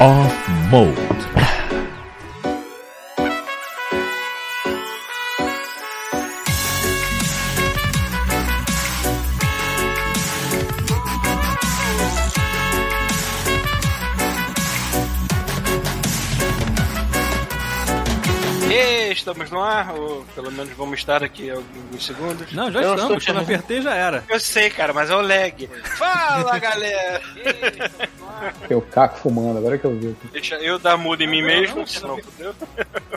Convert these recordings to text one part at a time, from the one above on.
Off Mode. E estamos no ar, ou pelo menos vamos estar aqui alguns segundos. Não, já Eu estamos. Quando apertei já era. Eu sei, cara, mas é o lag. Fala, galera! Tem o Caco fumando, agora que eu vi. Deixa eu dar muda em mim mesmo, senão fudeu.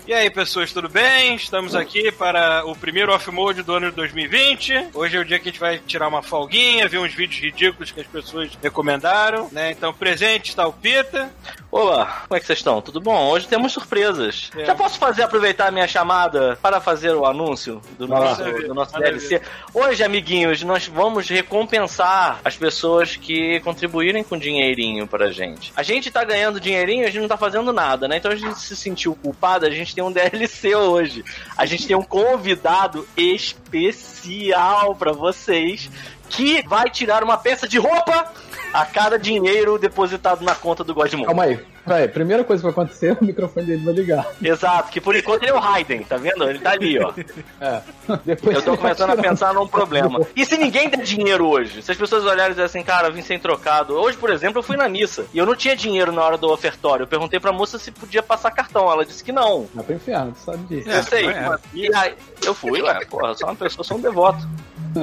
E aí, pessoas, tudo bem? Estamos aqui para o primeiro off-mode do ano de 2020. Hoje é o dia que a gente vai tirar uma folguinha, ver uns vídeos ridículos que as pessoas recomendaram, né? Então, presente está o Pita. Olá, como é que vocês estão? Tudo bom? Hoje temos surpresas. É. Já posso fazer aproveitar a minha chamada para fazer o anúncio do nosso, do nosso DLC? Hoje, amiguinhos, nós vamos recompensar as pessoas que contribuírem com dinheirinho pra gente. A gente tá ganhando dinheirinho, a gente não tá fazendo nada, né? Então a gente se sentiu culpado, a gente tem um DLC hoje. A gente tem um convidado especial pra vocês que vai tirar uma peça de roupa a cada dinheiro depositado na conta do Godmon. Calma aí. Peraí, primeira coisa que vai acontecer, o microfone dele vai ligar. Exato, que por enquanto ele é o Raiden, tá vendo? Ele tá ali, ó. É. Depois Eu tô vai começando a pensar num problema. E se ninguém der dinheiro hoje? Se as pessoas olharem e dizerem assim, cara, eu vim sem trocado. Hoje, por exemplo, eu fui na missa e eu não tinha dinheiro na hora do ofertório. Eu perguntei pra moça se podia passar cartão. Ela disse que não. Vai pro inferno, tu sabe disso. É, eu sei. é. E aí, eu fui, ué, porra, eu sou uma pessoa, sou um devoto.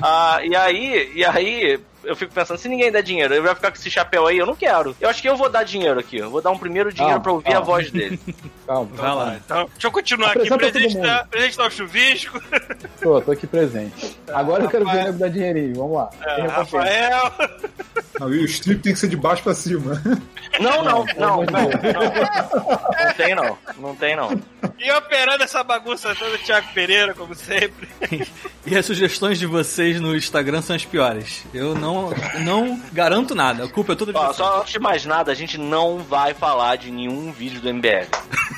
Ah, e aí, e aí, eu fico pensando, se ninguém der dinheiro, ele vai ficar com esse chapéu aí, eu não quero. Eu acho que eu vou dar dinheiro aqui, eu vou dar um primeiro dinheiro Calma, pra ouvir a calma. voz dele. Calma. Vai lá. Então, deixa eu continuar aqui. Apresenta Presente da, presente da chuvisco. Tô, tô aqui presente. Agora eu quero ver o Rafael. nego dar dinheirinho, vamos lá. É. Rafael. Não, e o strip tem que ser de baixo pra cima. Não, não, não, Não, não, não. Não tem não, não tem não. E operando essa bagunça toda, o Thiago Pereira, como sempre. E as sugestões de vocês no Instagram são as piores. Eu não, não garanto nada. A culpa é toda de Ó, vocês. só antes de mais nada, a gente não vai falar de nenhum vídeo do MBL.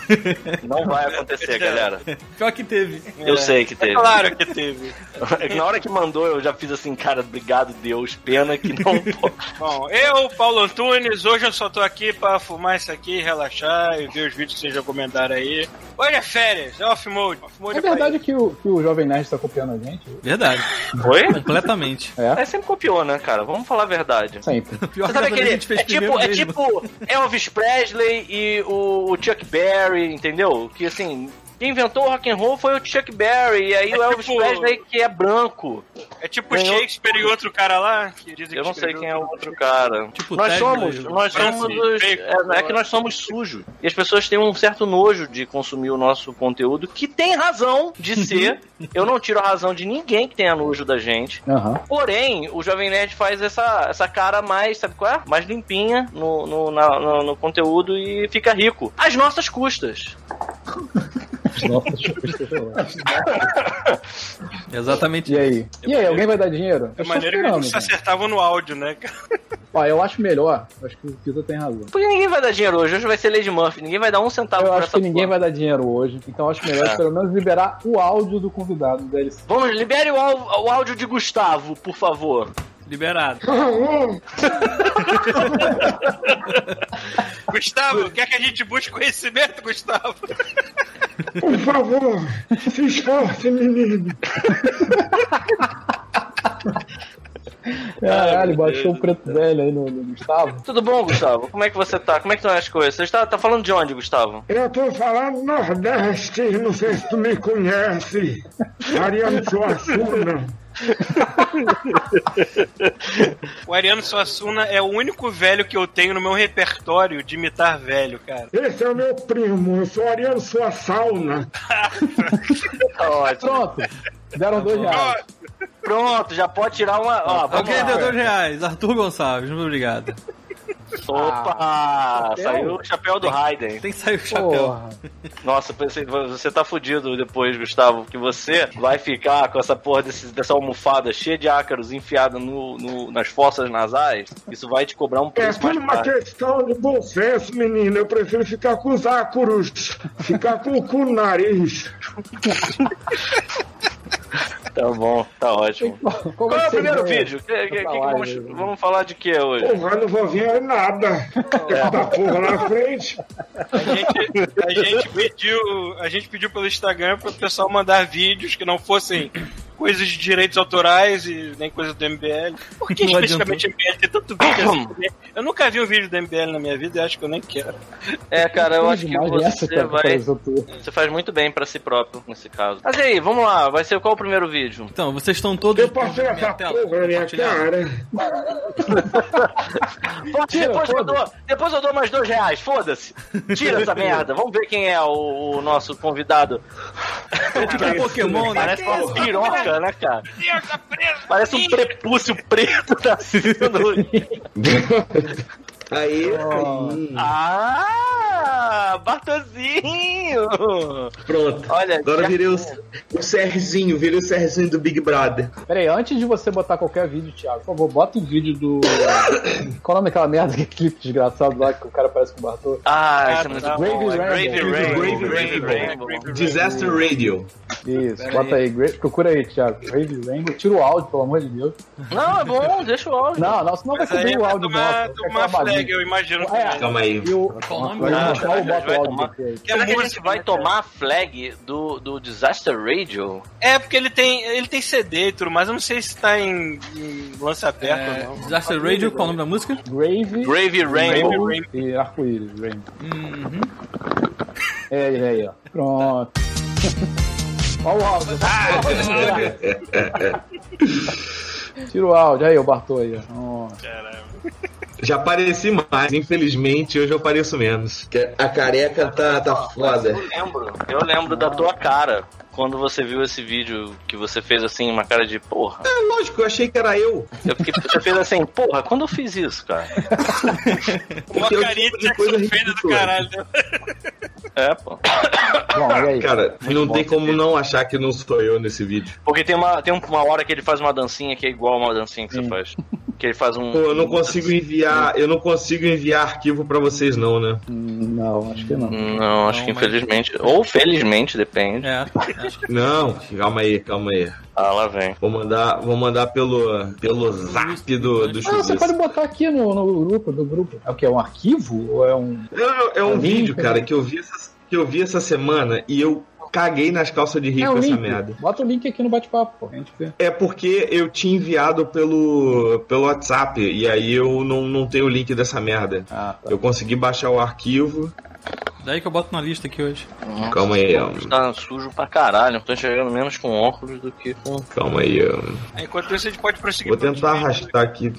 Não vai acontecer, galera. Pior que teve. Eu sei que É teve. claro que teve. Na hora que mandou, eu já fiz assim, cara, obrigado Deus, pena que não pode. Bom, eu, Paulo Antunes, hoje eu só tô aqui pra fumar isso aqui, relaxar e ver os vídeos que vocês recomendaram aí. Hoje é férias, é off-mode. Off-mode É verdade que o, que o Jovem Nerd tá copiando a gente? Verdade. Oi? Completamente. É? É sempre copiou, né, cara? Vamos falar a verdade. Sempre. Pior Você que sabe aquele. a gente fez É tipo, é mesmo. tipo Elvis Presley e o, o Chuck Berry, entendeu? Que assim. Quem inventou o rock and roll foi o Chuck Berry, e aí É o Elvis tipo- Presley que é branco. É tipo Ganhou- Shakespeare e outro cara lá, que dizem Eu que não sei quem é o outro cara. Tipo nós somos, nós somos os. É, é que nós somos sujos. E as pessoas têm um certo nojo de consumir o nosso conteúdo, que tem razão de ser. Eu não tiro a razão de ninguém que tenha nojo da gente. Aham. Porém, o Jovem Nerd faz essa, essa cara mais, sabe qual é? Mais limpinha no, no, na- no, no conteúdo e fica rico. Às nossas custas. Nossa, deixa eu ver. Exatamente. E aí? E aí, alguém vai dar dinheiro? É maneira que eles se acertavam no áudio, né, cara? Ó, eu acho melhor. Acho que o Pisa tem razão. Porque ninguém vai dar dinheiro hoje. Hoje vai ser Lady Murphy. Ninguém vai dar um centavo Eu acho que ninguém porra. vai dar dinheiro hoje, então acho melhor É. pelo menos liberar o áudio do convidado do DLC. Vamos, libere o, o áudio de Gustavo, por favor. Liberado. Gustavo, quer que a gente busque conhecimento, Gustavo? Por favor, se esforce, menino. Caralho, baixou o preto velho aí no, no Gustavo. Tudo bom, Gustavo? Como é que você tá? Como é que estão as coisas? Você está tá falando de onde, Gustavo? Eu tô falando Nordeste, não sei se tu me conhece. Ariano Suassuna. O Ariano Suassuna é o único velho que eu tenho no meu repertório de imitar velho, cara. Esse é o meu primo, eu sou Ariano Suassauna. Tá ótimo. Pronto, deram dois reais. Pronto, já pode tirar uma. Ó, Alguém lá. deu dois reais. Arthur Gonçalves, muito obrigado. Opa! chapéu? saiu o chapéu do Raiden. Tem que sair o chapéu. Porra. Nossa, pensei, você tá fudido depois, Gustavo, que você vai ficar com essa porra desse- dessa almofada cheia de ácaros enfiada no, no- nas fossas nasais. Isso vai te cobrar um É preço mais tudo uma caro. questão de bom senso, menino. Eu prefiro ficar com os ácuros, ficar com o cu no nariz. Tá bom, tá ótimo. Como Qual é o você primeiro vídeo? Que- que- que- vamos, vamos falar de que hoje? Porra, não vou ver nada. Essa porra na frente. A gente, a gente pediu, a gente pediu pelo Instagram para o pessoal mandar vídeos que não fossem coisas de direitos autorais e nem coisas do MBL. Por que Não especificamente MBL tem tanto vídeo assim? Eu nunca vi um vídeo do MBL na minha vida e acho que eu nem quero. É, cara, eu acho que essa, você cara, vai. Você faz muito bem pra si próprio nesse caso. Mas e aí, vamos lá, vai ser qual o primeiro vídeo? Então, vocês estão todos. Eu passei essa porra na minha cara. Tira, depois, eu dou, depois eu dou mais dois reais, foda-se. Tira essa merda. Vamos ver quem é o, o nosso convidado. É tipo um Pokémon, né? Parece uma piroca, né, cara? Parece um prepúcio preto nascendo. Aí, Oh. aí. Ah, Bartozinho! Pronto. Olha, Agora já- virei o, o Serginho, virei o Serginho do Big Brother. Pera aí, antes de você botar qualquer vídeo, Thiago, por favor, bota um vídeo do. Qual o nome daquela merda, aquele clipe desgraçado lá que o cara parece com o Bartô? Ah, isso é muito bom. Gravy É Rainbow. Rainbow. Disaster Radio. Isso, bota aí. Gra- Procura aí, Thiago. Brave Rainbow. Tira o áudio, pelo amor de Deus. Não, é bom, deixa o áudio. Não, não, senão vai aí cobrir o vai áudio tomar, nosso. tomar flag, eu imagino. É. Calma aí. E o. Ah, é Será que a gente música, vai tomar a flag do, do Disaster Radio? É, porque ele tem, ele tem CD e tudo mais. Eu não sei se tá em, em lance aberto É, ou não. Disaster Radio, qual o nome da música? Grave. Gravy Rainbow. Rainbow. E arco-íris, Rainbow. Uhum. É aí, é aí, ó. Pronto. Olha o áudio. Tira o áudio. Aí, o Bartô aí, ó. Já apareci mais, infelizmente hoje eu apareço menos. Que A careca tá, tá foda. Eu lembro, eu lembro da tua cara. Quando você viu esse vídeo que você fez assim, uma cara de porra. É lógico, eu achei que era eu. Eu fiquei, você fez assim, porra, quando eu fiz isso, cara? Uma carinha tipo de coisa Feira do caralho. né? É, pô. Bom, e aí? Cara, não tem como não achar que não sou eu nesse vídeo. Porque tem uma, tem uma hora que ele faz uma dancinha que é igual uma dancinha que você faz. Que ele faz um. Pô, eu não consigo enviar, eu não consigo enviar arquivo pra vocês não, né? Não, acho que não. Não, acho Não, que mas- infelizmente. Ou felizmente, depende. É, Não, calma aí, calma aí. Ah, lá vem. Vou mandar, vou mandar pelo, pelo zap do, do Ah, você pode botar aqui no, no grupo do grupo. É o que? É um arquivo? Ou é um. É, é um É link, vídeo, cara, né? que eu vi essa, que eu vi essa semana e eu caguei nas calças de rir é essa link. merda. Bota o link aqui no bate-papo. É porque eu tinha enviado pelo, pelo WhatsApp e aí eu não, não tenho o link dessa merda. Ah, tá. Eu consegui baixar o arquivo. Daí que eu boto na lista aqui hoje. Calma aí, ó. Tá sujo pra caralho. Tô enxergando menos com óculos do que com. calma aí. ó. Enquanto isso, a gente pode prosseguir. Vou tentar arrastar aqui.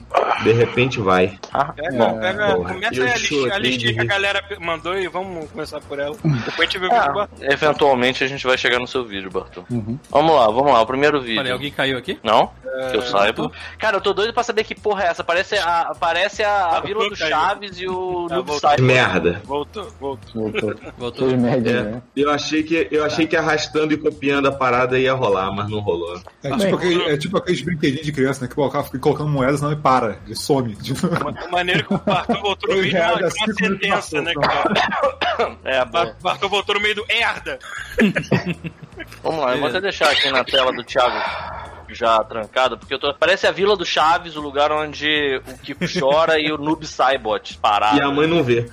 De repente vai. Ah, Pega, bom. pega, começa eu aí a, lista, a listinha que a galera mandou e vamos começar por ela. Depois a gente vê o vídeo. Ah, eventualmente a gente vai chegar no seu vídeo, Bartô. Uhum. Vamos lá, vamos lá. O primeiro vídeo. Olha, alguém caiu aqui? Não? que eu saiba. Cara, eu tô doido pra saber que porra é essa. Parece a, parece a, a Tá, Vila do caiu. Chaves e o Tá, Noob. Saibot. Merda. Voltou, voltou. Voltou. Voltou. Fez média, É, né? eu achei que eu achei que arrastando e copiando a parada ia rolar, mas não rolou. É tipo, aquele, é tipo aqueles brinquedinhos de criança, né? Que o cara fica colocando moedas, senão ele para, ele some. Tipo, O maneiro que o Bartô voltou no meio de uma, sentença, né, cara? É. Bar- Bartô voltou no meio do herda. Vamos lá, eu vou até deixar aqui na tela do Thiago já trancado, porque eu tô. Parece a Vila do Chaves, o lugar onde o Kiko chora e o Noob Saibot parado. E a mãe não vê.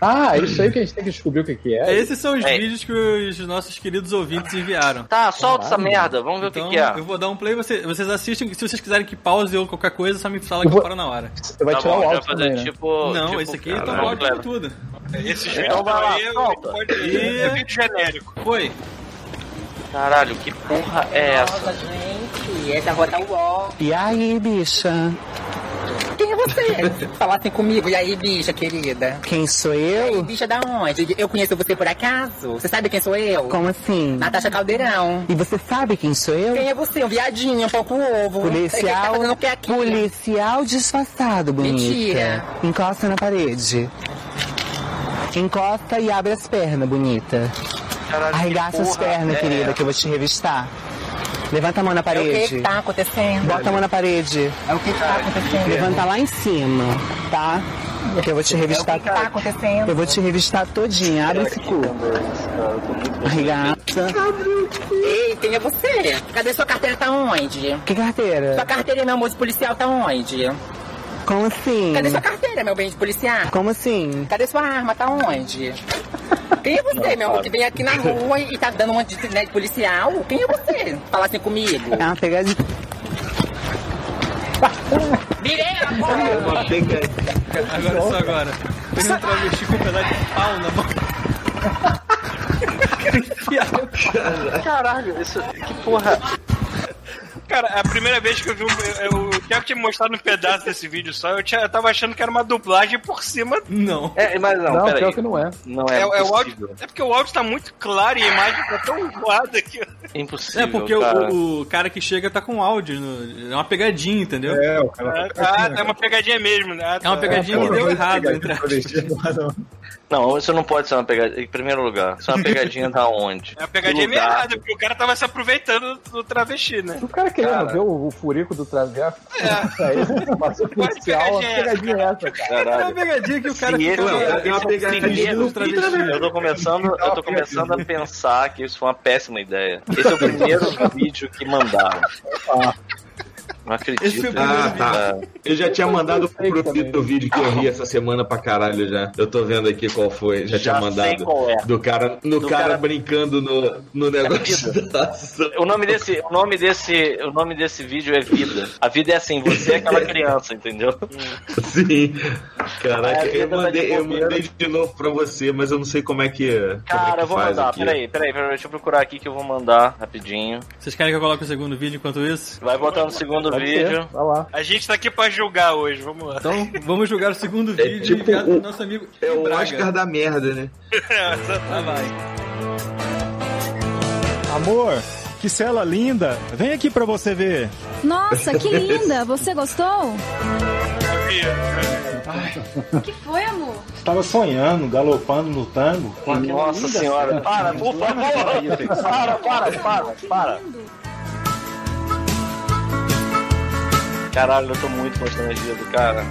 Ah, é isso aí que a gente tem que descobrir o que, que é. Esses são os É. vídeos que os nossos queridos ouvintes enviaram. Tá, solta essa Caralho. merda, vamos ver o Então, que, que é. eu vou dar um play, você- vocês assistem. Se vocês quiserem que pause ou qualquer coisa, só me fala que vou- paro na hora. Você vai Tá tirar bom, o áudio também, né? tipo. não, tipo, esse aqui tá caralho. pode de tudo. Esses Então vídeos vai lá, aí, solta. pode E- é vídeo genérico. Foi. Caralho, que porra é essa? Nossa, gente, essa rota UOL. E aí, bicha? Quem é você? Falassem comigo. E aí, bicha querida? Quem sou E aí, eu? bicha da onde? Eu conheço você por acaso? Você sabe quem sou eu? Como assim? Natasha Caldeirão. E você sabe quem sou eu? Quem é você? Um viadinho, um pouco ovo. Tá Policial, o que aqui? policial disfarçado, bonita. Mentira. Encosta na parede. Encosta e abre as pernas, bonita. Que Arregaça as pernas, é querida, que eu vou te revistar. Levanta a mão na É o que parede. que tá acontecendo? Bota a mão na parede. É o que que tá acontecendo? Levanta lá em cima, tá? Eu vou te revistar. O que tá acontecendo? Eu vou te revistar todinha. Abre esse cu. Arregaça. Ei, quem é você? Cadê sua carteira? Tá onde? Que carteira? Sua carteira, meu moço policial, tá onde? Como assim? Cadê sua carteira, meu bem de policial? Como assim? Cadê sua arma? Tá onde? Quem é você, meu amor, que vem aqui na rua e tá dando uma de, né, de policial? Quem é você? Fala assim comigo. É uma pegadinha. Virei a É porra! uma pega- Agora só agora. Tem um travesti com um pedaço de pau na mão. Enfiado. Caralho, isso. Que porra. Cara, a primeira vez que eu vi um. eu- O Thiago tinha me mostrado um pedaço desse vídeo só, eu, tinha, eu tava achando que era uma dublagem por cima. Não. É, mas não, Não, peraí. pior que não é. Não É, é, é o áudio. É porque o áudio tá muito claro e a imagem tá tão zoada aqui. Impossível. É porque cara. o, o cara que chega tá com áudio. no- é uma pegadinha, entendeu? É, É, o cara tá Ah, é uma pegadinha mesmo, né? Ah, tá. uma pegadinha que deu errado. Entre... Não, isso não pode ser uma pegadinha. Em primeiro lugar, isso é uma pegadinha da onde? É uma pegadinha meio errada, porque o cara tava se aproveitando do travesti, né? O cara querendo Cara. ver o, o furico do travesso. É. Aí, passou policial, a pegadinha é essa, pegadinha é essa, cara. É uma pegadinha que o cara esse- Não, é uma esse pegadinha do travesti. Eu tô começando, eu tô começando a pensar que isso foi uma péssima ideia. Esse é o primeiro vídeo que mandaram. Não acredito. Esse foi o primeiro Ah, tá. Eu já tinha mandado pro do vídeo que eu ri essa semana pra caralho já. Eu tô vendo aqui qual foi. Já, tinha Já mandado. sei qual é. Do cara, no Do cara, cara- brincando no, no negócio vida. da. O nome desse, o nome desse, o nome desse vídeo é vida. A vida é assim, você é aquela criança, entendeu? Sim. Caraca, É, a vida eu mandei, de eu mandei de novo pra você, mas eu não sei como é que. é Cara, que eu vou faz mandar. aqui. Peraí, peraí, peraí, deixa eu procurar aqui que eu vou mandar rapidinho. Vocês querem que eu coloque o segundo vídeo enquanto isso? Vai botar no segundo vídeo. ser, lá. A gente tá aqui pra julgar hoje, vamos lá. Então, vamos jogar o segundo É vídeo tipo enviado o- do nosso amigo É o Braga. Oscar da merda, né? Lá vai. Amor, que cela linda. Vem aqui pra você ver. Nossa, que linda! Você gostou? O que foi, amor? Estava sonhando, galopando no tango. Nossa senhora, para, por favor. Para, para, para, para. Caralho, eu tô muito constrangido, cara.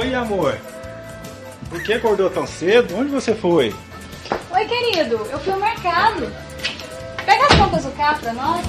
Oi, amor. Por que acordou tão cedo? Onde você foi? Oi, querido. Eu fui ao mercado. Pega as contas do carro pra nós.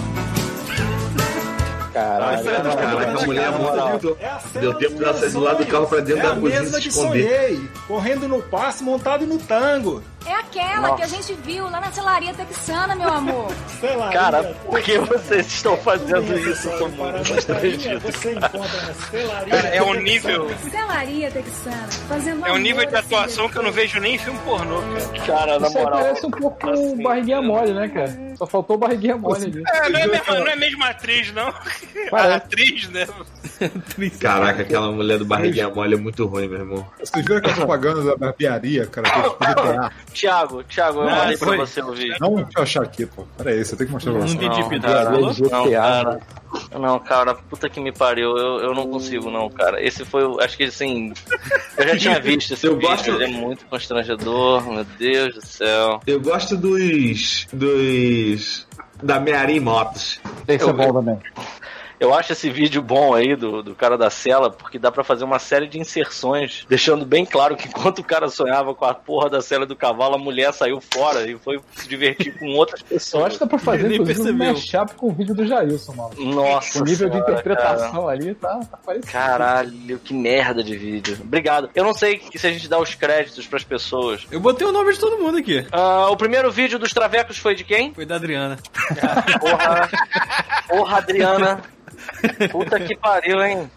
Caralho. Caraca, a mulher é muito. É a Deu tempo dela meus sair do lado do carro pra dentro é da a cozinha mesma que esconder. sonhei, correndo no passo, montado no tango. É aquela que a gente viu lá na celaria texana, meu amor. Sei lá. Cara, por que vocês estão fazendo Conheça isso? a constrangido. Você encontra na celaria. Cara, é um nível. Celaria texana. Fazendo É um nível de assim, atuação que eu não vejo nem em filme pornô, cara. Cara, na moral. parece um pouco assim, barriguinha mole, né, cara? Só faltou barriguinha mole. É, não é, mesmo, não é mesmo atriz, não. A atriz, né? Caraca, aquela mulher do barriguinha mole é muito ruim, meu irmão. Vocês viram aquela propaganda da barbearia, cara? Que é GTA? Thiago, Thiago, eu Não, mandei pra você o vídeo. Não, deixa eu achar aqui, pô. Pera aí, você tem que mostrar pra Não você. Não? GTA, Não, cara. Não, cara, puta que me pariu, eu, eu não consigo não, cara. Esse foi, o- acho que assim, eu já tinha visto esse Eu vídeo, gosto- ele é muito constrangedor, meu Deus do céu. Eu gosto dos. dos. da Mearim Motos. Esse é Eu- bom também. Eu acho esse vídeo bom aí do, do cara da cela, porque dá pra fazer uma série de inserções, deixando bem claro que enquanto o cara sonhava com a porra da cela do cavalo, a mulher saiu fora e foi se divertir com outras Eu pessoas. acho que dá pra fazer, Nem inclusive, um percebeu. mashup com o vídeo do Jailson, mano. Nossa O nível de senhora, interpretação ali tá, tá parecido. Caralho, que merda de vídeo. Obrigado. Eu não sei que- se a gente dá os créditos pras pessoas. Eu botei o nome de todo mundo aqui. Ah, o primeiro vídeo dos travecos foi de quem? Foi da Adriana. Porra. Porra, Adriana. Puta que pariu, hein?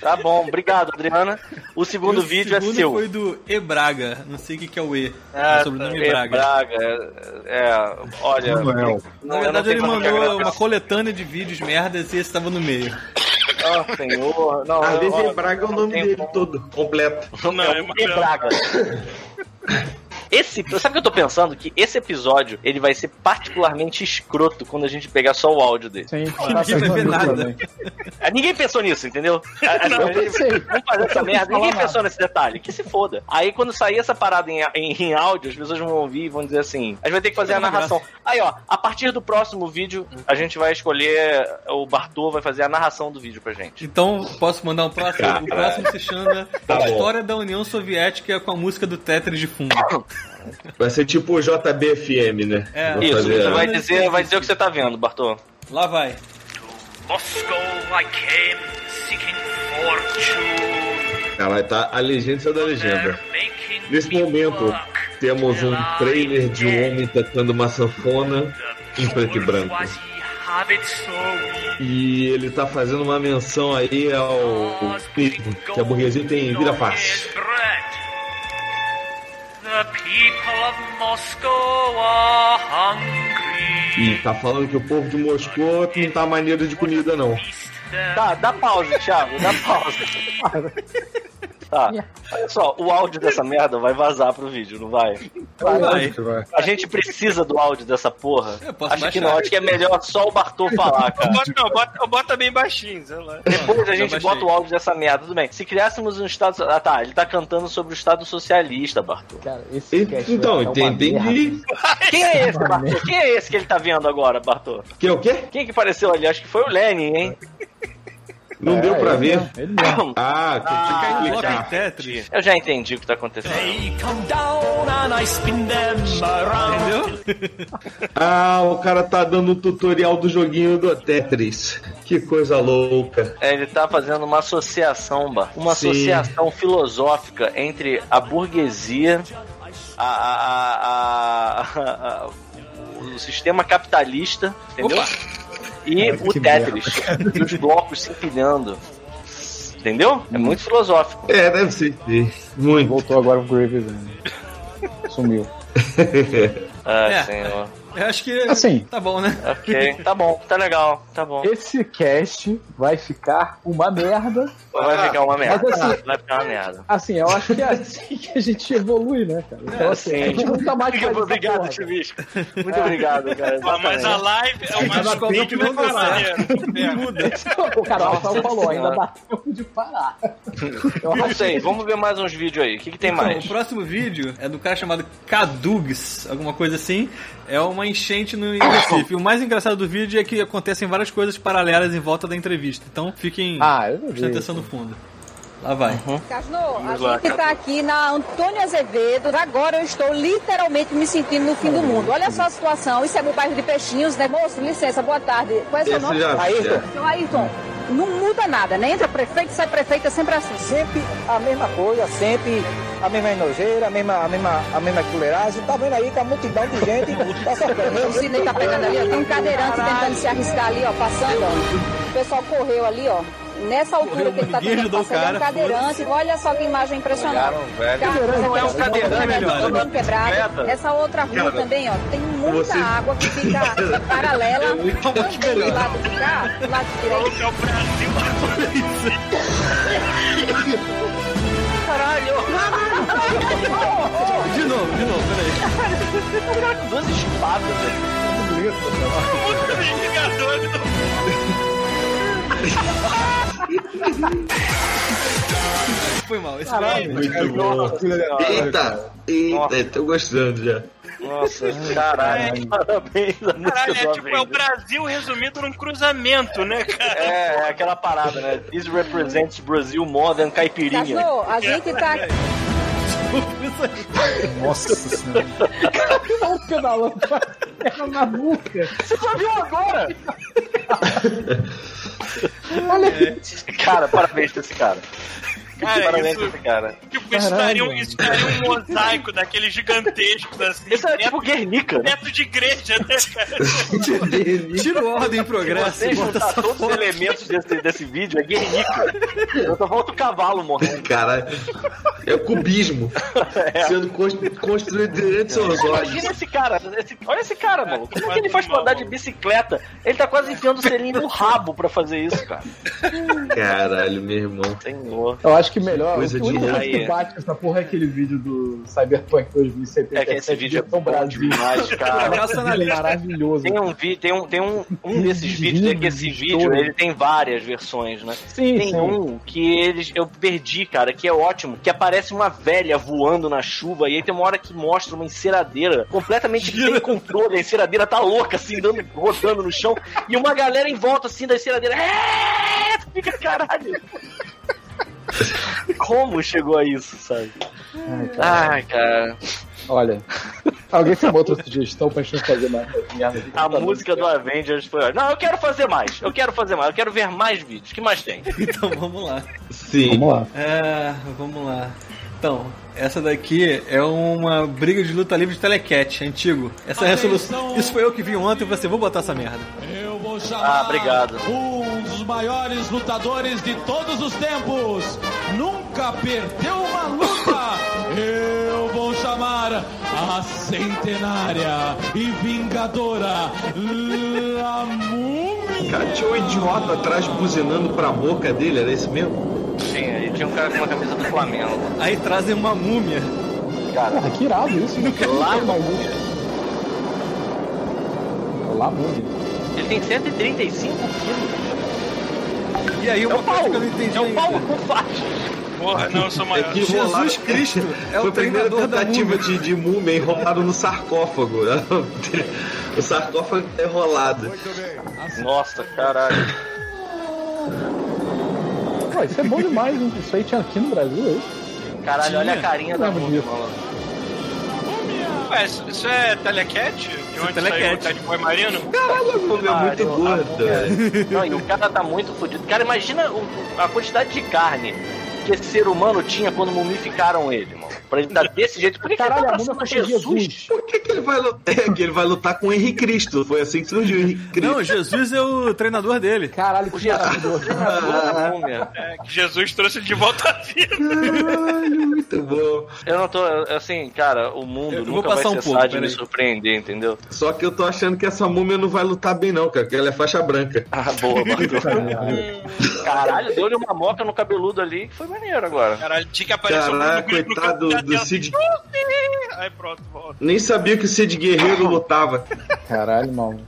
Tá bom, obrigado, Adriana. O segundo o vídeo segundo é seu. foi do E Braga. Não sei o que, que é o E. Ah, o sobrenome é Braga. Braga. É, é, olha. Manuel. Na eu não verdade, ele mandou agradecer. uma coletânea de vídeos merdas e esse tava no meio. Ah, senhor. Não, Às vezes é Braga é o nome dele como- todo, completo. Não, É é o E Braga. esse, sabe o que eu tô pensando? Que esse episódio, ele vai ser particularmente escroto quando a gente pegar só o áudio dele. Sim, Ninguém vai ver nada. Ah, Ninguém pensou nisso, entendeu? Ah, Não, ah, eu pensei. Vamos fazer essa merda. Não Ninguém pensou nesse detalhe. Que se foda. Aí quando sair essa parada em, em, em áudio, as pessoas vão ouvir e vão dizer assim: a gente vai ter que fazer a narração. Aí, ó, a partir do próximo vídeo, a gente vai escolher. O Bartô vai fazer a narração do vídeo pra gente. Então, posso mandar um próximo? O próximo se chama Tá A bom. História da União Soviética com a música do Tetris de fundo. Vai ser tipo o JBFM, né? É. Vou Isso, fazer- você vai dizer, vai dizer o que você tá vendo, Bartô. Lá vai. Moscow I came seeking fortune. Ela tá a legenda da legenda. Nesse momento, temos um trailer de um homem tocando uma sanfona em preto e branco. E ele tá fazendo uma menção aí ao que a burguesia tem vira fácil. E tá falando que o povo de Moscou não tá maneiro de comida, não. Tá, dá pausa, Thiago, dá pausa. Tá, olha só, o áudio dessa merda vai vazar pro vídeo, não vai? Vai. A gente precisa do áudio dessa porra. posso Acho que não, acho que é melhor só o Bartô falar, cara. Bota, não, bota, bota bem baixinho, sei lá. Depois a gente bota o áudio dessa merda, tudo bem. Se criássemos um Estado. Ah tá, ele tá cantando sobre o Estado Socialista, Bartô. Cara, esse cast Então, é entendi. merda. Quem é esse, Bartô? Quem é esse que ele tá vendo agora, Bartô? Que é o quê? Quem que apareceu ali? Acho que foi o Lenin, hein? Não É, deu pra ele ver. mesmo, Ele mesmo. Ah, tinha que em clicar. Tetris. Eu já entendi o que tá acontecendo. Entendeu? Ah, o cara tá dando um tutorial do joguinho do Tetris. Que coisa louca. É, ele tá fazendo uma associação. Uma Sim. associação filosófica entre a burguesia, a, a- a- a- a- o sistema capitalista, entendeu? Opa. E o que Tetris. E os blocos se empilhando. Entendeu? É muito filosófico. É, deve ser. Muito. Voltou agora pro Grievous. né? Sumiu. Ah, É. senhor. Eu acho que Assim. tá bom, né? Ok, tá bom, tá legal, tá bom. Esse cast vai ficar uma merda. Vai ficar uma merda. Mas assim- Vai ficar uma merda. Assim, eu acho que é assim que a gente evolui, né, cara? Então, assim, a gente nunca mais faz essa Obrigado, porra. Chuvisco. Muito obrigado, cara. Ah, mas a live é o mais vídeo que não deu maneiro. Muda. O cara Nossa falou, ainda dá tempo de parar. Eu Não sei, vamos ver mais uns vídeos aí. O que, que tem Então, mais? o próximo vídeo é do cara chamado Kadugs, alguma coisa assim. É uma enchente no Recife. O mais engraçado do vídeo é que acontecem várias coisas paralelas em volta da entrevista. Então fiquem Ah, eu não vi. prestando atenção no fundo. Lá vai. Casno, a lá, gente tá aqui na Antônio Azevedo. Agora eu estou literalmente me sentindo no fim do mundo. Olha só a situação. Isso é o bairro de Peixinhos, né? Moço, licença, boa tarde. Qual é seu nome? já- Ayrton. Ayrton, não muda nada, né? Entra prefeito, sai prefeito, é sempre assim. Sempre a mesma coisa, sempre a mesma enojeira, a mesma, a mesma, a mesma fuleiragem. Tá vendo aí que a multidão de gente tá sofrendo. O Sidney tá pegando ali, ó. Tem um cadeirante tentando se arriscar ali, ó, passando, ó. O pessoal correu ali, ó. Nessa altura Correu, que ele tá tentando passar, ele é um cara, cadeirante. Olha só que imagem impressionante. Olharam, velho. Carro, Não é um cadeirante, melhor. quebrado. Essa outra rua Cara, também, ó, tem muita você- água que fica paralela. melhor. Do lado de cá, do lado direito. É o Brasil. De novo, de novo, peraí. Duas espadas, velho. Vingadores do Foi mal. Esse Caralho. foi Nossa senhora. Eita, eita, tô gostando já. Nossa, caralho. Parabéns Caralho, é tipo, é o. Brasil resumido num cruzamento, né, cara? É, é aquela parada, né? This represents Brazil more than caipirinha. Casno, a gente tá aqui. Nossa senhora. o pedalando com a perna na nuca. Você só viu agora? Olha aqui. Cara, parabéns pra esse cara. Cara, parabéns isso- cara. Tipo, isso daria, um, isso daria um mosaico daqueles gigantescos, assim. Isso é tipo Guernica, né? Neto de igreja, né, cara? Tira o ordem em progresso Você e bota juntar todos os elementos desse, desse vídeo é Guernica. Eu só volto o cavalo morrendo. Caralho. É o cubismo sendo cons- construído dos seus olhos. Imagina esse cara, esse- olha esse cara, mano. Como é que ele faz pra andar de bicicleta? Ele tá quase enfiando o selinho no rabo pra fazer isso, cara. Caralho, meu irmão. Senhor. Eu acho acho que melhor. Coisa o de único que bate com essa porra é aquele vídeo do Cyberpunk 2077. É que esse vídeo é versão bom Brasil. demais, cara. Lista. Maravilhoso. Tem um, vi, tem um, tem um, um desses vídeos, é que esse vídeo ele tem várias versões, né? Sim, tem sim. um que eles eu perdi, cara, que é ótimo, que aparece uma velha voando na chuva e aí tem uma hora que mostra uma enceradeira completamente sem controle, a enceradeira tá louca assim, dando, rodando no chão e uma galera em volta assim da enceradeira. É! Fica caralho. Como chegou a isso, sabe? Ai, cara. Olha, alguém tem uma outra sugestão pra gente fazer mais? A música do Avengers foi. Não, eu quero fazer mais. Eu quero fazer mais. Eu quero ver mais vídeos. O que mais tem? Então vamos lá. Sim. Vamos lá. É, vamos lá. Então, essa daqui é uma briga de luta livre de telecat, antigo. Essa resolução. Isso foi eu que vi ontem e falei assim: vou botar essa merda. Eu vou chamar Ah, obrigado. um dos maiores lutadores de todos os tempos. Nunca perdeu uma luta. Eu vou chamar a centenária e vingadora La Múmia. Cara, tinha um idiota atrás buzinando pra boca dele, era esse mesmo? Sim, aí tinha um cara com uma camisa do Flamengo. Aí trazem uma múmia. Cara, Porra, que irado isso. Não quero Lá isso. Lá, múmia. Ele tem 135 quilos. E aí É uma o coisa Paulo. que eu não entendi É o ainda. Paulo com faixa. Porra, não, eu sou maior. É que Jesus Cristo é Foi o a primeira treinador da tentativa múmia. de, de múmia enrolado no sarcófago. né? O sarcófago é enrolado. Nossa, caralho. Pô, isso é bom demais, hein? Isso aí tinha aqui no Brasil, é isso? Caralho, olha a carinha da múmia. Ué, isso, isso é telecat? De onde telecat. saiu o Ted Boy Marino? Caralho, a múmia é muito gorda. Não, e o cara tá muito fodido. Cara, imagina o- a quantidade de carne que esse ser humano tinha quando mumificaram ele, mano. Pra ele estar desse jeito. Por que, que ele Caralho, tá Jesus? Jesus. Por que, que ele vai lutar? É que ele vai lutar com o Henrique Cristo. Foi assim que surgiu o Henrique Cristo. Não, Jesus é o treinador dele. Caralho, que da múmia. É, que Jesus trouxe de volta à vida. Caralho, muito bom. Eu não tô, assim, cara, o mundo Eu nunca vai um cessar pouco, de me surpreender, entendeu? Só que eu tô achando que essa múmia não vai lutar bem, não, cara, porque ela é faixa branca. Ah, boa. Caralho, deu-lhe uma moca no cabeludo ali que foi maneiro agora. Caralho, tinha que aparecer Caralho, um coitado do tela. Cid. Aí pronto, volta. Nem sabia que o Cid Guerreiro lutava. Caralho, mano.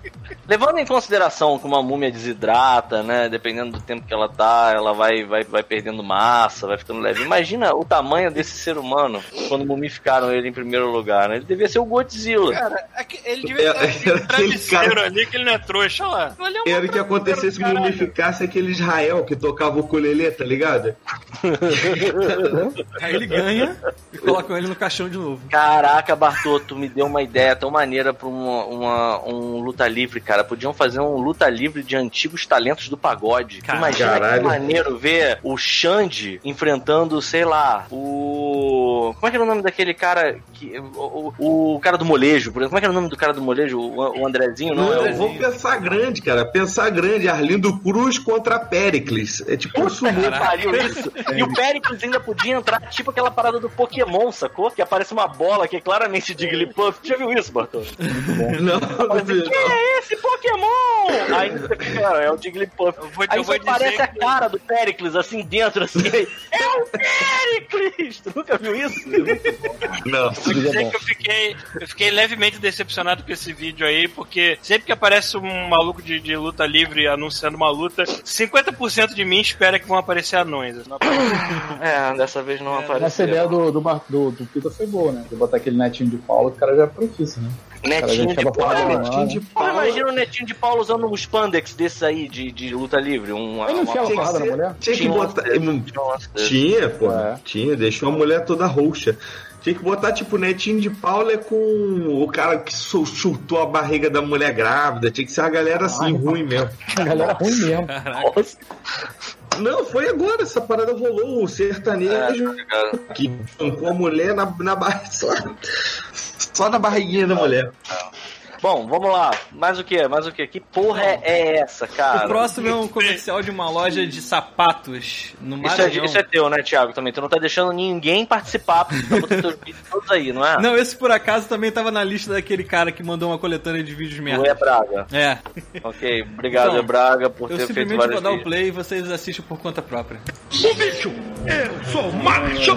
Levando em consideração que uma múmia desidrata, né? Dependendo do tempo que ela tá, ela vai, vai, vai perdendo massa, vai ficando leve. Imagina o tamanho desse ser humano quando mumificaram ele em primeiro lugar, né? Ele devia ser o Godzilla. Cara, é que ele devia É, ter era um travesseiro cara- ali que ele não é trouxa, olha lá. Olha Era o que acontecesse se mumificasse aquele Israel que tocava o ukulele, tá ligado? Aí ele ganha e colocam ele no caixão de novo. Caraca, Bartô, me deu uma ideia tão maneira pra uma, uma- um luta livre, cara. Podiam fazer um luta livre de antigos talentos do pagode. Imagina Caralho. que maneiro ver o Xande enfrentando, sei lá, o. Como é que era o nome daquele cara que. O, o- o cara do molejo, por exemplo. Como é que era o nome do cara do molejo? O, o Andrezinho, não? Não, é o... vamos pensar grande, cara. Pensar grande. Arlindo Cruz contra Pericles. É tipo um Puta sumô. que pariu isso. E o Pericles ainda podia entrar, tipo aquela parada do Pokémon, sacou? Que aparece uma bola que é claramente Jigglypuff. Já viu isso, Bartô? Não, não vi, Quem é esse Pokémon? Aí você fica, é o Jigglypuff. vou- Aí eu aparece dizer a que- cara do Pericles assim dentro, assim. aí, é o Pericles! Tu nunca viu isso? não. Vou dizer que eu fiquei, eu fiquei levemente decepcionado com esse vídeo aí, porque sempre que aparece um maluco de, de luta livre anunciando uma luta, 50% de mim espera que vão aparecer anões. Não É, dessa vez não Essa apareceu. ideia do, do, do, do Peter foi boa, né? De botar aquele netinho de Paulo, o cara já é profício, né? Netinho de Paulo. falando, Netinho de né? Porra, Paulo. imagina o Netinho de Paulo usando um spandex desses aí de, de luta livre. Um, Ele não Tinha que porrada na mulher? Tinha que botar. tinha pô. É. Tinha, deixou a mulher toda roxa. Tinha que botar, tipo, netinho de Paula com o cara que chutou a barriga da mulher grávida. Tinha que ser uma galera assim, ruim mesmo. A galera ruim mesmo. Nossa, Não, foi agora, essa parada rolou. O sertanejo cara. que tancou a mulher na, na barriga. Só, só na barriguinha da mulher. Bom, vamos lá. Mais o que? Mais o que? Que porra é, é essa, cara? O próximo é um comercial de uma loja de sapatos no Isso é, Maranhão. isso é teu, né, Thiago? Também. Tu não tá deixando ninguém participar, porque tá botando teus vídeos todos aí, não é? Não, esse por acaso também tava na lista daquele cara que mandou uma coletânea de vídeos merda. É Braga. É. Ok, obrigado, Então, é Braga, por Eu ter feito simplesmente vários vou dar o vídeos. play e vocês assistem por conta própria. O bicho! Eu sou macho!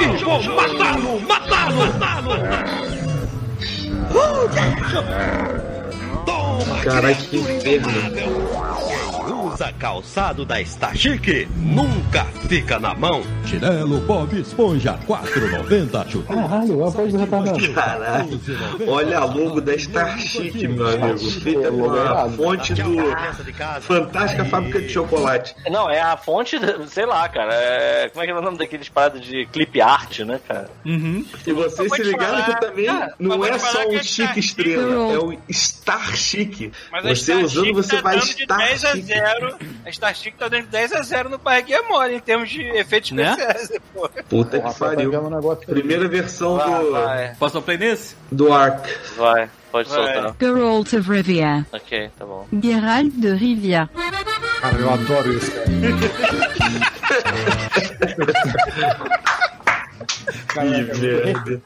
E vou matá-lo! Matá-lo! Matá-lo! Caralho, que inferno. Usa calçado da Star Chic, nunca fica na mão. Chinelo Bob Esponja 4,90 chute. Caralho, é uma coisa do retardado. Caralho, olha a logo da Star Chic, meu amigo. Feita com a fonte do Fantástica Fábrica de Chocolate. Não, é a fonte, sei lá, cara. É... Como é que é o nome daqueles paradas de clip art, né, cara? Uhum. E vocês se ligaram que também não mas é só um é chique Star estrela, é o Star Chic. Mas Você Star usando, Chic você tá vai dando de estar 10 a chique. 0. A Star Chic tá dando de 10 a 0 no Barriguinha Mole em termos de efeitos Né? especiais. pô. Puta Porra, que tá pariu. um. Primeira versão Vai, do, vai, Posso o play nesse? do Ark. vai. Pode Vai. soltar. Geralt of Rivia. Ok, tá bom. Geralt de Rivia. Cara, eu adoro isso, cara. Que merda.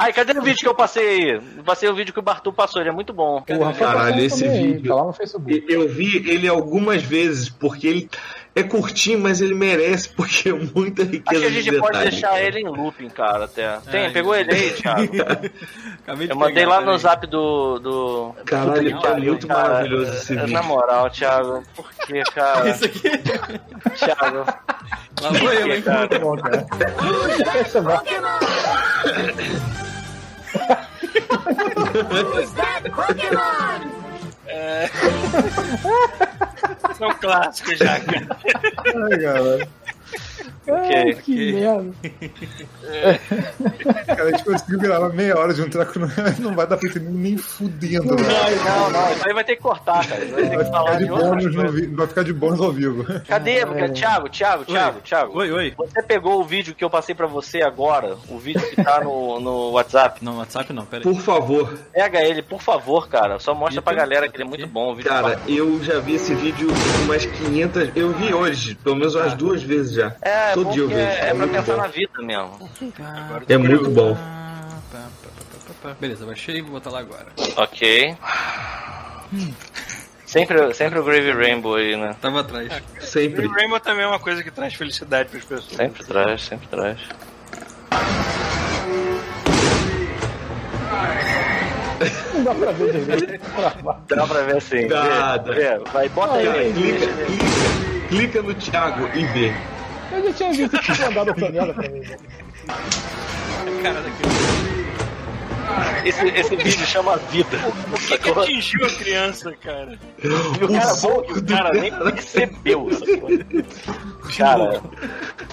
Ai, cadê o vídeo que eu passei aí? Passei o vídeo que o Bartu passou, ele é muito bom. Porra, Caralho, esse vídeo- Tá lá no Facebook. Eu vi ele algumas vezes, porque ele é curtinho, mas ele merece, porque é muita Acho riqueza que a de gente pode deixar ele em looping, cara, até. Tem, É, pegou ele aí, Thiago? Eu mandei lá no zap do. do... Caralho, que tá muito cara. maravilhoso esse vídeo. Na moral, Thiago, por que, cara? Isso aqui. Thiago. Lá vou eu, hein? Muito bom, cara. Esse é. São clássicos já, cara. Ai, cara. Ai, Ok. que merda. Cara, a gente conseguiu gravar meia hora de um treco, não, não vai dar pra entender nem fudendo, né? Não, não, isso aí vai ter que cortar, cara. Vai ter Vai que ficar falar de bônus no vi- vai ficar de bônus ao vivo. Cadê, cara? Thiago, Thiago, Thiago, Thiago. Oi, oi. Você pegou o vídeo que eu passei pra você agora? O vídeo que tá no, no WhatsApp? Não, WhatsApp não, peraí. Por favor, Pega ele, por favor, cara. Só mostra pra Então, galera que ele é muito bom. O vídeo cara, eu já vi esse vídeo umas 500... Eu vi hoje, pelo menos umas duas vezes já. é, Todo bom dia eu vejo. é, é pra muito pensar bom. na vida mesmo. É muito bom. Beleza, baixei e vou botar lá agora. Ok. Sempre, sempre o Grave Rainbow aí, né? Tava atrás. Sempre. O Rainbow também é uma coisa que traz felicidade pras pessoas. Sempre traz, sempre traz. Não dá pra ver direito. Dá pra ver assim. vê, Nada. vê. Vai, bota aí. é, Clica, clica, clica no Thiago e vê. Eu já tinha visto que tinha mandado essa merda pra mim. Cara daquele. Esse, esse vídeo chama Vida. O que, que atingiu a criança, cara? E o cara bom que o cara nem percebeu. sacou? Cara,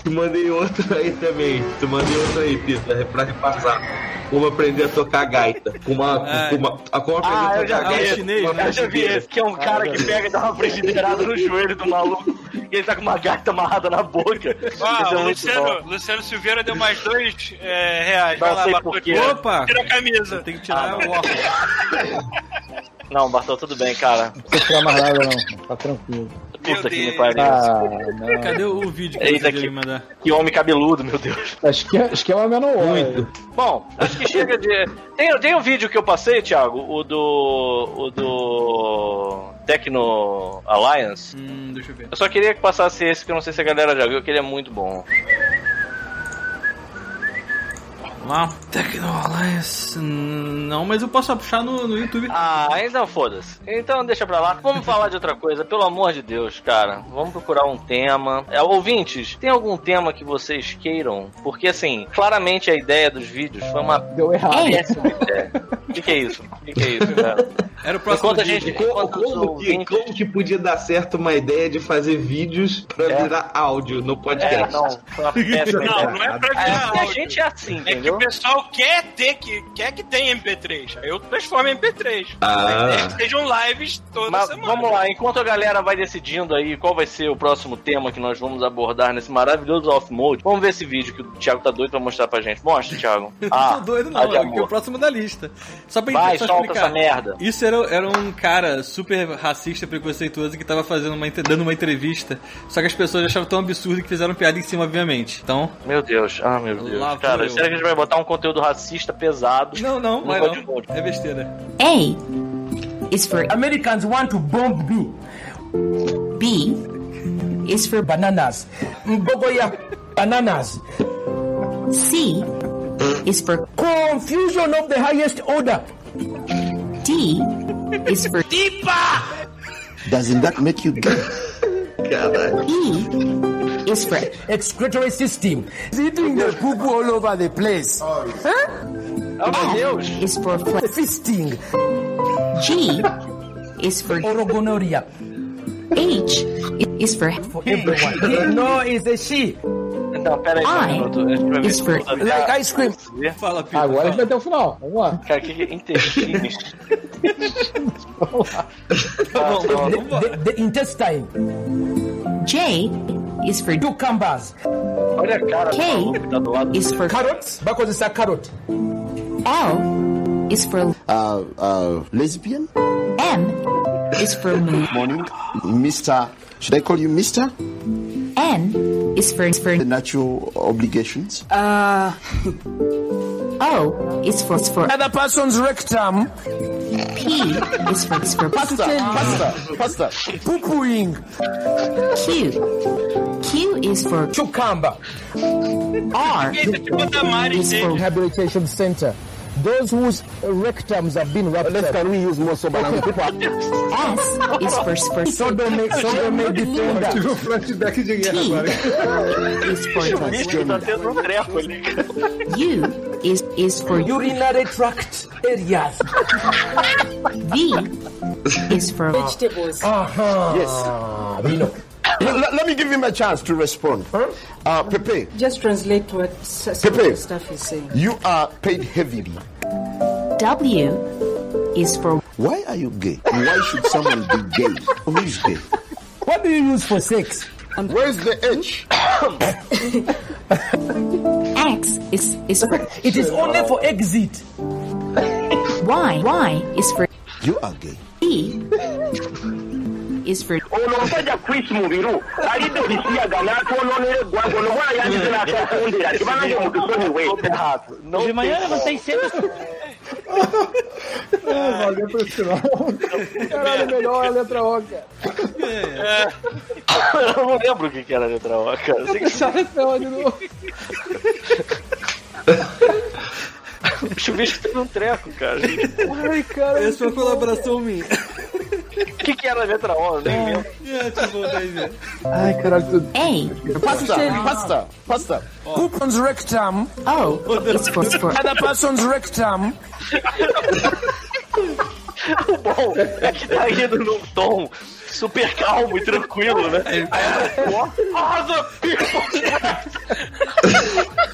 Te mandei outro aí também. Te mandei outro aí, Pita, pra repassar. Como aprender a tocar gaita. Como, uma, Ah, como, a, como aprender Ah, a eu já tocar vi gaita. esse. com uma eu já vi esse, que é um cara que pega e dá uma frigideirada no joelho do maluco e ele tá com uma gaita amarrada na boca. Ah, é o Luciano. Luciano Silveira deu mais dois é, reais. Não Vai lá, Opa! Tira a camisa. Tem que tirar Ah, o óculos. Não, Bartol, tudo bem, cara. Não precisa tirar mais nada, não. Tá tranquilo. Puta que me pariu. Ah. Cadê o vídeo que Eita, que- mandar? Que homem cabeludo, meu Deus. Esquema, esquema menor. Muito. Bom, acho que chega de. Tem, tem um vídeo que eu passei, Thiago, o do. O do. Tecno Alliance. Hum, deixa eu ver. Eu só queria que passasse esse, que eu não sei se a galera já viu, que ele é muito bom. Lá, Tecno Alliance. Não, mas eu posso puxar no, no YouTube. Ah, então foda-se. Então deixa pra lá. Vamos falar de outra coisa, pelo amor de Deus, cara. Vamos procurar um tema. É, ouvintes, tem algum tema que vocês queiram? Porque assim, claramente a ideia dos vídeos foi uma Deu errado. péssima ideia. O que, que é isso? O que, que é isso, cara? Era o próximo Enquanto a gente. Como, que, como que podia dar certo uma ideia de fazer vídeos pra É. virar áudio no É, podcast? não, péssima Não, ideia. não é pra É, virar a áudio. gente é assim, É entendeu? O pessoal quer ter que, quer que tenha MP3. Aí eu transformo em MP3. Ah. Que sejam lives toda Mas semana. vamos lá, enquanto a galera vai decidindo aí qual vai ser o próximo tema que nós vamos abordar nesse maravilhoso off-mode, vamos ver esse vídeo que o Thiago tá doido pra mostrar pra gente. Mostra, Thiago. Ah, não tô doido, ah, não, de é porque é o próximo da lista. Só pra Vai, só solta explicar. essa merda. Isso era, era um cara super racista, preconceituoso que tava fazendo uma, dando uma entrevista. Só que as pessoas achavam tão absurdo que fizeram piada em cima, obviamente. Então. Meu Deus, ah, meu Deus. Lá Cara, será que a gente vai botar um conteúdo racista pesado? Não, não, off-mode? não. É besteira. A is for Americans want to bomb me. B is for bananas. Mbogoya bananas. C is for confusion of the highest order. D is for deeper. Doesn't that make you gay? E is for excretory system. Eating the poo poo all over the place. Huh? Oh meu Deus! Is for fisting. G is for orogonoria. H is for, for everyone. no, it's a she. Não, pera aí, só um minuto. A gente vai ver is for like ice cream. Fala, Pita. Agora a gente vai até o final. Vamos lá. Cara, que que é intestinos? the, the, the intestine. J is for cucumbers. Olha a cara K tá do lado. is for carrots. Because it's a carrot. L is for Uh, uh, lesbian? M is for moon. Morning, Mr. Should I call you Mr? N is for for The natural obligations. uh O is for is for other person's rectum. P is for is for Pasta, pasta, pasta. poo pooing. Q Q is for cucumber. R is for rehabilitation center. Those whose rectums have been ruptured. Can we use more sober than S is for for sodomy sodomy defender. Tive flashback de guerra agora. is for O bicho tá tendo treco ali, cara. U is is for urinary tract areas. V is for vegetables. Uh-huh. Yes. We know. Let, let me give him a chance to respond. Uh, Pepe, Just translate what s- some of Pepe. the stuff is saying. you are paid heavily. W is for Why are you gay? Why should someone be gay? Who is gay? what do you use for sex? Where's the H? X is is for it is only for exit. Y Y is for You are gay. E is for we De manhã eu levantei cedo. É, valeu por esse final. Caralho, melhor a letra O, cara. Eu não lembro o que era a letra O, cara. Eu sei que a letra O de novo. o bicho teve um treco, cara. Ai, cara. Essa foi uma colaboração minha. O que que era a letra O? Nem lembro. É, tipo, daí. Ai, caralho, tudo. A Pasta, pasta, pasta. person's rectum. O is for for other person's rectum. O bom é que tá indo num tom super calmo e tranquilo, né? Aí a letra O. Other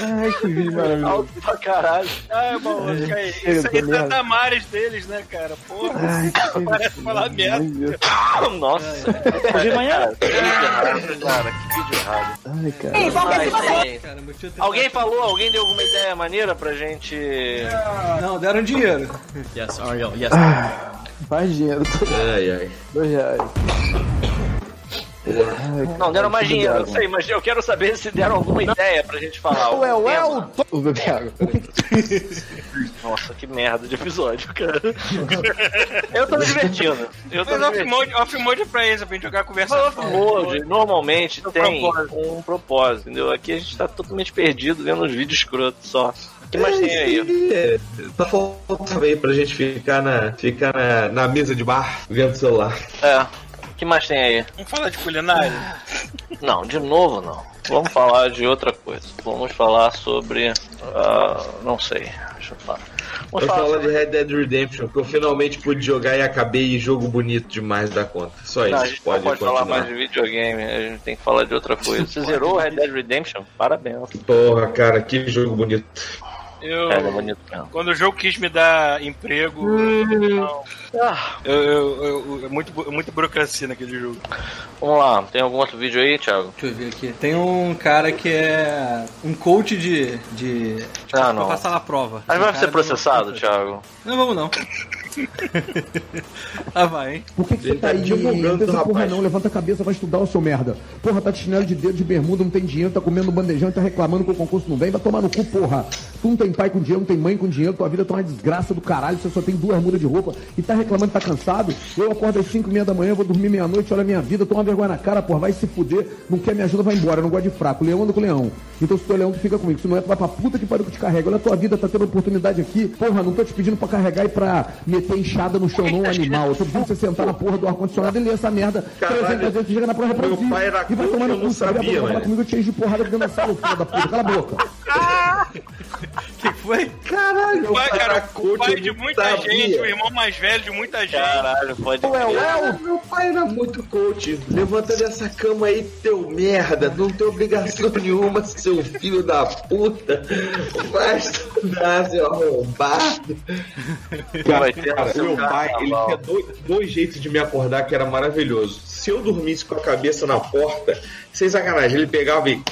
Ai, que vídeo maravilhoso. Alto pra caralho. Ai, maluco, aí. Chega Isso aí dessa tá merda. Damares deles, né, cara? Porra, Ai, que parece falar merda. Nossa. De manhã? Que vídeo errado, cara. Que vídeo errado. Ai, cara. Mas, hein, Alguém falou, alguém deu alguma ideia maneira pra gente. Não, deram dinheiro. Yes, Ariel, yes. Mais dinheiro. Ai, ai. Dois reais. Não, deram mais dinheiro, eu sei, mas eu quero saber se deram alguma ideia pra gente falar. Ué, ué, tema. Vou beber água. Nossa, que merda de episódio, cara. Eu tô me divertindo. Eu tô Mas off-mode off-mode é pra isso, pra gente jogar conversa Mas off-mode normalmente Um tem propósito. um propósito, entendeu? Aqui a gente tá totalmente perdido vendo uns vídeos escrotos só. O que mais tem aí? É, tá faltando aí pra gente ficar na, ficar na, na mesa de bar vendo o celular. É. O que mais tem aí? Vamos falar de culinária? Não, de novo não. Vamos falar de outra coisa. Vamos falar sobre. ah, não sei. Deixa eu falar. Eu falar de Red Dead Redemption, que eu finalmente pude jogar e acabei em jogo bonito demais da conta. Só isso. Não, a gente pode não pode falar continuar. mais de videogame, a gente tem que falar de outra coisa. Você zerou o Red Dead Redemption? Parabéns. Porra, cara, que jogo bonito. Eu, É, é bonito mesmo. quando o jogo quis me dar emprego, não. eu, eu, eu- é muito, muita burocracia naquele jogo. Vamos lá, tem algum outro vídeo aí, Thiago? Deixa eu ver aqui. Tem um cara que é um coach de. de Ah, pra não. passar na prova. Mas Um vai ser do- processado, Thiago? Não vamos não. Ah, vai, hein? Por que, que você tá aí? divulgando Não tem essa porra rapaz. não, levanta a cabeça, vai estudar o seu merda. Porra, tá de chinelo de dedo, de bermuda, não tem dinheiro, tá comendo bandejão tá reclamando que o concurso não vem, vai tomar no cu, porra. Tu não tem pai com dinheiro, não tem mãe com dinheiro, tua vida tá uma desgraça do caralho, você só tem duas mudas de roupa e tá reclamando que tá cansado. Eu acordo às 5 e meia da manhã, vou dormir meia-noite, olha a minha vida, toma vergonha na cara, porra, vai se fuder, não quer me ajuda, vai embora, eu não gosto de fraco. Leão anda com leão. Então se tu é leão, tu fica comigo. Se não é, tu vai pra puta que pariu que te carrega. Olha a tua vida, tá tendo oportunidade aqui. Porra, não tô te pedindo pra carregar e pra meter enxada no chão, não, animal. Eu tô pedindo você sentar na porra do ar-condicionado e ler essa merda. Caralho, 300 vezes, chega na prova pra meu você. pai era E vai tomar no eu não cu, sabia, falar comigo, eu te encho de porrada dentro da sala, filho da puta. Cala a boca. que foi? Caralho, O pai, cara, era o coach, pai de muita sabia. gente, o irmão mais velho de muita gente. Caralho, pode Cara, meu pai era muito coach. Levanta dessa cama aí, teu merda. Não tem obrigação nenhuma, seu filho da puta. Vai estudar, seu arrombado. Cara, Vai ter cara, meu pai, ele tinha dois, dois jeitos de me acordar que era maravilhoso. Se eu dormisse com a cabeça na porta, sem sacanagem, ele pegava e.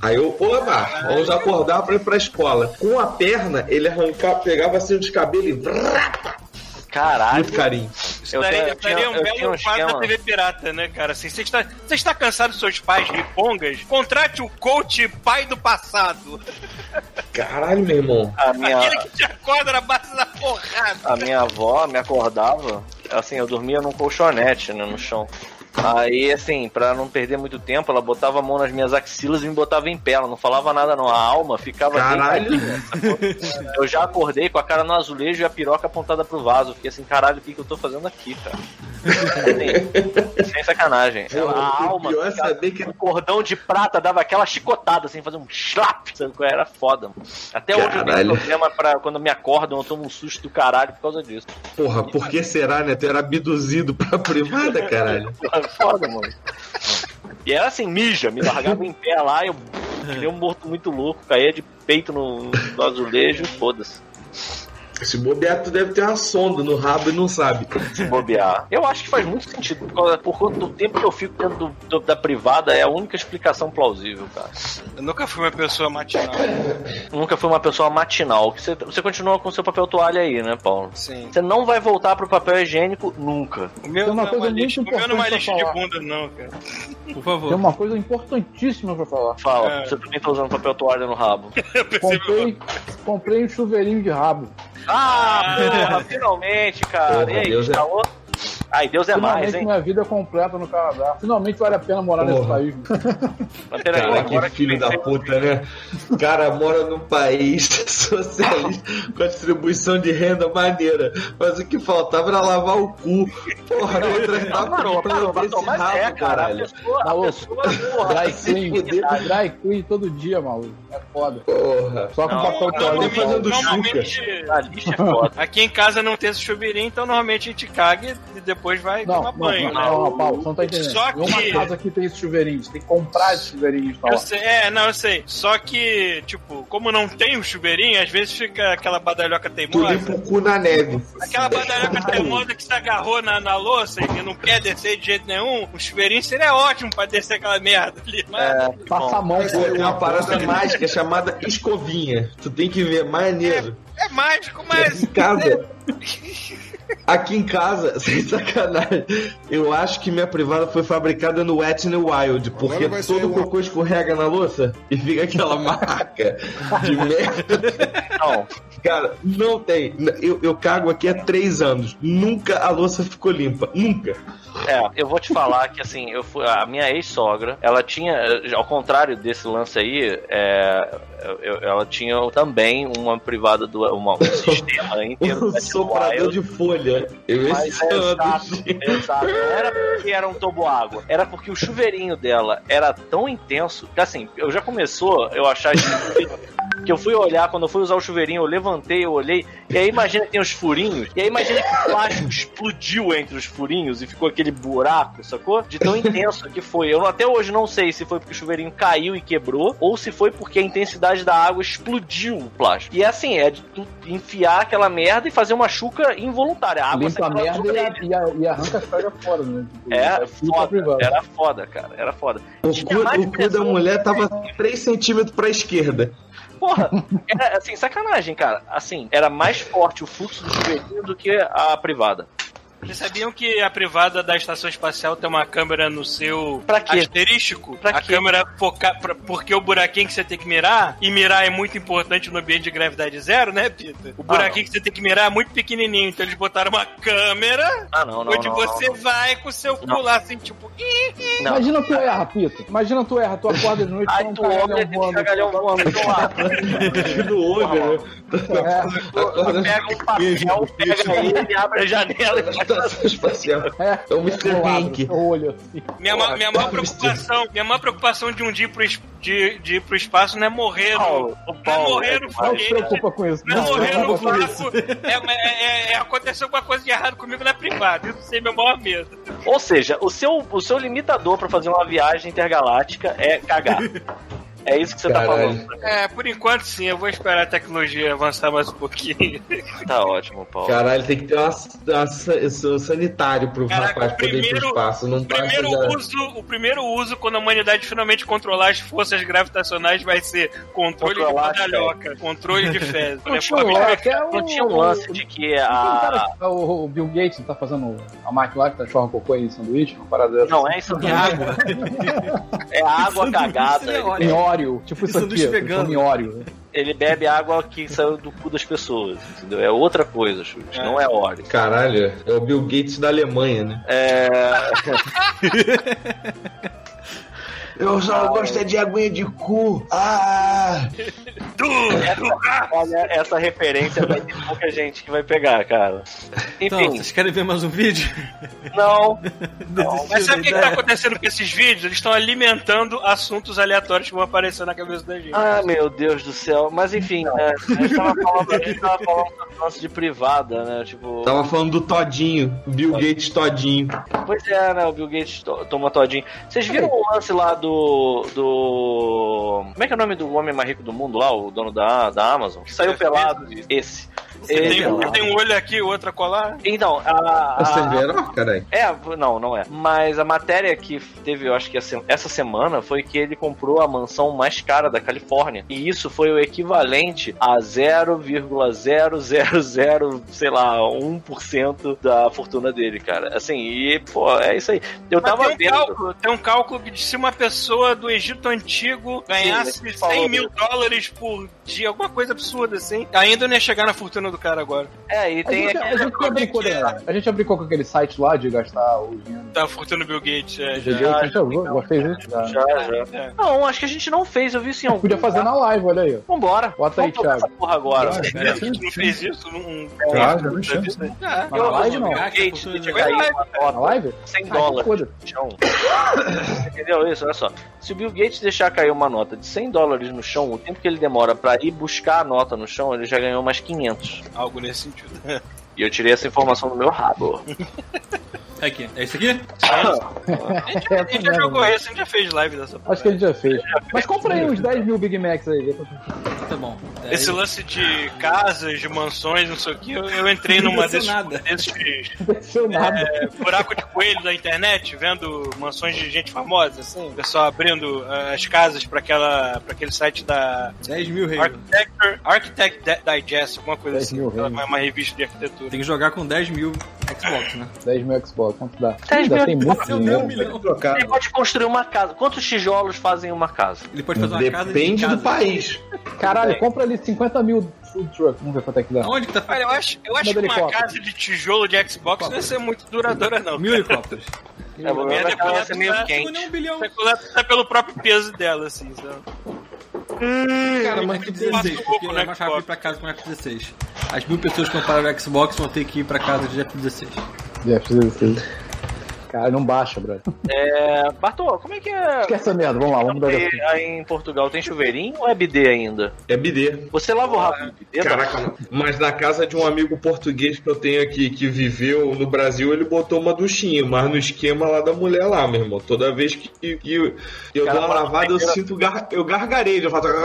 Aí eu, opa, vamos acordar pra ir pra escola. Com a perna, ele arrancava, pegava assim os cabelos e. Caralho. Muito carinho. Eu Daria, tenho- eu um eu belo um quadro da. TV Pirata, né, cara? Assim, você está, você está cansado dos seus pais ripongas? Contrate o coach pai do passado. Caralho, meu irmão. A minha, Aquele que te acorda na base da porrada. a minha avó me acordava, assim, eu dormia num colchonete, né, no chão. Aí, assim, pra não perder muito tempo, ela botava a mão nas minhas axilas e me botava em pé. Ela não falava nada, não. A alma ficava Caralho. sacou? Eu já acordei com a cara no azulejo e a piroca apontada pro vaso. Fiquei assim, caralho, o que, que eu tô fazendo aqui, cara? Assim, sem sacanagem. Ela- a o alma, pior é ficava- saber que- o cordão de prata dava aquela chicotada, assim, fazia um slap. É? Era foda, mano. Até hoje eu tenho Caralho. problema pra quando me acordam, eu tomo um susto do caralho por causa disso. Porra, por que será, né? Tu era abduzido pra privada, caralho. Foda, mano. E era assim, mija, me largava em pé lá, eu queria um morto muito louco, caía de peito no, no azulejo, foda-se. Se bobear, tu deve ter uma sonda no rabo e não sabe. Se bobear. Eu acho que faz muito sentido, por, conta do tempo que eu fico dentro do- do- da privada, é a única explicação plausível, cara. Eu nunca fui uma pessoa matinal. Nunca fui uma pessoa matinal. Você, você continua com seu papel toalha aí, né, Paulo? Sim. Você não vai voltar pro papel higiênico nunca. O meu Tem uma não é coisa uma lista, o muito meu não é importante pra de falar. bunda, não, cara. Por favor. Tem uma coisa importantíssima pra falar. Fala, É. você também tá usando papel toalha no rabo. Comprei, comprei um chuveirinho de rabo. Ah, porra, finalmente, cara. Porra, e aí, Deus é- instalou? Ai, Deus é Finalmente mais, hein? minha vida completa no Canadá. Finalmente vale a pena morar nesse Porra. país. Mas peraí, Cara, que filho da puta, né? Cara mora num país socialista com a distribuição de renda maneira. Mas o que faltava era lavar o cu. Porra, não tratava Parou, de parou, pra mas esse mas é, rabo, cara. A caralho. pessoa, a Maluco. pessoa, porra, Dry clean, dry clean todo dia, maluco. É foda. Porra. Só com Não, papel não, toalha. Tá fazendo Normalmente, a lixa é foda. aqui em casa não tem esse chuveirinho, então normalmente a gente caga e depois vai Não, tomar não, banho, não, né? não, não, Paulo, você não tá entendendo. Só Em uma que- casa que tem esse chuveirinho, você tem que comprar esse chuveirinho Eu instalar. sei, é, não, eu sei. Só que, tipo, como não tem o chuveirinho, às vezes fica aquela badalhoca Tu teimosa. limpa o cu na neve. Aquela badalhoca teimosa que se agarrou na, na louça e não quer descer de jeito nenhum, o chuveirinho seria ótimo pra descer aquela merda ali. Mas, É, Passa a mão Tem uma parada mágica chamada escovinha. Tu tem que ver, maneiro. é mágico, Aqui mas. em casa. Aqui em casa, sem sacanagem, eu acho que minha privada foi fabricada no Wet n Wild, porque todo cocô escorrega na louça e fica aquela marca de merda. Não, Cara, não tem. Eu, eu cago aqui há três anos. Nunca a louça ficou limpa. Nunca. É, eu vou te falar que assim, eu fui, a minha ex-sogra, ela tinha, ao contrário desse lance aí, é, ela tinha também uma privada do uma, um sistema inteiro Um do soprador de folha. Eu Mas é ano. exato, exato. Não era porque era um toboágua, era porque o chuveirinho dela era tão intenso que assim, eu já começou eu achar Que eu fui olhar, quando eu fui usar o chuveirinho, eu levantei, eu olhei, e aí imagina que tem os furinhos, e aí imagina que o plástico explodiu entre os furinhos e ficou aquele buraco, sacou? De tão intenso que foi. Eu até hoje não sei se foi porque o chuveirinho caiu e quebrou, ou se foi porque a intensidade da água explodiu o plástico. E é assim, é de enfiar aquela merda e fazer uma chuca involuntária. A água Limpa a merda e, e a- e arranca as pedras fora, né? Tipo, É fica foda, privado. era foda, cara, era foda. O cu, o cu da mulher tava 3 centímetros pra esquerda. Porra, era assim, sacanagem, cara. Assim, era mais forte o fluxo do chuveirinho do que a privada. Vocês sabiam que a privada da estação espacial tem uma câmera no seu Pra quê? asterístico? Pra a quê? câmera foca... pra- porque o buraquinho que você tem que mirar, e mirar é muito importante no ambiente de gravidade zero, né, Peter? O buraquinho que você tem que mirar é muito pequenininho, então eles botaram uma câmera Ah, não, não, onde não, você não. vai com o seu Não. cu lá, assim, tipo... Não. Imagina tu erra, Pito. Imagina tu erra, tu acorda de noite um tu olha e tem um voando. cagalhão voando do olho, né? Acorda Pega um papel, pega ele, abre a janela e estação espacial. É, É o Mr. Hank. o olho assim. Minha, ma- minha maior preocupação, minha maior preocupação de um dia ir pro, de, de ir pro espaço não é morrer no, não é morrer no Não se foguete, preocupa com isso. não é morrer no vácuo, é, é, é, é, aconteceu alguma coisa de errado comigo na privada, isso é meu maior medo. Ou seja, o seu, o seu limitador pra fazer uma viagem intergaláctica é cagar. É isso que você tá Caralho. falando. É, por enquanto sim, eu vou esperar a tecnologia avançar mais um pouquinho. Tá ótimo, Paulo. Caralho, tem que ter uma, uma sa- sanitário pro Caraca, rapaz o poder ir pro primeiro- espaço. Não O tá primeiro uso, o primeiro uso quando a humanidade finalmente controlar as forças gravitacionais vai ser controle Controlar, de badalhoca, controle de fezes. Não né? tinha um é o- Não tinha um lance de que um a. cara- o, o Bill Gates tá fazendo a máquina lá que transforma cocô em sanduíche, uma parada dessa. Não, é isso É água. É água cagada. é Em óleo, tipo isso aqui, vegano. em óleo. ele bebe água que saiu do cu das pessoas, entendeu? É outra coisa, Chute. Não é óleo. Caralho, é o Bill Gates da Alemanha, né? É. Eu só gosto é de aguinha de cu. Ah! Essa, olha, essa referência vai ter pouca gente que vai pegar, cara. Então, Enfim, vocês querem ver mais um vídeo? não. Mas sabe o que, que tá acontecendo com esses vídeos? Eles estão alimentando assuntos aleatórios que vão aparecer na cabeça da gente. Ah, meu Deus do céu. Mas enfim, né? A gente tava falando, a gente tava falando do lance de privada, né? Tipo. Tava falando do Todinho, Bill Gates Todinho. Pois é, né? O Bill Gates to- toma todinho. Vocês viram o lance lá do. Do. Como é que é o nome do homem mais rico do mundo lá, o dono da, da Amazon? Que saiu pelado. Esse. Você tem, Ele- um- tem um olho aqui, o outro a colar. Então, a. Você verá, caralho? É, não, não é. Mas a matéria que teve, eu acho que essa- essa semana, foi que ele comprou a mansão mais cara da Califórnia. E isso foi o equivalente a 0,000, sei lá, 1% da fortuna dele, cara. Assim, e, pô, é isso aí. Eu Mas tava tem um vendo. cálculo, tem um cálculo de se uma pessoa do Egito Antigo ganhasse Sim, 100 falou mil dólares por dia, alguma coisa absurda assim, ainda não ia chegar na fortuna do cara agora. É, e A tem gente, a, gente já brincou, né? a gente já brincou com aquele site lá de gastar o dinheiro. Da fortuna do Bill Gates, é. Já, já. a gente já, já fez isso? Já. Já, já. Não, acho que a gente não fez, eu vi sim algum. Podia fazer na live, olha aí. ó. Vambora. Bota aí, Thiago. essa porra agora. Certeza que a gente não fez isso Mas na live não. Bill Gates Foi deixa na live. uma Na live? 100 Ah, dólares foda. no chão. Entendeu isso? Olha só. Se o Bill Gates deixar cair uma nota de 100 dólares no chão, o tempo que ele demora pra ir buscar a nota no chão, ele já ganhou mais 500. Algo nesse sentido. E eu tirei essa informação do meu rabo. É aqui. É isso aqui? A gente, a gente já jogou isso, a gente já fez live dessa Acho que a gente já fez. Mas compra aí uns 10 mil Big Macs aí. Tá bom. É, Esse lance de casas, de mansões, não sei o que, eu, eu entrei numa Não desses, nada. desses é, buraco de coelho da internet, vendo mansões de gente famosa, assim, o pessoal abrindo ah, as casas pra aquela para aquele site da 10 mil reais. Architect Di- Digest, alguma coisa 10 assim, uma, uma revista de arquitetura. Tem que jogar com 10 mil Xbox, né? 10 mil Xbox, quanto dá? 10 Ainda mil tem muito dinheiro. milhão. Trocar. Ele pode construir uma casa. Quantos tijolos fazem uma casa? Ele pode fazer uma casa Depende casa. do país. Caralho, compra ali 50 mil food truck. Vamos ver quanto é que dá. Aonde que tá Cara, eu acho, eu acho que uma casa de tijolo de Xbox não ia ser muito duradoura, não. Mil helicópteros. É, o problema é que ela vai ser meio Não, quente. Não, um bilhão. Tá pelo próprio peso dela, assim, sabe? Cara, mas Muito 16, fácil porque no é mais rápido ir pra casa com o F16. As mil pessoas que compraram o Xbox vão ter que ir pra casa de F16. Jeff, 16. Cara, não baixa, brother. É. Bartô, como é que é. Esquece essa merda, vamos lá, vamos dar Aí, aí em Portugal tem chuveirinho ou é BD ainda? É bidê. Você lava o rabo no BD? Caraca, mas na casa de um amigo português que eu tenho aqui que viveu no Brasil, ele botou uma duchinha, mas no esquema lá da mulher lá, meu irmão. Toda vez que, que eu Cara, dou uma lavada, eu sinto gar, eu gargarejo, eu faço.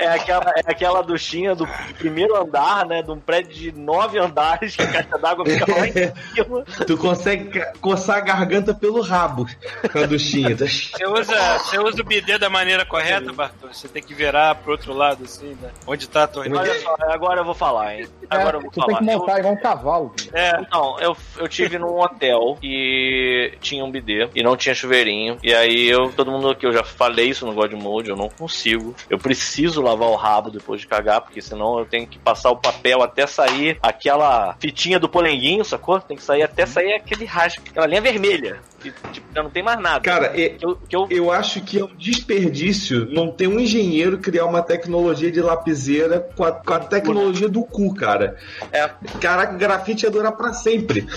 É aquela, é aquela duchinha do primeiro andar, né? De um prédio de nove andares que a caixa d'água fica lá em cima. Tu consegue ca- coçar a garganta pelo rabo com a duchinha. Você usa, você usa o bidê da maneira correta, Bartô? Você tem que virar pro outro lado, assim, né? Onde tá a torneira. Olha só, agora eu vou falar, hein? Agora eu vou É, tu tem falar. que Eu- montar igual um cavalo. É. Então, eu, eu tive num hotel e tinha um bidê e não tinha chuveirinho. E aí eu, todo mundo aqui, eu já falei isso no God Mode, eu não consigo. Eu preciso lavar o rabo depois de cagar, porque senão eu tenho que passar o papel até sair aquela fitinha do polenguinho, sacou? Tem que sair até sair aquele rasgo, aquela linha vermelha. Que, tipo, já não tem mais nada. Cara, que eu, que eu Eu acho que é um desperdício não ter um engenheiro criar uma tecnologia de lapiseira com a, com a tecnologia do cu, cara. É. Caraca, grafite ia durar pra sempre.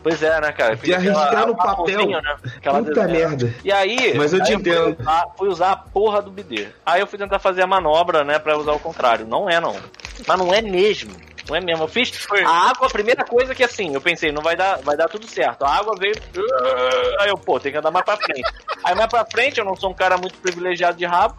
Pois é, né, cara? De arriscar no papel. Né? Aquela Puta merda. E aí. Mas eu te aí entendo. Fui usar, fui usar a porra do bidê. Aí eu fui tentar fazer a manobra, né, pra usar o contrário. Não é, não. Mas não é mesmo. Não é mesmo. Eu fiz a água, a primeira coisa que assim, eu pensei, não vai dar, vai dar tudo certo. A água veio. Aí eu, pô, tem que andar mais pra frente. Aí mais pra frente, eu não sou um cara muito privilegiado de rabo.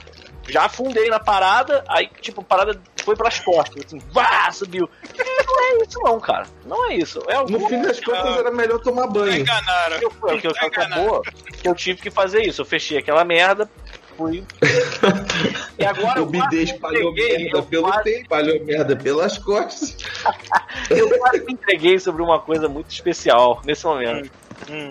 Já afundei na parada, aí, tipo, a parada foi pras costas, assim, vá, subiu. Não é isso, não, cara. Não é isso. É No fim das contas era melhor tomar banho. Enganaram. eu, que, eu, que acabou que eu tive que fazer isso. Eu fechei aquela merda, fui. E agora O eu bidê quase espalhou entreguei, merda pelo quase- peito, espalhou merda pelas costas. Eu quase me entreguei sobre uma coisa muito especial nesse momento. Hum.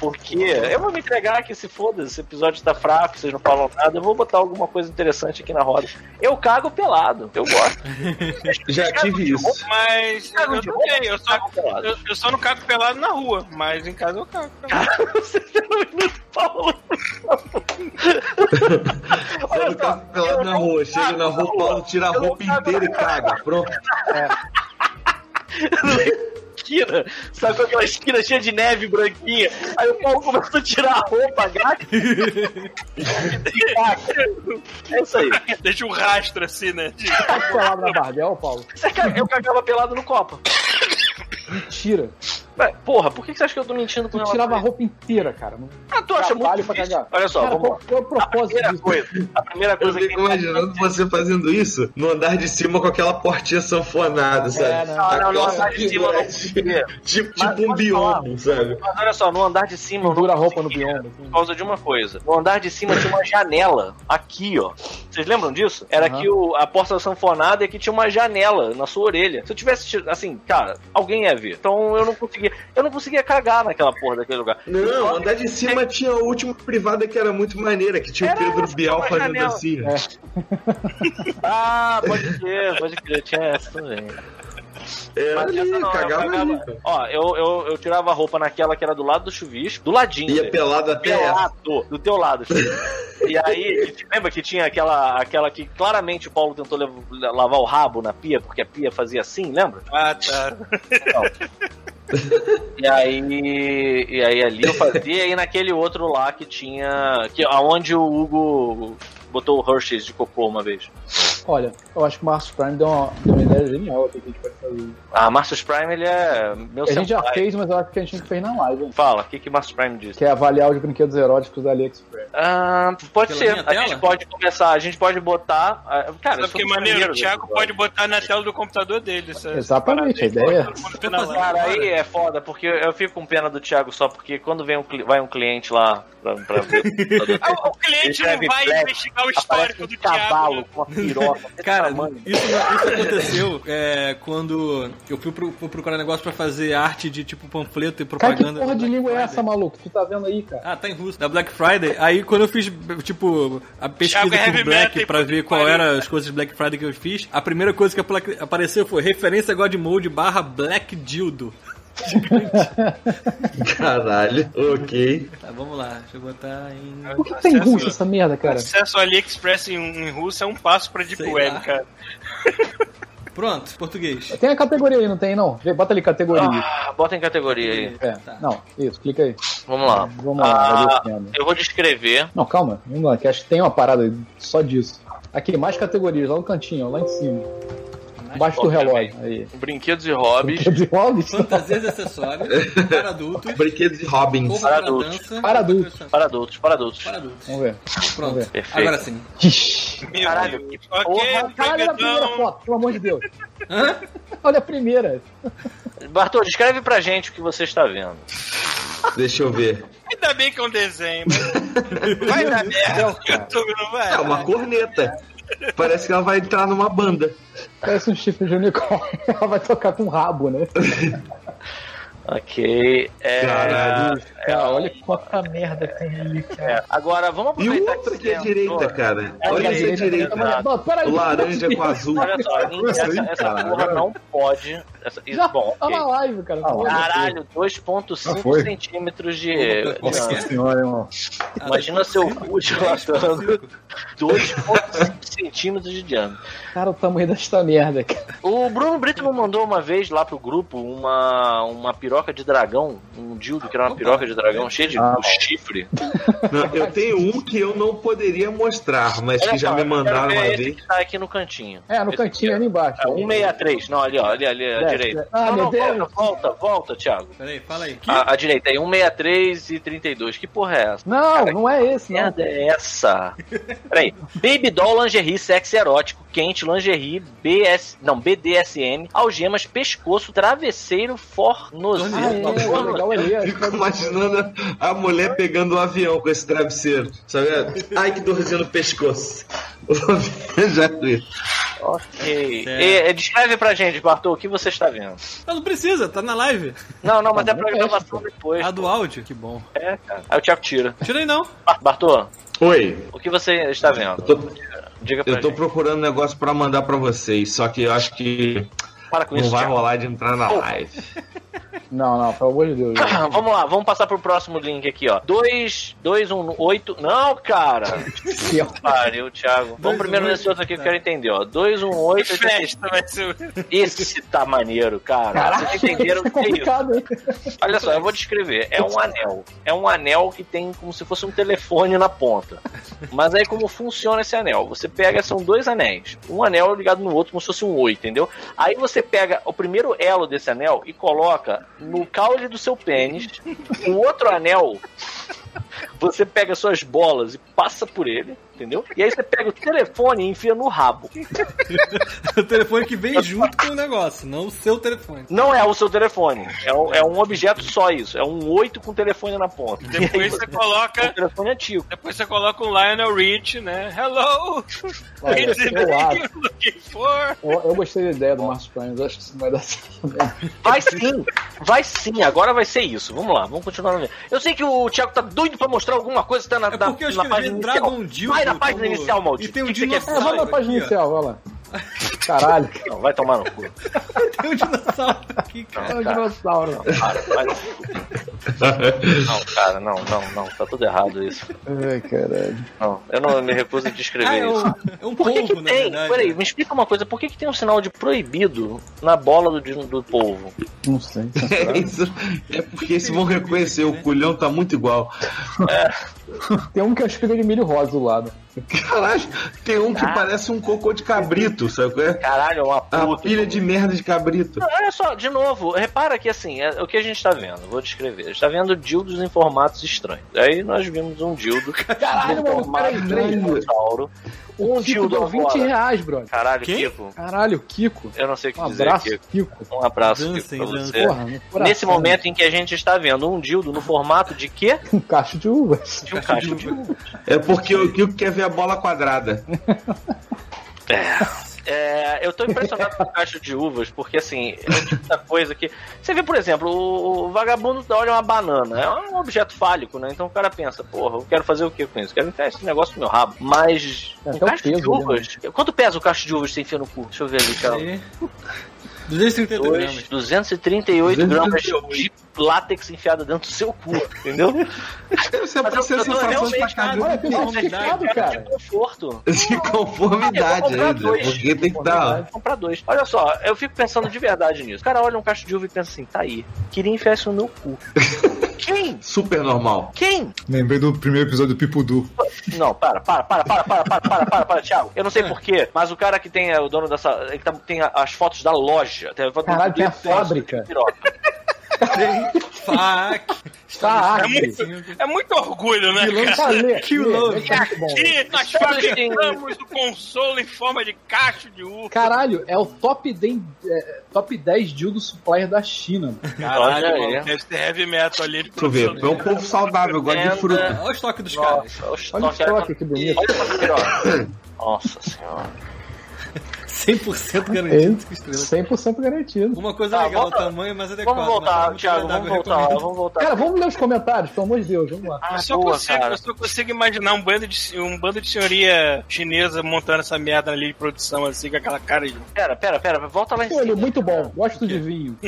Porque eu vou me entregar que se foda, esse episódio tá fraco, vocês não falam nada, eu vou botar alguma coisa interessante aqui na roda. Eu cago pelado, eu gosto. Já tive isso. Mas Cago eu de também, roupa, eu cago só, pelado. eu, eu só não cago pelado na rua, mas em casa eu cago. Só no carro pelado na rua. Chega na rua, o Paulo tira a roupa inteira e caga. Pronto. Esquina, sabe com aquela esquina cheia de neve branquinha. Aí o Paulo começou a tirar a roupa, gato. é isso aí. Deixa um rastro assim, né? De... pelado na Bardel, Paulo? Você ca- Eu cagava pelado no copo. Mentira. Porra, por que você acha que eu tô mentindo com ela? tirava a roupa inteira, cara. Não... Ah, tu acha muito difícil. Olha só, Cara, vamos qual, qual é o propósito primeira disso? coisa, a primeira Eu coisa fico que imaginando você fazendo isso no andar de cima com aquela portinha sanfonada, sabe? É, não, não, no andar de cima não Tipo, Mas tipo um biombo, sabe? Mas olha só, no andar de cima eu não Dura a roupa no biombo. Por causa de uma coisa. No andar de cima tinha uma janela. Aqui, ó. Vocês lembram disso? Era Aham. que o, a porta sanfonada e aqui tinha uma janela na sua orelha. Se eu tivesse, tido- assim, cara, alguém ia ver. Então eu não conseguia. Eu não conseguia cagar naquela porra daquele lugar. Não, andar de cima tinha a última privada que era muito maneira, que tinha o Era Pedro essa, Bial fazendo janela. assim. Ah, pode crer, pode crer. Tinha essa também. Era Mas ali, essa não, eu cagava cagava- ali. cara. Ó, eu, eu, eu tirava a roupa naquela que era do lado do chuvisco, do ladinho. Ia pelado até essa. pelado, do teu lado. e aí, lembra que tinha aquela, aquela que claramente o Paulo tentou lavar o rabo na pia, porque a pia fazia assim, lembra? Ah, tá. E aí, e aí ali eu fazia, e naquele outro lá que tinha. Que, aonde o Hugo botou o Hershey's de cocô uma vez. Olha, eu acho que o Marcos Prime deu uma, deu uma ideia genial aqui que a gente pode fazer. Ah, Marcus Prime, ele é meu a gente já fez, mas eu acho que a gente fez na live. hein? Fala, o que que Marcus Prime disse? Que é avaliar os brinquedos eróticos da AliExpress. Ah, pode Pela ser. A gente tela? pode começar, a gente pode botar. ah, Cara, Sabe que maneiro? O Thiago pode botar na tela do computador dele. Exatamente, a ideia é- live. Cara, aí é foda, porque eu fico com pena do Thiago só porque quando vem um, vai um cliente lá pra, pra ver. Ah, O cliente não vai investigar o histórico do Thiago. cavalo né? com uma piroca. Cara, isso, isso aconteceu é, quando eu fui, pro, fui procurar negócio pra fazer arte de tipo panfleto e Cara, que propaganda. porra de língua é essa, maluco? Tu tá vendo aí, cara? Ah, tá em russo. Da Black Friday. Aí quando eu fiz, tipo, a pesquisa Thiago é por Black metal, pra ver qual era as coisas de Black Friday que eu fiz, a primeira coisa que apareceu foi referência God Mode barra Black Dildo. Caralho, ok. Tá, vamos lá. Deixa eu botar em... Por que tá em russo essa merda, cara? Acesso ao AliExpress em, em russo é um passo pra Deep Sei Web, lá. cara. Pronto, português. Tem a categoria aí, não tem não? Bota ali categoria. Ah, bota em categoria aí. É, não, isso, clica aí. Vamos lá. Vamos lá, Ah, eu vou descrever. Não, calma, vamos lá, que acho que tem uma parada aí só disso. Aqui, mais categorias, lá no cantinho, ó, lá em cima. Embaixo do relógio. Aí. Brinquedos e hobbies. De hobbies? Fantasias e acessórios. Para adultos. Brinquedos e Robins. Corpo Para para adultos. dança. Para adultos. Para adultos, para adultos. Para adultos. Vamos ver. Pronto. Vamos ver. Perfeito. Agora sim. Caralho, que Ok, porra. Caralho, olha a primeira foto, pelo amor de Deus. Olha a primeira. Bartô, descreve pra gente o que você está vendo. Deixa eu ver. Ainda bem que é um desenho, mas vai dar merda. O YouTube não vai. É uma corneta. Parece que ela vai entrar numa banda. Parece um chifre de unicórnio. Ela vai tocar com rabo, né? Ok. É, Caralho. Cara, olha quanta merda tem ali, cara. é, Agora, vamos E aproveitar o outro aqui você à direita, cara. É, Olha é, é, direita. Peraí. O laranja com azul. Olha só, essa, aí, essa cara. porra não pode. Essa, isso, Já bom, tá na live, cara. Deus. Caralho, Já 2,5 foi? centímetros de. Nossa senhora, irmão. Imagina seu cu dilatando 2,5 centímetros de diâmetro. Cara, o tamanho desta merda, cara. O Bruno Brito me mandou uma vez lá pro grupo uma, uma piroca de dragão, um dildo que era uma piroca de dragão cheia de Ah. chifre. Não, eu tenho um que eu não poderia mostrar, mas Olha que já só, me mandaram uma esse vez. que tá aqui no cantinho. É, no Esse cantinho aqui, ali embaixo. É 163. Não, ali, ó, ali, ali, à direita. Ah, não, meu não, Deus. volta, volta, volta, Thiago. Peraí, fala aí. A, à direita aí, 163 e 32. Que porra é essa? Não, não é esse, Que não. merda é essa? Peraí. Baby doll, lingerie, sexy erótico, quente, lingerie, BS, não, BDSM, algemas, pescoço, travesseiro, fornozinho. Ah, é, Fico imaginando a mulher pegando o avião com esse travesseiro. Sabe? Ai, que dorzinha no pescoço. já vi. Ok. Certo. E, descreve pra gente, Bartô, o que você está vendo? Não, não precisa, tá na live. Não, não, mas Tá é é, gravação depois. A do áudio, que bom. É, cara. Aí o Thiago tira. Tirei não. Bar- Bartô, Oi. o que você está vendo? Eu tô, Diga eu tô gente. procurando um negócio pra mandar pra vocês, só que eu acho que Para com não isso, vai Thiago. rolar de entrar na live. Não, não, pelo amor de Deus. Vamos lá, vamos passar pro próximo link aqui, ó. 2, 2, 1, 8. Não, cara! Pariu, Thiago. Vamos Dois, primeiro um, nesse outro aqui que eu tá. quero entender, ó. 2, 1, 8. Festa vai ser. o- Esse tá maneiro, cara. Vocês entenderam o que é isso? Olha só, eu vou descrever. É um anel. É um anel que tem como se fosse um telefone na ponta. Mas aí como funciona esse anel? Você pega, são dois anéis. Um anel ligado no outro como se fosse um oi, entendeu? Aí você pega o primeiro elo desse anel e coloca no caule do seu pênis. O outro anel, você pega suas bolas e passa por ele, entendeu? E aí você pega o telefone e enfia no rabo. o telefone que vem junto com o negócio, não o seu telefone. Não é o seu telefone. É um, é um objeto só isso. É um oito com telefone na ponta. Depois você É coloca. um telefone antigo. Depois você coloca um Lionel Rich, né? Hello! Olha, eu acho. you're looking for. Eu, eu gostei da ideia do Márcio Pranes, acho que isso não vai dar certo. Vai sim, vai sim, agora vai ser isso. Vamos lá, vamos continuar no vídeo. Eu sei que o Thiago tá doido pra mostrar alguma coisa que tá na, É na, porque eu na página escrevi inicial. Dragon Dildo. Vai na página como- inicial, maldito. E tem um O que que você quer? É, vamos na dinossauro página aqui, inicial, vai lá. Caralho. Não, vai tomar no cu. Tem um dinossauro aqui, cara. É um dinossauro. Não, vai cu. Não, cara, não, não, não, tá tudo errado isso. Ai, caralho. Não, eu não me recuso a descrever Ah, é isso. um, é um Por que, polvo, que na tem? verdade. Peraí, me explica uma coisa. Por que, que tem um sinal de proibido na bola do, do polvo? Não sei. É, isso, é porque eles vão reconhecer, o culhão tá muito igual. Tem um que é o espiga de milho rosa do lado. Caralho, tem um que Ah. parece um cocô de cabrito, sabe é? Caralho, é uma puta. pilha de merda de cabrito. Não, olha só, de novo, repara que assim, é, o que a gente tá vendo, vou descrever. A gente tá vendo dildos em formatos estranhos. Aí nós vimos um dildo Caralho, em mano, formato peraí. Um Kiko dildo deu 20 agora. reais, brother. Caralho, Quem? Kiko. Caralho, Kiko. Eu não sei o que Um dizer, abraço, Kiko. Kiko. Um abraço, Dancem, Kiko, pra você. Porra. Nesse momento em que a gente está vendo um dildo no formato de quê? Um cacho de uvas. De um cacho de uva. É porque o Kiko quer ver a bola quadrada. É. É, eu tô impressionado com o cacho de uvas, porque assim, é o tipo da coisa que. Você vê, por exemplo, o, o vagabundo olha uma banana, é um objeto fálico, né? Então o cara pensa, porra, eu quero fazer o que com isso? Quero enfiar esse negócio no meu rabo. Mas É, o cacho de peso ali, uvas. Quanto pesa o cacho de uvas que você enfia no cu? Deixa eu ver ali, cara. Aí. 238 Dois, gramas. 238 gramas de látex enfiado dentro do seu cu, entendeu? Você Mas precisa eu realmente pra cara, caramba. eu tô Complicado, cara. de conforto. De conformidade ainda. dois. Porque tem que dar. Comprar dois. Olha só, eu fico pensando de verdade nisso. O cara olha um cacho de uva e pensa assim, tá aí. Queria enfiar isso no meu cu. Quem? Super normal. Quem? Lembrei do primeiro episódio do Pipudu. Não, para, para, para, para, para, para, para, para, para, Thiago. Eu não sei porquê, mas o cara que tem, é, o dono dessa. Ele tá- tem as fotos da loja. Tem a foto do- Caralho, tem a fábrica. Fuck. Tá, É muito, é muito orgulho, né, cara? tá que é muito bom. Aqui nós fabricamos o console em forma de cacho de uva. Caralho, é o top 10, é, top 10 dildo supplier da China. mano. Caralho, Olha mano, deve ter heavy metal ali de Deixa eu ver. É um povo saudável, gosta de fruta. Olha o estoque dos caras. Nossa, Olha o estoque, que bonito. Olha essa piroca. Nossa senhora. 100% garantido. É, estrelas. 100% garantido. Uma coisa Tá, legal, volta- o tamanho mais adequado. Vamos mas voltar, Thiago, vamos voltar vamos voltar. Cara, vamos ler os comentários, pelo amor de Deus, vamos lá. Ah, Eu só, boa, consigo, cara. eu só consigo imaginar um bando, de, um bando de senhoria chinesa montando essa merda ali de produção, assim, com aquela cara de. Pera, pera, pera, volta lá em Olha, cima. muito bom. Gosto de vinho.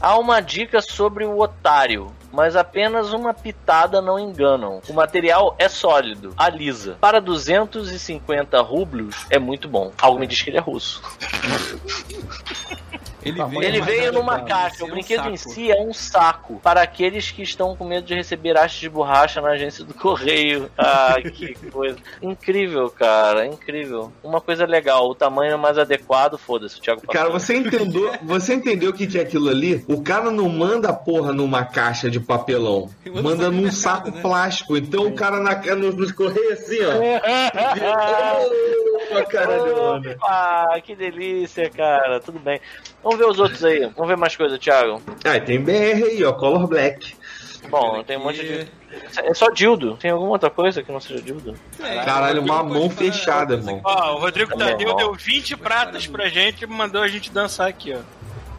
Há uma dica sobre o otário, mas apenas uma pitada não enganam. O material é sólido, alisa. Para 250 rublos é muito bom. Algo me diz que ele é russo. Ele veio, Ele veio numa caixa. O é um brinquedo em si é um saco. Para aqueles que estão com medo de receber hastes de borracha na agência do correio. Ah, que coisa. Incrível, cara. Incrível. Uma coisa legal. O tamanho mais adequado, foda-se. O Thiago passou. Cara, você entendeu, você entendeu o que, que é aquilo ali? O cara não manda a porra numa caixa de papelão. Manda num mercado, saco né? plástico. Então o cara na, nos, nos correios assim, ó. Ô, caralho, mano. Ah, que delícia, cara. Tudo bem. Vamos ver os outros aí. Vamos ver mais coisa, Thiago. Ah, tem BR aí, ó. Color Black. Bom, tem um monte de. É só dildo. Tem alguma outra coisa que não seja dildo? Caralho, uma mão fechada, irmão. Ó, o Rodrigo Tá Tadeu deu 20 pratas pra gente e mandou a gente dançar aqui, ó.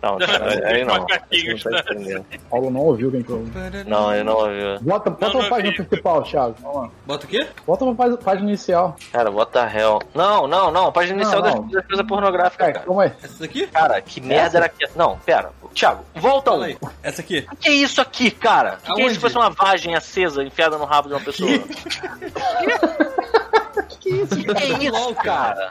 Não, cara, aí não. Macaquinhos, não tá entendendo. Paulo não ouviu quem falou. Não, ele não ouviu. Bota, bota Não, uma não página vi. principal, Thiago. Vamos lá. Bota o quê? Bota uma pá- página inicial. Cara, what the hell? Não, não, não. A página Não, inicial das- não. das coisas pornográficas, É, cara. calma aí. Essa daqui? Cara, que merda era aqui? Não, pera. Thiago, volta um. Essa aqui. O que é isso aqui, cara? O que, que é isso fosse uma vagem acesa enfiada no rabo de uma pessoa? Que isso, O que é isso, cara?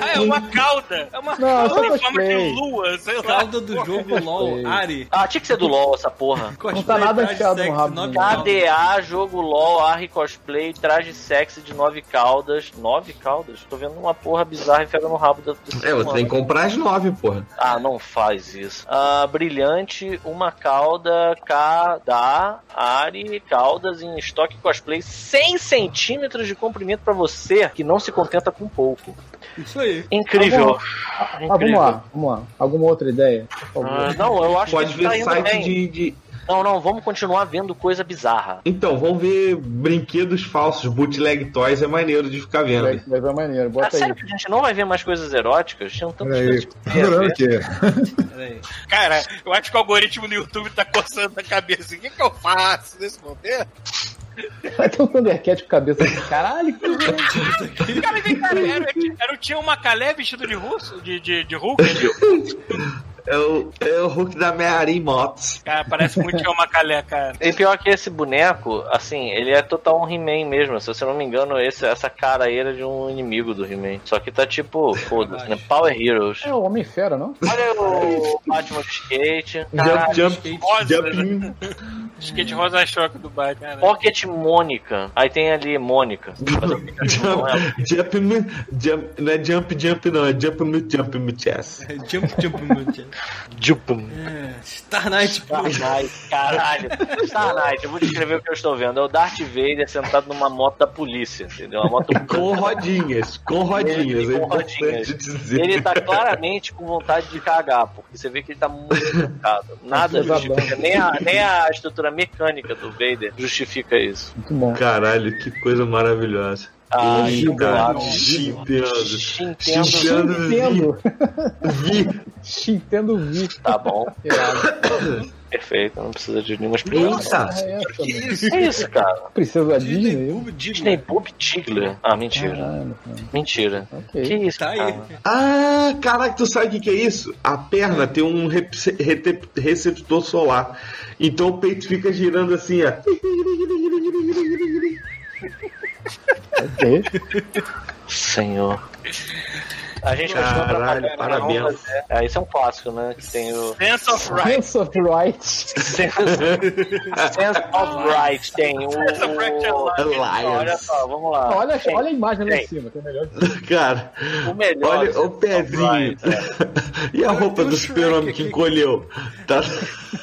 Ah, é uma cauda! É uma Não, cauda em forma de lua, sei lá. Cauda do jogo LOL, Ari. Ah, tinha que ser do LOL essa porra. Cosplay, tá nada enfiado no rabo. KDA, jogo LOL, Arri Cosplay, traje sexy de nove caudas. Nove caudas? Tô vendo uma porra bizarra enfiada no rabo da É, você tem que comprar as nove, porra. Ah, não faz isso. Ah, brilhante, uma cauda K da Ari, caudas em estoque cosplay, 100 centímetros de comprimento pra você que não se contenta com pouco. Isso aí. Incrível. Ah, vamos lá, vamos lá. Alguma outra ideia? Ah, não, eu acho Pode que tá ver indo site bem. de, de- Não, não, vamos continuar vendo coisa bizarra. Então, vamos ver brinquedos falsos. Bootleg Toys é maneiro de ficar vendo. Vai, vai ver maneiro, Ah, bota aí. sério que a gente não vai ver mais coisas eróticas? Tinham tantas Peraí, coisas ver. aqui. Peraí. Cara, eu acho que o algoritmo do YouTube tá coçando a cabeça. O que, que eu faço nesse momento? Vai ter um Thundercat com cabeça assim. Caralho, que Cara, vem cá, era, era, tinha uma Calé vestido de russo, de, de, de Hulk. É o, é o Hulk da Meia-Aranha Motos. Cara, parece muito que é uma Calé, cara. E pior que esse boneco, assim, ele é total um He-Man mesmo. Se você não me engano, esse, essa cara aí era de um inimigo do He-Man. Só que tá tipo, foda-se, né? Power Heroes. É o Homem-Fera, não? Olha o Batman de skate. Jump, Caralho, jump, rosa. jumping. Skate rosa choque do Batman. cara. Pocket Mônica. Aí tem ali Mônica. Jump, jump, jump, não é jump, jump, não, é jump, me, jump, me chess. Jump, jump, jump. Jupum. É, Star Knight. Star Knight, caralho. Star Knight, eu vou descrever o que eu estou vendo. É o Darth Vader sentado numa moto da polícia, entendeu? Uma moto Com rodinhas, com rodinhas, Ele é com rodinhas. dizer. Ele tá claramente com vontade de cagar, porque você vê que ele tá muito cansado. Nada justifica, nem a, nem a estrutura mecânica do Vader justifica isso. Muito bom. Caralho, que coisa maravilhosa. Ah, Ih, Nintendo. Nintendo. Vi. Nintendo Vi. Tá bom. Irado. perfeita, não precisa de nenhuma explicação. Que isso? Que isso, cara? Precisa da Disney? Disney Bob Tigler. Ah, mentira. Mentira. Que isso, Tá aí. cara? Ah, caraca, tu sabe o que, que é isso? A perna tem um receptor solar. Então o peito fica girando assim, ó. Senhor. A gente continua Caralho, pra parabéns. É, esse é um clássico, né? Que tem o. Sense of right. Sense of right. Sense of Right. Tem o. Olha só, vamos lá. Olha, Tem- olha a imagem lá em cima, que é melhor. Cara, O melhor. olha o pezinho. E a roupa do super-homem que encolheu? Tá...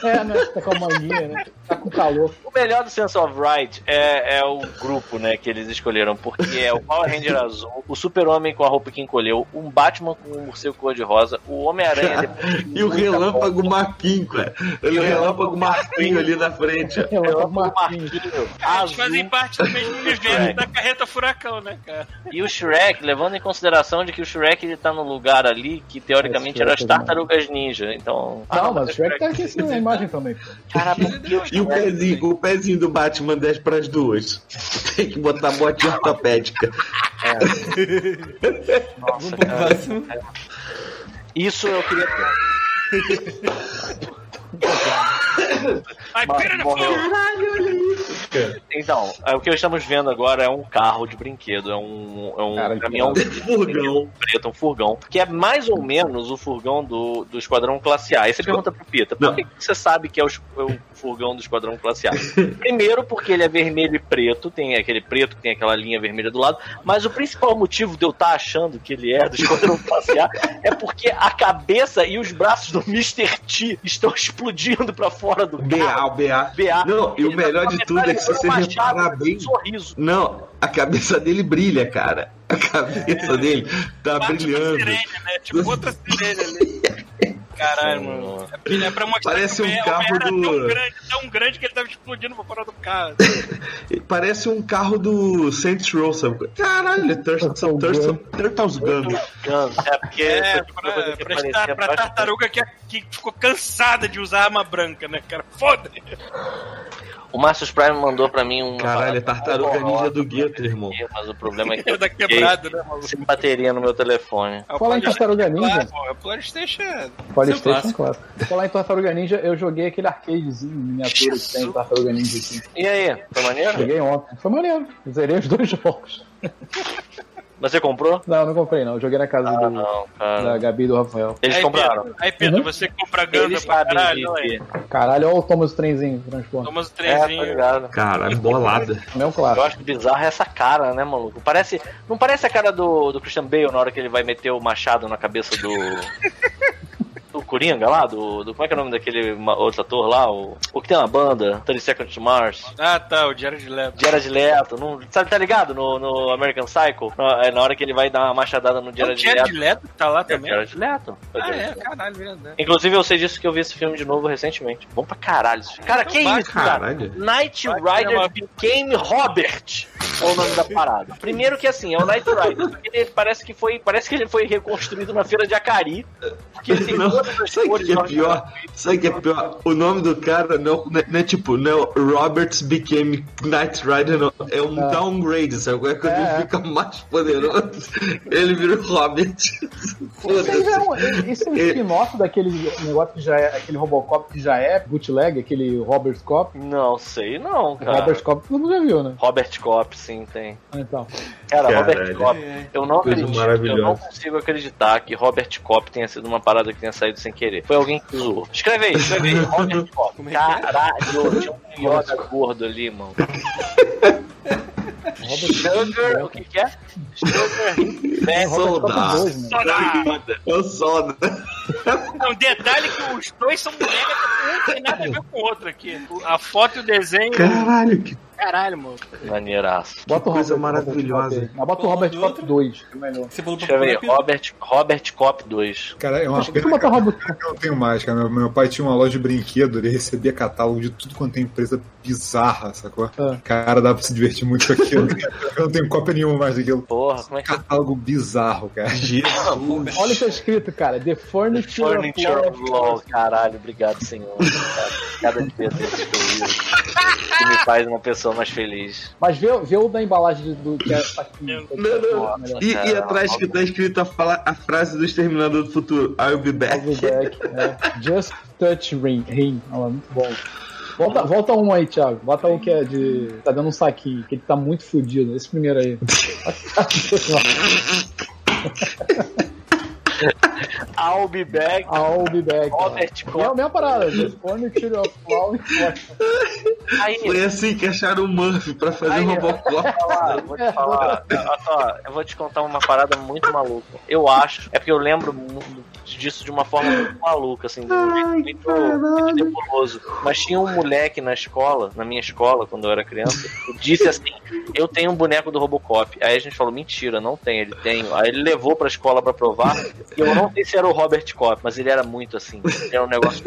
É, né? Tá com a manguinha, né? Tá com calor. O melhor do Sense of Right é, é o grupo, né, que eles escolheram, porque é o Power Ranger azul, o Super-Homem com a roupa que encolheu, um Batman com um morcego cor-de-rosa, o Homem-Aranha de E o relâmpago Marquinho, cara. O relâmpago Marquinho ali na frente. ó. Relâmpago Marquinho, Eles fazem parte do mesmo universo da carreta furacão, né, cara? E o Shrek, levando em consideração de que o Shrek ele tá no lugar ali que teoricamente É, era as é tartarugas ninja. Então. Não, mas o Shrek tá aqui assim na imagem também. Cara, porque o E o pezinho, o pezinho do Batman desce pras duas. Tem que botar botinha ortopédica. Nossa, cara. Isso eu queria ter. Ai, pera no morreu. Caralho, olha isso, cara. Então, é, o que estamos vendo agora é um carro de brinquedo, é um, é um Cara, caminhão da Furgão. preto, um furgão, que é mais ou menos o furgão do, do Esquadrão Classe A. Aí você pergunta pro Pita, por que que você sabe que é o, é o furgão do Esquadrão Classe A? Primeiro porque ele é vermelho e preto, tem aquele preto que tem aquela linha vermelha do lado, mas o principal motivo de eu estar achando que ele é do Esquadrão Classe A é porque a cabeça e os braços do Mr. T estão explodindo pra fora do BA, o BA. BA. Não, e o tá melhor de tudo é que se você reparar bem. sorriso. Não, a cabeça dele brilha, cara. A cabeça dele tá Bate uma brilhando. sirene, né? Tipo outra sirene ali. Caralho, mano. É é pra mostrar Parece que um carro do- tão grande, tão grande que ele tava explodindo pra fora do carro. Parece um carro do Saints Row, sabe? Caralho, é Turtles, Turtles Gun. É, porque É, pra, pra, parecia tar- pra tartaruga que, que ficou cansada de usar arma branca, né, cara? Foda! O Marcius Prime mandou pra mim um. Caralho, é tartaruga ninja do gueto, irmão. Mas o problema é que É da fiquei quebrada, né, maluco? sem bateria no meu telefone. É o Falar em PlayStation Tartaruga Ninja. é o PlayStation. Polystation, claro. Falar em Tartaruga Ninja, eu joguei aquele arcadezinho miniatura que tem Tartaruga Ninja aqui. E aí, foi maneiro? Joguei ontem. Foi maneiro. Zerei os dois jogos. Você comprou? Não, não comprei não. Eu joguei na casa Ah, do, não, cara. da Gabi e do Rafael. Eles Aí, compraram. Pedro, aí, Pedro, Uhum. você compra Ganda pra caralho, de- aí. Caralho, olha o Thomas Trenzinho transforma. Toma os É, ligado. Caralho, bolada. Meu Eu claro. acho bizarro essa cara, né, maluco? Parece. Não parece a cara do, do Christian Bale na hora que ele vai meter o machado na cabeça do. Coringa lá? Do, do- como é que é o nome daquele outro ator lá? O, o que tem na banda? 30 Seconds to Mars. Ah, tá, o Jared Leto. Jared Leto, não, sabe, tá ligado? No, no American Psycho, na, é na hora que ele vai dar uma machadada no É o Jared, Jared Leto. Leto que tá lá É o também? Jared Leto. É Ah, Jared é, Leto. caralho, verdade. Inclusive, eu sei disso que eu vi esse filme de novo recentemente. Bom pra caralho. esse filme. Cara, que vai, isso, cara? Caralho. Vai, é Rider uma- became Robert. É o nome da parada. Primeiro que assim, é o Knight Rider. Ele parece que foi, parece que ele foi reconstruído na feira de Acari. Porque ele tem Não, todas as sabe o que é pior? Sabe o que é pior? O nome do cara não, não é- não é tipo, não é Roberts became Knight Rider, não. É um downgrade, sabe? Quando ele É. fica mais poderoso, ele vira o Robert. Isso é um, isso é um spin-off daquele negócio que já é, aquele Robocop que já é bootleg, aquele Robert Cop. Não sei, não, cara. Robert Cop todo mundo já viu, né? Robert Cop, sim, tem. Então. Cara, Caralho. Robert Cop, eu não acredito, eu não consigo acreditar que Robert Cop tenha sido uma parada que tenha saído sem querer. Foi alguém que zoou. Escreve aí, escreve aí, Robert. Caralho, tinha um Yoda gordo ali, mano. Sugar, o que que é? Sugar, né? Soda! É o Soda. Não, detalhe que os dois são mega, um tem nada a ver com o outro aqui. A foto e o desenho Caralho, que caralho, mano. Maneiraço. Bota o coisa Robert- maravilhosa. Bota o Robert Cop 2. É melhor. Você falou Deixa eu ver, Robert, Robert Cop 2. Cara, é uma Acho que pena o Robert que eu não tenho mais, cara. Meu, meu pai tinha uma loja de brinquedo, ele recebia catálogo de tudo quanto é empresa bizarra, sacou? Ah. Cara, dá pra se divertir muito com aquilo. eu não tenho cópia nenhuma mais daquilo. Porra, como é que Catálogo bizarro, cara. Olha o que tá escrito, cara. The Furniture, Furniture of Law, caralho, obrigado, Senhor. Cara, Cada dia desse que me faz uma pessoa mais feliz. Mas vê, vê o da embalagem do, do que é saquinho. Não, não. E, e atrás que tá escrito a, fala- a frase do Exterminador do Futuro: I'll be back. I'll be back, é. Just touch ring. ring. Olha lá, muito bom. Volta, volta um aí, Thiago. Bota um que é de. Tá dando um saquinho, que ele tá muito fudido. Esse primeiro aí. I'll be back. I'll be back. Robert E é a mesma parada. Of Law. Aí, Foi assim que acharam o Murphy pra fazer Aí, o Robocop. vou te falar, vou te falar. Olha só, eu vou te contar uma parada muito maluca. Eu acho, é porque eu lembro disso de uma forma muito maluca, assim, de um jeito muito, muito nebuloso. Mas tinha um moleque na escola, na minha escola, quando eu era criança, que disse assim: Eu tenho um boneco do Robocop. Aí a gente falou: Mentira, não tem, ele tem. Aí ele levou pra escola pra provar. E eu não sei se era o Robert Cop, mas ele era muito assim. Era um negócio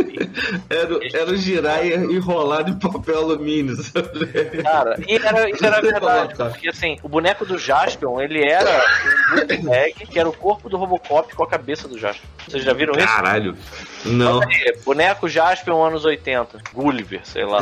Era, era o Jiraiya enrolado em papel alumínio, sabe? Cara, e era, isso era verdade, porque assim, o boneco do Jaspion, ele era um bootleg que era o corpo do Robocop com a cabeça do Jaspion. Vocês já viram isso? Caralho. Não. Aí, boneco Jaspion anos 80. Gulliver, sei lá.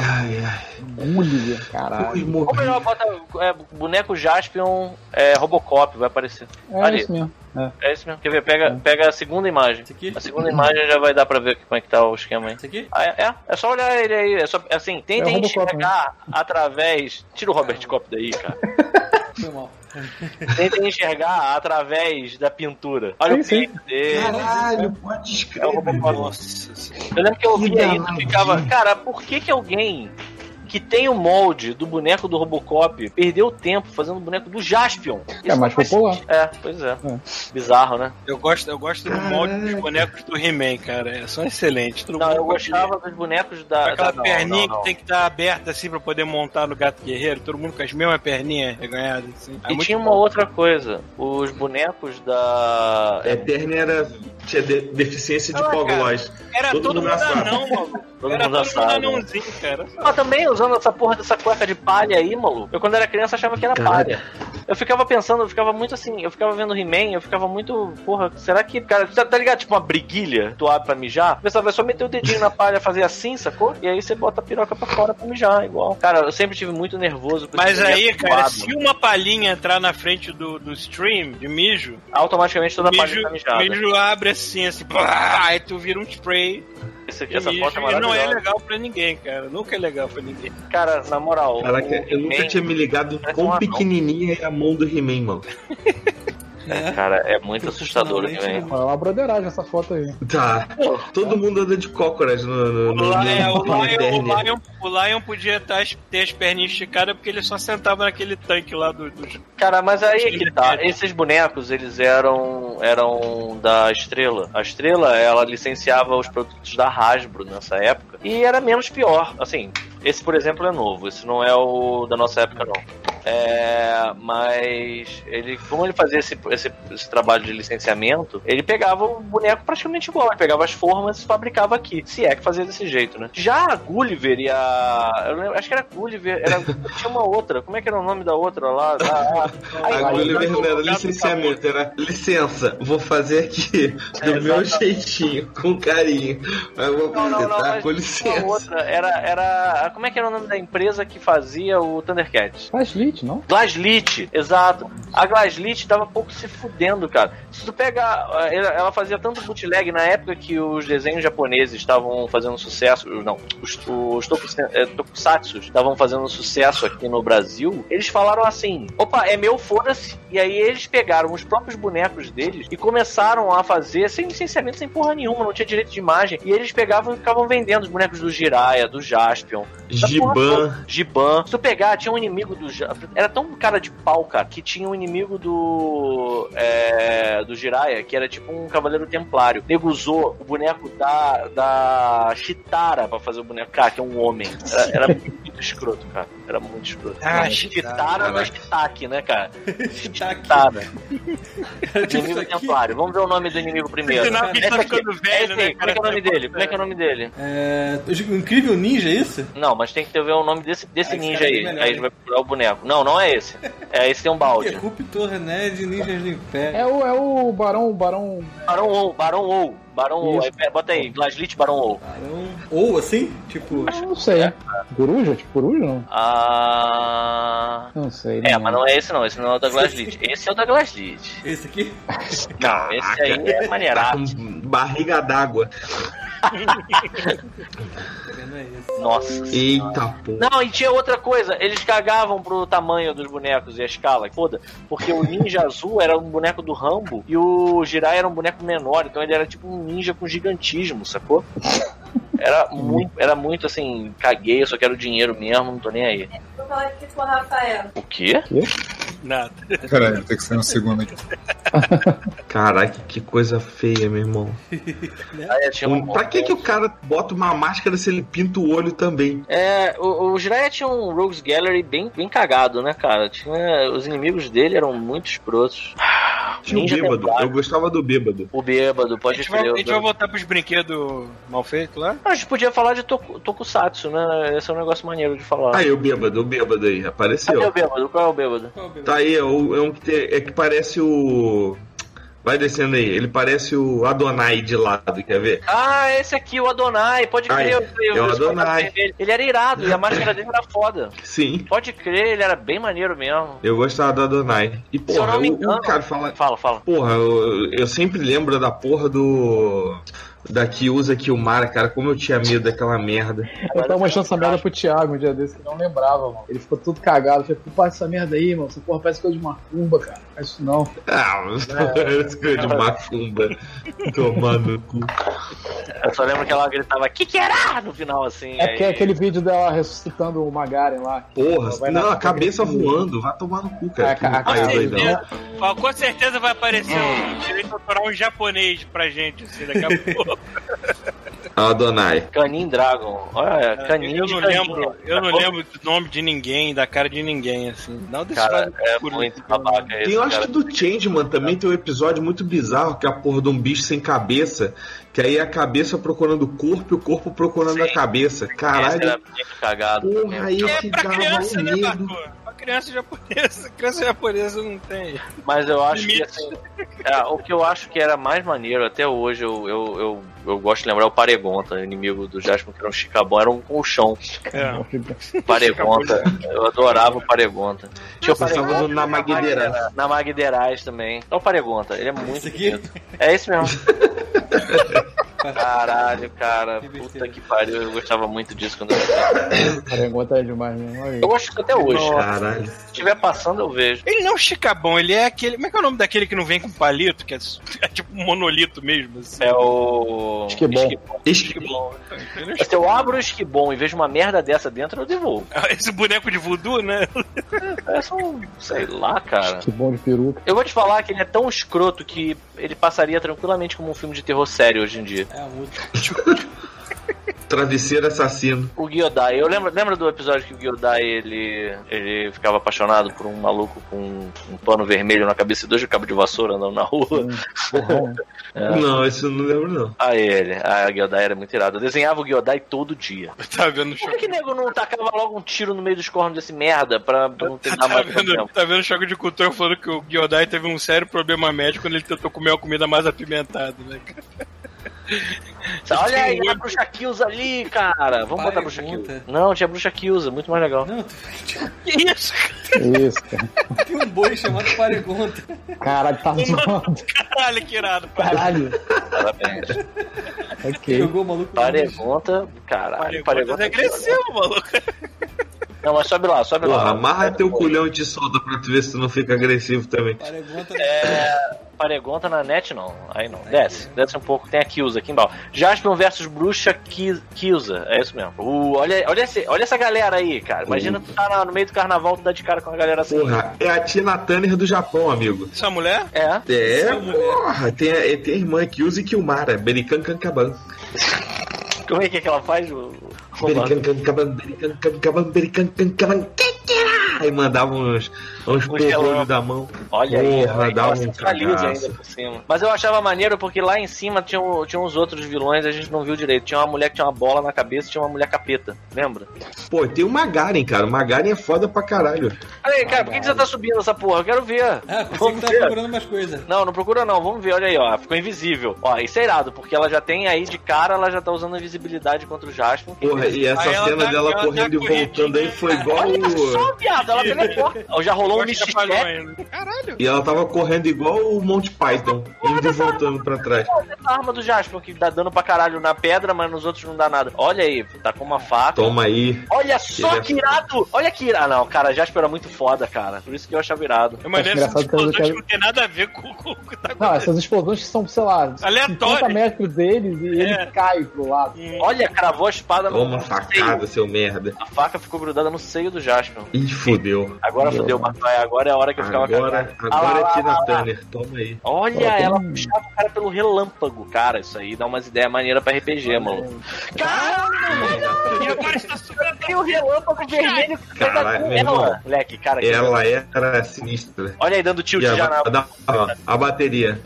Gulliver, caralho. Ou melhor, bota é, boneco Jaspion é, Robocop, vai aparecer. É Ali. isso mesmo. É. É isso mesmo. Quer ver? Pega, pega a segunda imagem. A segunda imagem já vai dar pra ver como é que tá o esquema aí. Isso aqui? Ah, é, é, é só olhar ele aí. É só, assim, É tentem Robocop, enxergar através. Tira o Robert Cop daí, cara. Foi mal. Tentem enxergar através da pintura. Olha o peito dele. Caralho, pode É escrever. Robocop. Eu lembro que eu via isso e ficava, cara, por que que alguém que tem o molde do boneco do Robocop perdeu tempo fazendo o boneco do Jaspion? É mais popular. É, pois é. Bizarro, né? Eu gosto, eu gosto do molde dos bonecos do He-Man, cara. É, são excelentes. Todo Não, mundo eu gosta gostava dos bonecos da. Aquela da- não, perninha não, não. que tem que estar aberta assim pra poder montar no gato guerreiro, todo mundo com as mesmas perninhas reganhadas. Assim. É E tinha uma bom. outra coisa. Os bonecos da. Eterna era. tinha de- deficiência de Ah. Era todo, mundo sabe. anão, maluco. Todo Era mundo todo assado. mundo anãozinho, cara. Mas também usando essa porra dessa cueca de palha aí, maluco. Eu quando era criança achava que era Caralho. palha. Eu ficava pensando, eu ficava muito assim, eu ficava vendo He-Man, eu ficava muito, porra, será que, cara, tá, tá ligado? Tipo uma briguilha, tu abre pra mijar, o pessoal vai só meter o dedinho na palha, fazer assim, sacou? E aí você bota a piroca pra fora pra mijar, igual. Cara, eu sempre tive muito nervoso com Mas aí, cara, se uma palhinha entrar na frente do, do stream de mijo, Automaticamente toda a palha mijo, tá mijada. mijo abre assim, assim, pá, aí tu vira um spray. Esse E essa mijo, foto é e não é legal pra ninguém, cara. Nunca é legal pra ninguém. Cara, na moral. Caraca, eu nunca tinha me ligado um quão anão. pequenininha é a mão do He-Man, mano. Cara, é muito assustador o He-Man. Olha uma broderagem essa foto aí. Tá. Todo mundo anda de cócoras no, no, O no, Lion, é, o, no, no Lion, Eternia. o, Lion, o Lion podia tá, ter as perninhas esticadas porque ele só sentava naquele tanque lá do. do... Cara, mas aí é que tá. Esses bonecos, eles eram eram da Estrela. A Estrela, ela licenciava os produtos da Hasbro nessa época. E era menos pior. Assim, esse, por exemplo, é novo. Esse não é o da nossa época, não. É, mas ele, como ele fazia esse, esse, esse trabalho de licenciamento, ele pegava o boneco praticamente igual. Ele pegava as formas e fabricava aqui. Se é que fazia desse jeito, né? Já a Gulliver e a. Eu lembro- acho que era Gulliver. Era, tinha uma outra. Como é que era o nome da outra lá? Da, A Gulliver não era licenciamento, era licença, vou fazer aqui do meu jeitinho, com carinho. Eu vou Não, não, não, tá? mas Com licença. outra. Era, era. Como é que era o nome da empresa que fazia o Thundercats? Flashlit, não? Glaslit, exato. A Glaslit tava pouco se fudendo, cara. Se tu pegar. eh, Ela fazia tanto bootleg na época que os desenhos japoneses estavam fazendo sucesso. Não, os, os eh, tokusatsu estavam fazendo sucesso aqui no Brasil. Eles falaram assim: opa, é meu, foda-se. E aí eles pegaram os próprios bonecos deles e começaram a fazer sem licenciamento, sem porra nenhuma, não tinha direito de imagem. E eles pegavam e ficavam vendendo os bonecos do Jiraiya, do Jaspion. Giban. Giban. Se tu pegar, tinha um inimigo do. Era tão cara de pau, cara, que tinha um inimigo do. É, do Jiraiya, que era tipo um cavaleiro templário. Nego usou o boneco da. da Chitara pra fazer o boneco. Cara, que é um homem. Era, era escroto, cara. Era muito escroto. Ah, Chitara é Chitake, né, cara? Chitara. Inimigo templário. Vamos ver o nome do inimigo primeiro. Tá Esse aqui, ficando velho, né, Como é que é o nome dele? Como é que é o nome dele? É. O Incrível Ninja, é isso? Não, mas tem que ter ver o nome desse, desse Ah, ninja é aí. Aí a gente vai procurar o boneco. Não, não é esse. É esse tem um balde. Interruptor René de Ninjas do Império. É o, é o Barão, o Barão. Barão ou, Barão ou. Barão ou. Isso. Pera, Bota aí, Glaslit Barão ou. Ou assim? Tipo. Não sei. Coruja? Tipo coruja não? Ah. Não sei. É, mas não é esse não, esse não é o da Glaslit. Esse é o da Glaslit. Esse aqui? Não, esse aí é maneirado. Barriga d'água. Nossa. Eita porra. Não, e tinha outra coisa, eles cagavam pro tamanho dos bonecos e a escala, foda, porque o ninja azul era um boneco do Rambo e o Jirai era um boneco menor, então ele era tipo um ninja com gigantismo, sacou? Era muito, era muito assim, caguei, eu só quero dinheiro mesmo, não tô nem aí. Vou falar aqui com o Rafael. O quê? Nada. Peraí, tem que sair um segundo aqui. Caraca, que coisa feia, meu irmão. Aí tinha um- Pra que que o cara bota uma máscara se ele pinta o olho também? É, o, o Jiraiya tinha um Rogues Gallery bem, bem cagado, né, cara? Tinha, os inimigos dele eram muito escrotos. Tinha o bêbado. Eu gostava do bêbado. O bêbado, A pode gente, vai, a gente vai voltar pros brinquedos mal feitos lá? A gente podia falar de toku, Tokusatsu, né? Esse é um negócio maneiro de falar. Aí, o bêbado, o bêbado aí, Cadê apareceu. o bêbado? Qual é o bêbado? Tá aí, é, é um que tem- é que parece o. Vai descendo aí, ele parece o Adonai de lado, quer ver? Ah, esse aqui, o Adonai, pode Ai, crer. eu- é o eu- eu- Adonai. Ele, ele era irado e a máscara dele era foda. Sim, Pode crer, ele era bem maneiro mesmo. eu gostava do Adonai. E Se eu porra, não me o, engano- o cara fala. Fala, fala. Porra, eu, eu sempre lembro da porra do. Da que usa Kilmara, cara, como eu tinha medo daquela merda. Eu tava mostrando essa merda pro Thiago um dia desse que não lembrava, mano. Ele ficou todo cagado. Falei, pô, essa merda aí, mano. Essa porra parece coisa de macumba, cara. Isso não. Ah, esse coisa de macumba. Tomar no cu. Eu só lembro que ela gritava, que que era? No final, assim. É é aí- aquele vídeo dela ressuscitando o Magaren lá. Porra, Vai não, na- a cabeça voando, vai tomar no cu, cara. É, que a- a-. Ó, com certeza vai aparecer um direito autoral japonês pra gente, assim, daqui a pouco. Adonai. Canin Dragon. Olha, Canin eu não Canin. lembro, eu não lembro do nome de ninguém, da cara de ninguém, assim. Não desse Cara, lado é escuro. muito babaca esse, Tem, eu acho cara. que do Changeman também tem um episódio muito bizarro, que é a porra de um bicho sem cabeça, que aí é a cabeça procurando o corpo e o corpo procurando a cabeça. Esse Caralho, era muito cagado. porra, esse É pra criança, né, medo. Pra criança japonesa. Criança japonesa não tem. Mas eu acho que assim. é, o que eu acho que era mais maneiro, até hoje, eu, eu, eu, eu gosto de lembrar o Paregonta, inimigo do Jasper, que era um chicabão, era um colchão. É. Paregonta. Eu adorava o Paregonta. Tinha o Paregonta na Magdeira. na Magderais também. É o Paregonta, ele é muito bonito. É esse mesmo. Caralho, cara. Puta que pariu. Eu gostava muito disso quando eu era é demais mesmo. aí. Eu gosto até hoje. Caralho. Se estiver passando, eu vejo. Ele não é um chicabão, ele é aquele. Como é que é o nome daquele que não vem com palito? Que é, é tipo um monolito mesmo, assim. É o. Esquibom. Esquibom. Se eu abro o esquibom e vejo uma merda dessa dentro, eu devolvo. Esse boneco de voodoo, né? Parece um. sei lá, cara. Que bom de peruca. Eu vou te falar que ele é tão escroto que ele passaria tranquilamente como um filme de terror sério hoje em dia. É muito. Travesseiro assassino. O Gyodai, eu lembro, lembra do episódio que o Gyodai ele, ele ficava apaixonado por um maluco com um pano vermelho na cabeça e dois cabos de vassoura andando na rua? É. Não, esse eu não lembro, não. Ah, ele. Ah, o Gyodai era muito irado. Eu desenhava o Gyodai todo dia. Tá vendo o Por que, que nego não tacava logo um tiro no meio dos cornos desse merda pra, pra não ter Tá mais vendo, tá vendo o choque de cultura falando que o Gyodai teve um sério problema médico quando ele tentou comer uma comida mais apimentada, né, cara? Olha aí, a bruxa Kills ali, cara. Vamos botar a bruxa Kills. Não, tinha a bruxa Kills, muito mais legal. Não, Que isso? Isso, cara. tem um boi chamado Paregonta. Caralho, tá zoando. Caralho, que irado. Caralho. Parabéns. Ok. Jogou o maluco. Paregonta, caralho. Paregonta é agressivo, maluco. Não, mas sobe lá, sobe Porra, lá. amarra teu culhão e te solta pra tu ver se tu não fica agressivo também. Paregonta. É. Paregonta na net não. Aí não. Desce. Desce um pouco. Tem a Kilza aqui embaixo. Jaspion versus Bruxa Kilza. É isso mesmo. Uh, olha, olha, esse, olha essa galera aí, cara. Imagina tu tá no meio do carnaval, tu dá de cara com a galera assim. Porra, é a Tina Turner do Japão, amigo. Essa mulher? É. É, porra, tem a, tem a irmã que usa Kilmara, Berican Cancaban. Como é que, é que ela faz? O, Aí mandava uns, uns porrolhos da mão. Olha aí, Porra, aí, dava ela um centraliza cagaço. ainda por cima. Mas eu achava maneiro porque lá em cima tinha, tinha uns outros vilões e a gente não viu direito. Tinha uma mulher que tinha uma bola na cabeça e tinha uma mulher capeta, lembra? Pô, tem o Magaren, cara. O Magaren é foda pra caralho. Olha aí, cara, por que, que você tá subindo essa porra? Eu quero ver. É, Vamos que ver. procurando mais coisa. Não, não procura não, vamos ver, olha aí, ó. Ficou invisível. Ó, isso é irado, porque ela já tem aí de cara, ela já tá usando invisibilidade contra o Jasper. Porra, e essa Aí cena tá- dela ela tá correndo e voltando aí foi igual. Olha só, viado, ela. Ó, Já rolou um. Caralho. E ela tava correndo igual o Monty Python, indo e voltando pra trás. Essa arma do Jasper que dá dano pra caralho na pedra, mas nos outros não dá nada. Olha aí, tá com uma faca. Toma aí. Olha só é que irado! Olha que irado. Ah, não, cara, Jasper era muito foda, cara. Por isso que eu achava irado. É maneiro Acho essas engraçado que eu explosões quero- não tem nada a ver com, o que tá Não, essas explosões que são, sei lá, Aleatório. 50 metros deles e É. ele cai pro lado. Olha, cravou a espada no Toma no facada, seio. seu merda. A faca ficou grudada no seio do Jasper. Ih, fudeu. Agora fodeu, Marcos. Agora é a hora que eu ficava Agora, cagado. Ah, lá, agora é Tina lá, lá. Turner. Toma aí. Olha, ela puxava o cara pelo relâmpago. Cara, isso aí dá umas ideias maneiras pra RPG, mano. Caralho! E agora está subindo Tem o relâmpago vermelho que Caralho, a meu irmão. ela. Moleque, cara. Ela era sinistra. Olha aí, dando tilt já na... da- ó, a bateria.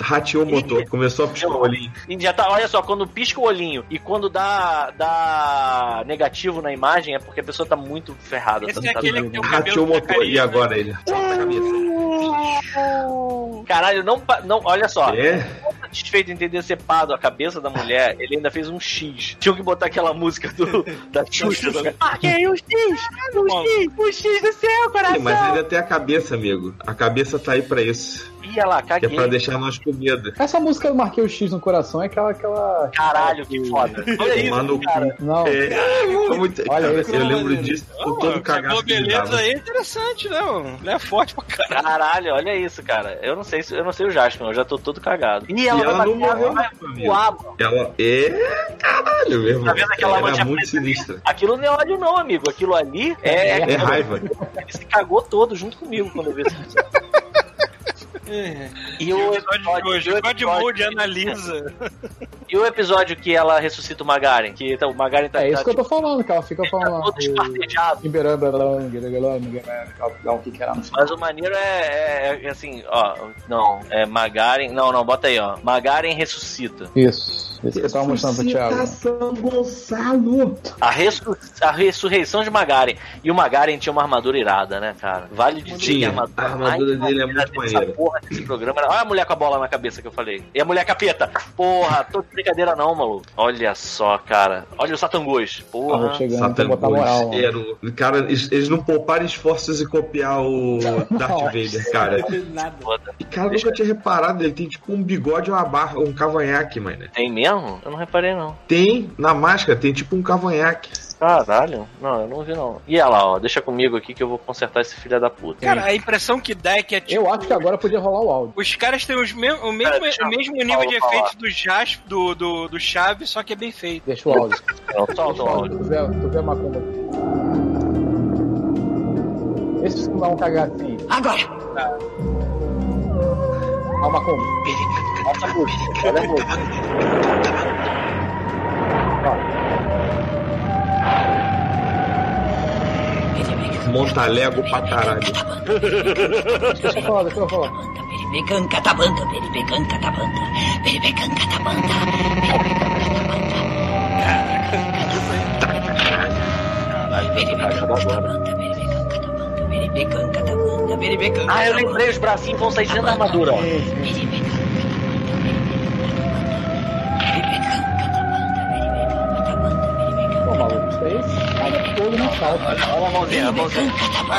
Rateou o motor, começou a piscar o olhinho. E já tá, olha só, quando pisca o olhinho e quando dá, dá negativo na imagem é porque a pessoa tá muito ferrada. Esse tá, é tá aquele que tem o Rateou o motor. E cacaria, agora ele? Solta a cabeça. Caralho, não, não, olha só. É? Satisfeito em ter decepado a cabeça da mulher, ele ainda fez um X. Tinha que botar aquela música do, da Xuxa. né? Ah, que é o X? O X, o X do céu, Sim, coração. mas ainda tem a cabeça, amigo. A cabeça tá aí pra isso. Ia lá, Que é caguei. pra deixar nós com medo. Essa música eu marquei o X no coração é aquela. aquela... Caralho, que foda. Olha isso, Tomar no cara. cu. Não. É, foi muito- Olha cara, esse eu maneiro. lembro disso com Pô, todo acabou que ele beleza aí é interessante, né? mano? Ele é forte pra caralho. Caralho, olha isso, cara. Eu não sei, se- eu não sei o Jasper, eu já tô todo cagado. E E ela não morreu, mano. Ela é. Caralho, mesmo. Tá vendo aquela Ela era muito sinistra. Aquilo não é ódio, não, amigo. Aquilo ali é. É raiva. Ele se cagou todo junto comigo quando eu vi isso. E o Episódio de hoje, e o o God episódio- Mode analisa. E o episódio que ela ressuscita o Magaren? Que tá- o Magaren tá. É isso tá, que eu tô falando, que ela fica falando lá. todo espartejado. O que que era? Mas o maneiro é, é- é assim, ó. Não, é Magaren. Não, não, bota aí, ó. Magaren ressuscita. Isso. Isso que eu tava mostrando pro Thiago. São Gonçalo. A, ressu- a ressurreição de Magaren. E o Magaren tinha uma armadura irada, né, cara? Vale de Tinha. a armadura, A armadura dele é muito maneira. porra desse programa. Olha a mulher com a bola na cabeça que eu falei. E a mulher capeta. Porra, tô de brincadeira não, maluco. Olha só, cara. Olha o Satangos. Porra. Satangos. Era Cara, eles, não pouparam esforços em copiar o Darth Vader, cara. E cara, eu nunca tinha reparado, ele tem tipo um bigode ou uma barra, um cavanhaque, mano. Tem mesmo? Eu não reparei, não. Tem, na máscara, tem tipo um cavanhaque. Caralho. Não, eu não vi, não. E ela, ó. Deixa comigo aqui que eu vou consertar esse filho da puta. Cara, a impressão que dá é que é tipo. Eu acho que agora podia rolar o áudio. Os caras têm os me o mesmo, deixa o mesmo nível de fala. efeitos do Jasp, do, do, do Chaves, só que é bem feito. Deixa o áudio. Não, solta o o áudio. Tu vê, tu vê a macumba. Esse não dá um cagacinho. Agora. Olha a macumba. Música. Olha a música. Montalego pra caralho. Deixa eu falar, deixa eu falar. Catabanda, catabanda, catabanda. Catabanda, Ah, eu lembrei, os bracinhos vão sair dentro da armadura. ó. Olha a mãozinha, a mãozinha.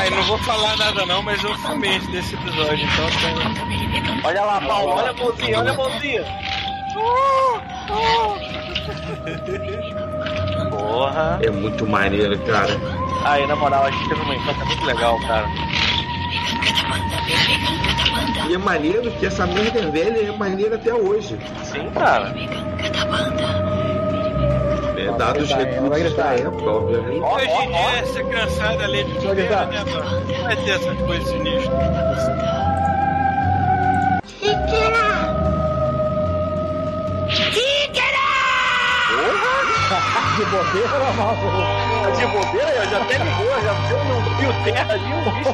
Eu não vou falar nada não, mas eu fumei desse episódio, então tem... Olha lá, Paulo. Olha a mãozinha, olha a mãozinha. Porra. É muito maneiro, cara. Aí, na moral, a gente teve uma infância muito legal, cara. E é maneiro que essa merda é velha e é maneira até hoje. Sim, cara. É, dados gritar, ela vai recursos da gritar. época, obviamente. Hoje em dia, essa criançada ali de Vai gritar. né, mano? Vai ter essas coisas sinistras. De bobeira, maluco. De bobeira, já até ligou, já viu um fio terra ali, um bicho.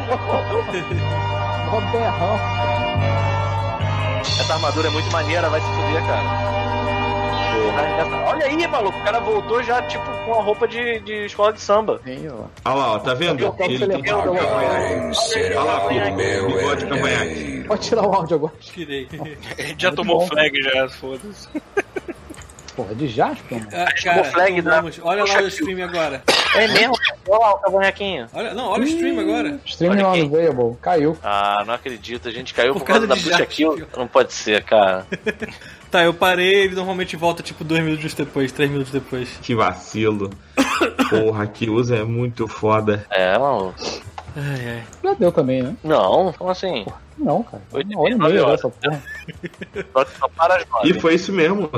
Mó berrão. Essa armadura é muito maneira, vai se fuder, cara. Olha aí, maluco, o cara voltou já, tipo, com a roupa de, de escola de samba. Sim, ó. Olha lá, ó, tá vendo? Ele tem Olha lá, bigode de cavanhaque. Pode tirar o áudio agora. Tirei. A gente já tomou flag já, foda-se. Porra, de Jasper, mano. Ah, cara, flag da- vamos. Olha lá o stream agora. É mesmo? Olha lá o cavanhaquinho. Olha, não, olha o stream agora. Stream Olha quem? unavailable. Caiu. Ah, não acredito, a gente caiu por, Por causa, causa da bruxa kill. Não pode ser, cara. Tá, eu parei, ele normalmente volta tipo dois minutos depois, três minutos depois. Que vacilo. Porra, que usa é muito foda. É, maluco. Ai, ai. Já deu também, né? Não, como assim? Não, cara. Oito e nove meia horas. porra. Só, só para as nove. E foi isso mesmo.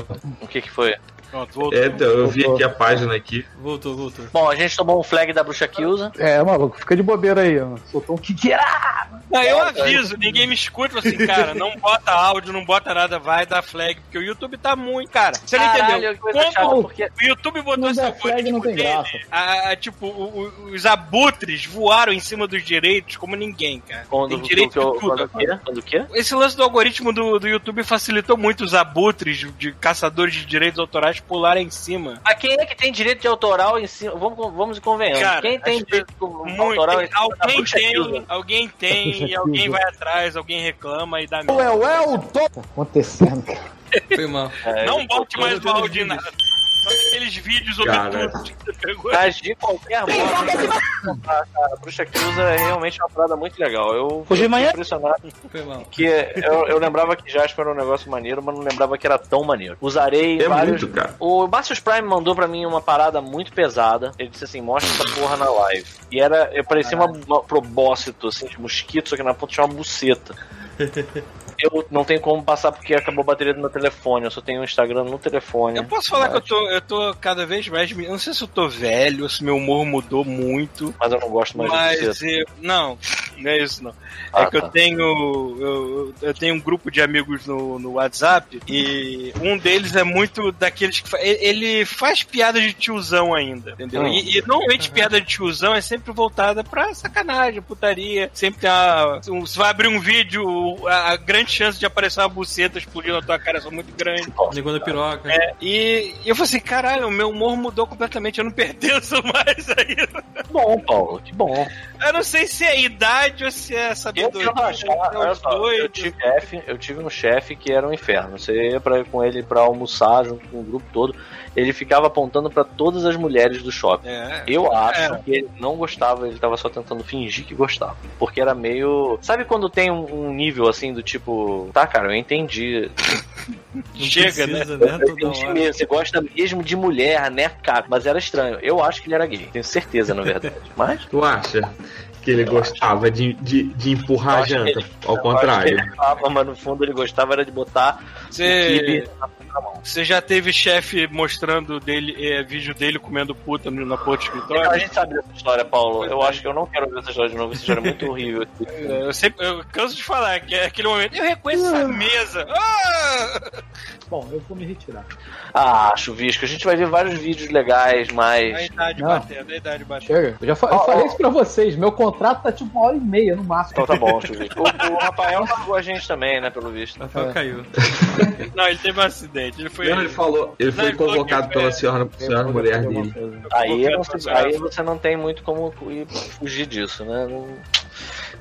O que que foi? Pronto, voltou. É, então, eu vi aqui a página aqui. Voltou, voltou. Bom, a gente tomou um flag da bruxa Kilza. É, maluco, fica de bobeira aí, ó. Soltou um Kikera! Não, eu aviso, ninguém me escuta, assim, cara, não bota áudio, não bota nada, vai dar flag, porque o YouTube tá muito, cara. Você não entendeu? coisa Como porque- o YouTube botou esse não tem graça. a- a- tipo, o- o- os abutres voaram em cima dos direitos como ninguém, cara. Quando, tem direito eu- de tudo. quando quê? Esse lance do algoritmo do, do YouTube facilitou muito os abutres de, de caçadores de direitos autorais pularem em cima. A quem é que tem direito de autoral em cima? Vamos, vamos e convenhamos. Cara, quem tem que direito Muito, autoral em cima alguém bruxa tem, alguém tem, e alguém vai atrás, alguém reclama e dá merda. Ué, ué, o top. Tá acontecendo, cara. Foi mal. É, Não bote mais em nada. Só aqueles vídeos obtusos que você pegou. Mas de qualquer modo, a, a bruxa Kilza é realmente uma parada muito legal. Eu fui impressionado que eu, eu lembrava que Jasper era um negócio maneiro, mas não lembrava que era tão maneiro. Usarei É vários. muito, cara. O Marcius Prime mandou pra mim uma parada muito pesada. Ele disse assim: mostra essa porra na live. E era. Eu parecia uma, uma probóscito, assim, de mosquito, só que na ponta tinha uma buceta. Eu não tenho como passar porque acabou a bateria do meu telefone. Eu só tenho o Instagram no telefone. Eu posso falar que eu tô, eu tô cada vez mais. Eu não sei se eu tô velho, se meu humor mudou muito. Mas eu não gosto mais de Mas buceta. eu, não, não é isso não. Ah, é que tá. eu tenho. Eu, eu- tenho um grupo de amigos no, no WhatsApp e um deles é muito daqueles que. fa- ele- faz piada de tiozão ainda, entendeu? Hum. E, e normalmente piada de tiozão é sempre voltada pra sacanagem, putaria. Sempre tem uma. um- Você vai abrir um vídeo, a, a grande chance de aparecer uma buceta explodindo na tua cara são muito grandes. Negando a piroca. É, e, e eu falei assim, caralho, o meu humor mudou completamente, eu não pertenço mais a isso. Que bom, Paulo, que bom. Eu não sei se é idade ou se é Eu, sabedoria. eu, é só, dois. eu, tive chefe, eu tive um chefe que era um inferno. Você ia pra, com ele pra almoçar junto com o grupo todo. Ele ficava apontando pra todas as mulheres do shopping. É. Eu acho É. que ele não gostava, ele tava só tentando fingir que gostava. Porque era meio. Sabe quando tem um, um nível assim do tipo. Tá, cara, eu entendi. Chega, né? Precisa, Eu né? Entendi mesmo. Você gosta mesmo de mulher, né, cara? Mas era estranho. Eu acho que ele era gay. Tenho certeza, na verdade. Mas. Tu acha que ele gostava de, de, de empurrar a Eu acho janta? ele- Ao eu contrário. acho que ele falava, mas no fundo ele gostava era de botar o Você, kibe na. Você já teve chefe mostrando dele, é, vídeo dele comendo puta na porta do A escritório? gente sabe dessa história, Paulo. Eu acho que eu não quero ver essa história de novo. Essa história é muito horrível. É, Eu sempre eu canso de falar que é aquele momento. Eu reconheço essa mesa. Ah! Bom, eu vou me retirar. Ah, chuvisco. A gente vai ver vários vídeos legais, A mas. idade Não. batendo, a idade batendo. Chega. Eu já fa- eu Ó, falei ó. isso pra vocês. Meu contrato tá tipo uma hora e meia no máximo. Então tá bom, chuvisco. O, o Rafael largou a gente também, né, pelo visto. Rafael caiu. Não, ele teve um acidente. Ele foi. Não, ele falou, ele foi convocado pela é. senhora, senhora mulher dele. Aí, aí você não tem muito como ir fugir disso, né? Não-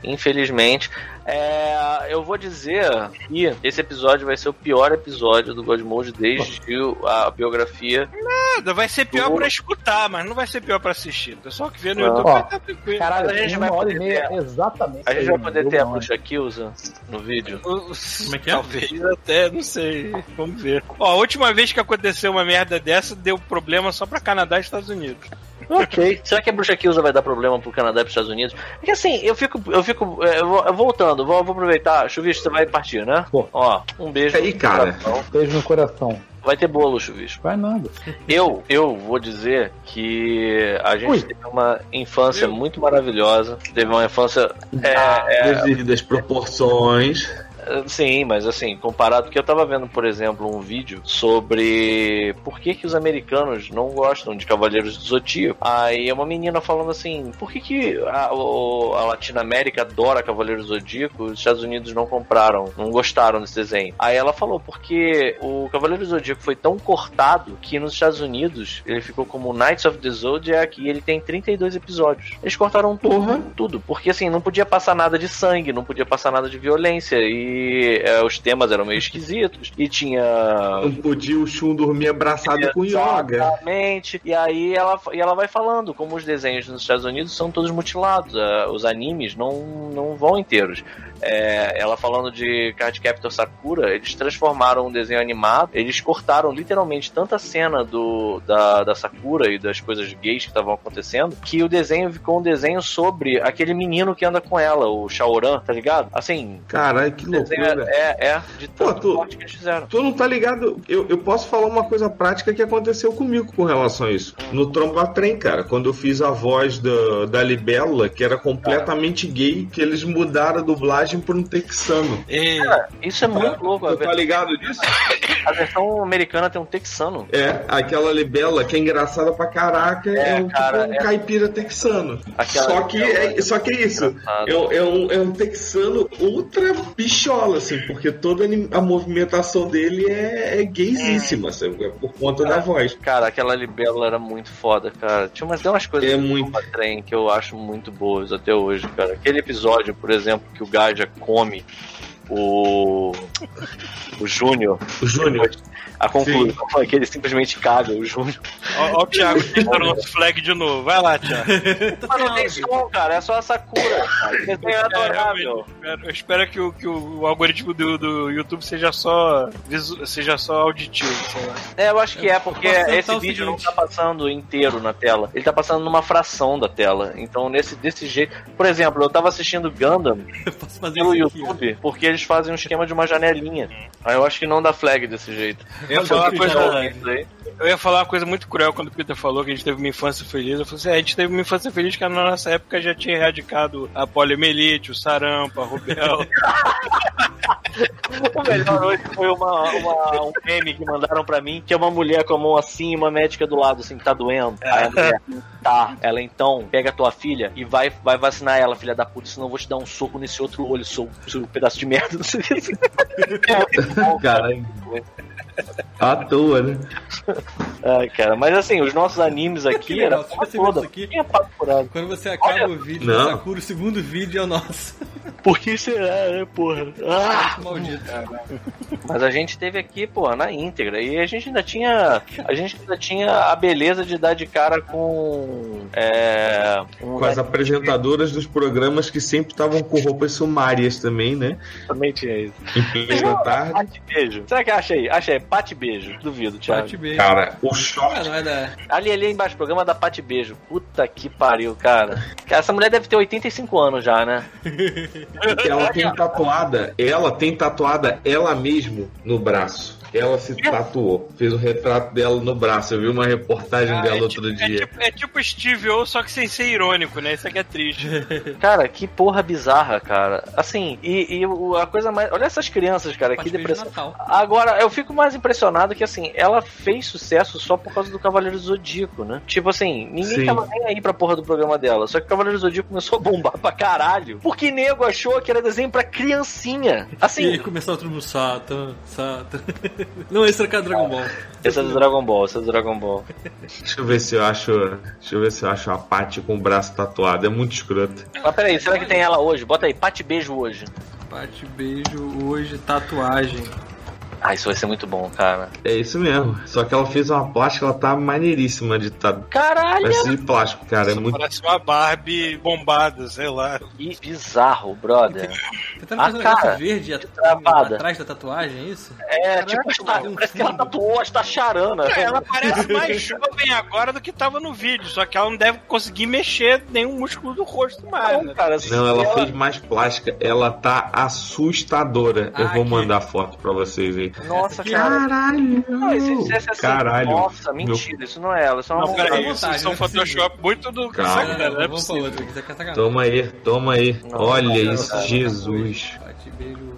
Infelizmente. É, eu vou dizer que esse episódio vai ser o pior episódio do God Mode desde a biografia. Nada, vai ser pior Do- pra escutar, mas não vai ser pior pra assistir. O pessoal que vê no Não. YouTube Ó, vai estar tranquilo. Caralho, A gente tem vai uma hora e poder meia ter- exatamente. A gente vai poder ter a uma bruxa Kilza no vídeo. Como é que é? Talvez até, não sei. Vamos ver. Ó, a última vez que aconteceu uma merda dessa, deu problema só pra Canadá e Estados Unidos. Ok. Será que a bruxa Kilza vai dar problema pro Canadá e pros Estados Unidos? É que assim, eu fico. Eu fico. é, eu vou- voltando, vou, vou aproveitar. Chuvisco, você vai partir, né? Pô. Ó, um beijo. Aí, no cara. coração. Beijo no coração. Vai ter bolo, Chuvisco. Vai nada. Eu, eu vou dizer que a gente Ui. teve uma infância muito maravilhosa. Teve uma infância. É, Ah, é, Devido às proporções. Eh, Sim, mas assim, comparado que eu tava vendo, por exemplo, um vídeo sobre por que que os americanos não gostam de Cavaleiros do Zodíaco. Aí é uma menina falando assim, por que que a, a Latinoamérica adora Cavaleiros do Zodíaco, os Estados Unidos não compraram, não gostaram desse desenho. Aí ela falou, porque o Cavaleiro do Zodíaco foi tão cortado que nos Estados Unidos ele ficou como Knights of the Zodiac e ele tem 32 episódios. Eles cortaram tudo, tudo, porque assim, não podia passar nada de sangue, não podia passar nada de violência e é, os temas eram meio esquisitos e tinha Não podia o Shun dormir abraçado com yoga. Exatamente. E aí ela, e ela vai falando como os desenhos nos Estados Unidos são todos mutilados. eh, os animes não, não vão inteiros. É, ela falando de Card Captor Sakura, eles transformaram um desenho animado, eles cortaram literalmente tanta cena do, da, da Sakura e das coisas gays que estavam acontecendo, que o desenho ficou um desenho sobre aquele menino que anda com ela, o Shaoran, tá ligado? Assim. Caralho, que loucura. É, é, de tanto corte que eles fizeram. Tu não tá ligado? Eu, eu posso falar uma coisa prática que aconteceu comigo com relação a isso. No Tromba Trem, cara, quando eu fiz a voz da, da Libélula, que era completamente gay, que eles mudaram a dublagem por um texano. Cara, isso é muito louco. Tu tá ligado disso? A versão americana tem um texano. É, aquela libela que é engraçada pra caraca é, um, cara, tipo um é. caipira texano. Aquela Só que, é, só que é isso. É, um- é um, é um texano ultra bichola, assim, porque toda a movimentação dele é, é gaysíssima, assim, é por conta da voz. Cara, aquela libélula era muito foda, cara. Tinha umas, tem umas coisas É muito. Trem que eu acho muito boas até hoje, cara. Aquele episódio, por exemplo, que o Gaja come o. o Júnior. O Júnior. A conclusão é que ele simplesmente caga o Júnior. Ó, ó o Thiago tentando o nosso flag de novo. Vai lá, Thiago. Mas não tem som, cara. É só a Sakura. Cara. O desenho é É, adorável. Eu espero que o, que o algoritmo do, do YouTube seja só, visu- seja só auditivo, sei lá. É, eu acho que é, porque esse vídeo não tá passando inteiro na tela. Ele tá passando numa fração da tela. Então, nesse, desse jeito. Por exemplo, eu tava assistindo Gundam pelo isso aqui, YouTube, porque eles fazem um esquema de uma janelinha. Aí eu acho que não dá flag desse jeito. Eu ia falar eu ia falar uma coisa muito cruel quando o Peter falou que a gente teve uma infância feliz. Eu falei assim, é, a gente teve uma infância feliz que na nossa época já tinha erradicado a poliomielite, o sarampo, a rubéola. O melhor hoje foi uma, uma- um meme que mandaram pra mim, que é uma mulher com a mão assim e uma médica do lado, assim, que tá doendo. Aí a mulher, tá. Ela então pega a tua filha e vai, vai vacinar ela, filha da puta, senão eu vou te dar um soco nesse outro olho, seu, seu pedaço de merda. Caralho. À toa, né? Ai, cara, mas assim, os nossos animes aqui Que era legal, se você toda. aqui, furado. Quando você acaba Olha- o vídeo Não. do Sakura, o segundo vídeo é o nosso. Por que será, né, porra? Ah! Maldito. Mas a gente teve aqui, pô, na íntegra. E a gente ainda tinha. A gente ainda tinha a beleza de dar de cara com. É. Um Com as apresentadoras dos programas que sempre estavam com roupas sumárias também, né? Também tinha isso. Em plena tarde. Beijo. Será que acha aí? Acha aí, Pate beijo. Duvido, Thiago. Pate beijo. Cara, o short. não é da... Ali, ali embaixo, programa da Pate Beijo. Puta que pariu, cara. Cara, Essa mulher deve ter 85 anos já, né? Ela tem tatuada, ela tem tatuada ela mesmo no braço. Ela se tatuou, fez o retrato dela no braço. Eu vi uma reportagem Ah, dela é outro tipo- dia. É tipo Steve O, só que sem ser irônico, né? Isso aqui é triste. Cara, que porra bizarra, cara. Assim, e, e a coisa mais. Olha essas crianças, cara, que depressão. Agora, eu fico mais impressionado que, assim, ela fez sucesso só por causa do Cavaleiro Zodíaco, né? Tipo assim, ninguém Sim. tava nem aí pra porra do programa dela. Só que o Cavaleiro Zodíaco começou a bombar pra caralho. Porque nego achou que era desenho pra criancinha. Assim. E aí começou outro no Satan, Satan. Não, esse era do Dragon Ball. Esse é do Dragon Ball, esse é do Dragon Ball. Deixa eu ver se eu acho. Deixa eu ver se eu acho a Paty com o braço tatuado. É muito escroto. Mas peraí, será que tem ela hoje? Bota aí, Pate Beijo hoje. Pate beijo hoje, tatuagem. Ah, isso vai ser muito bom, cara. É isso mesmo. Só que ela fez uma plástica, ela tá maneiríssima de tá. Caralho! Parece de plástico, cara. É muito. Parece uma Barbie bombada, sei lá. Que bizarro, brother. Você tá A fazendo um cara verde at- travada. atrás da tatuagem, é isso? É, tipo, está, parece que ela tatuou as tacharana. É, ela parece mais jovem agora do que tava no vídeo, só que ela não deve conseguir mexer nenhum músculo do rosto mais. né? cara, Não, ela fez mais plástica. Ela tá assustadora. Eu Ah, vou que- mandar foto pra vocês aí. Nossa, cara. Caralho! Não, isso, isso é assim, Caralho. Nossa, mentira, isso não é ela. Isso é uma Não, peraí, isso, é um Photoshop muito do Calma. Não é possível. é. Toma aí, toma aí. Não, Olha não, isso. Jesus. Pate beijo.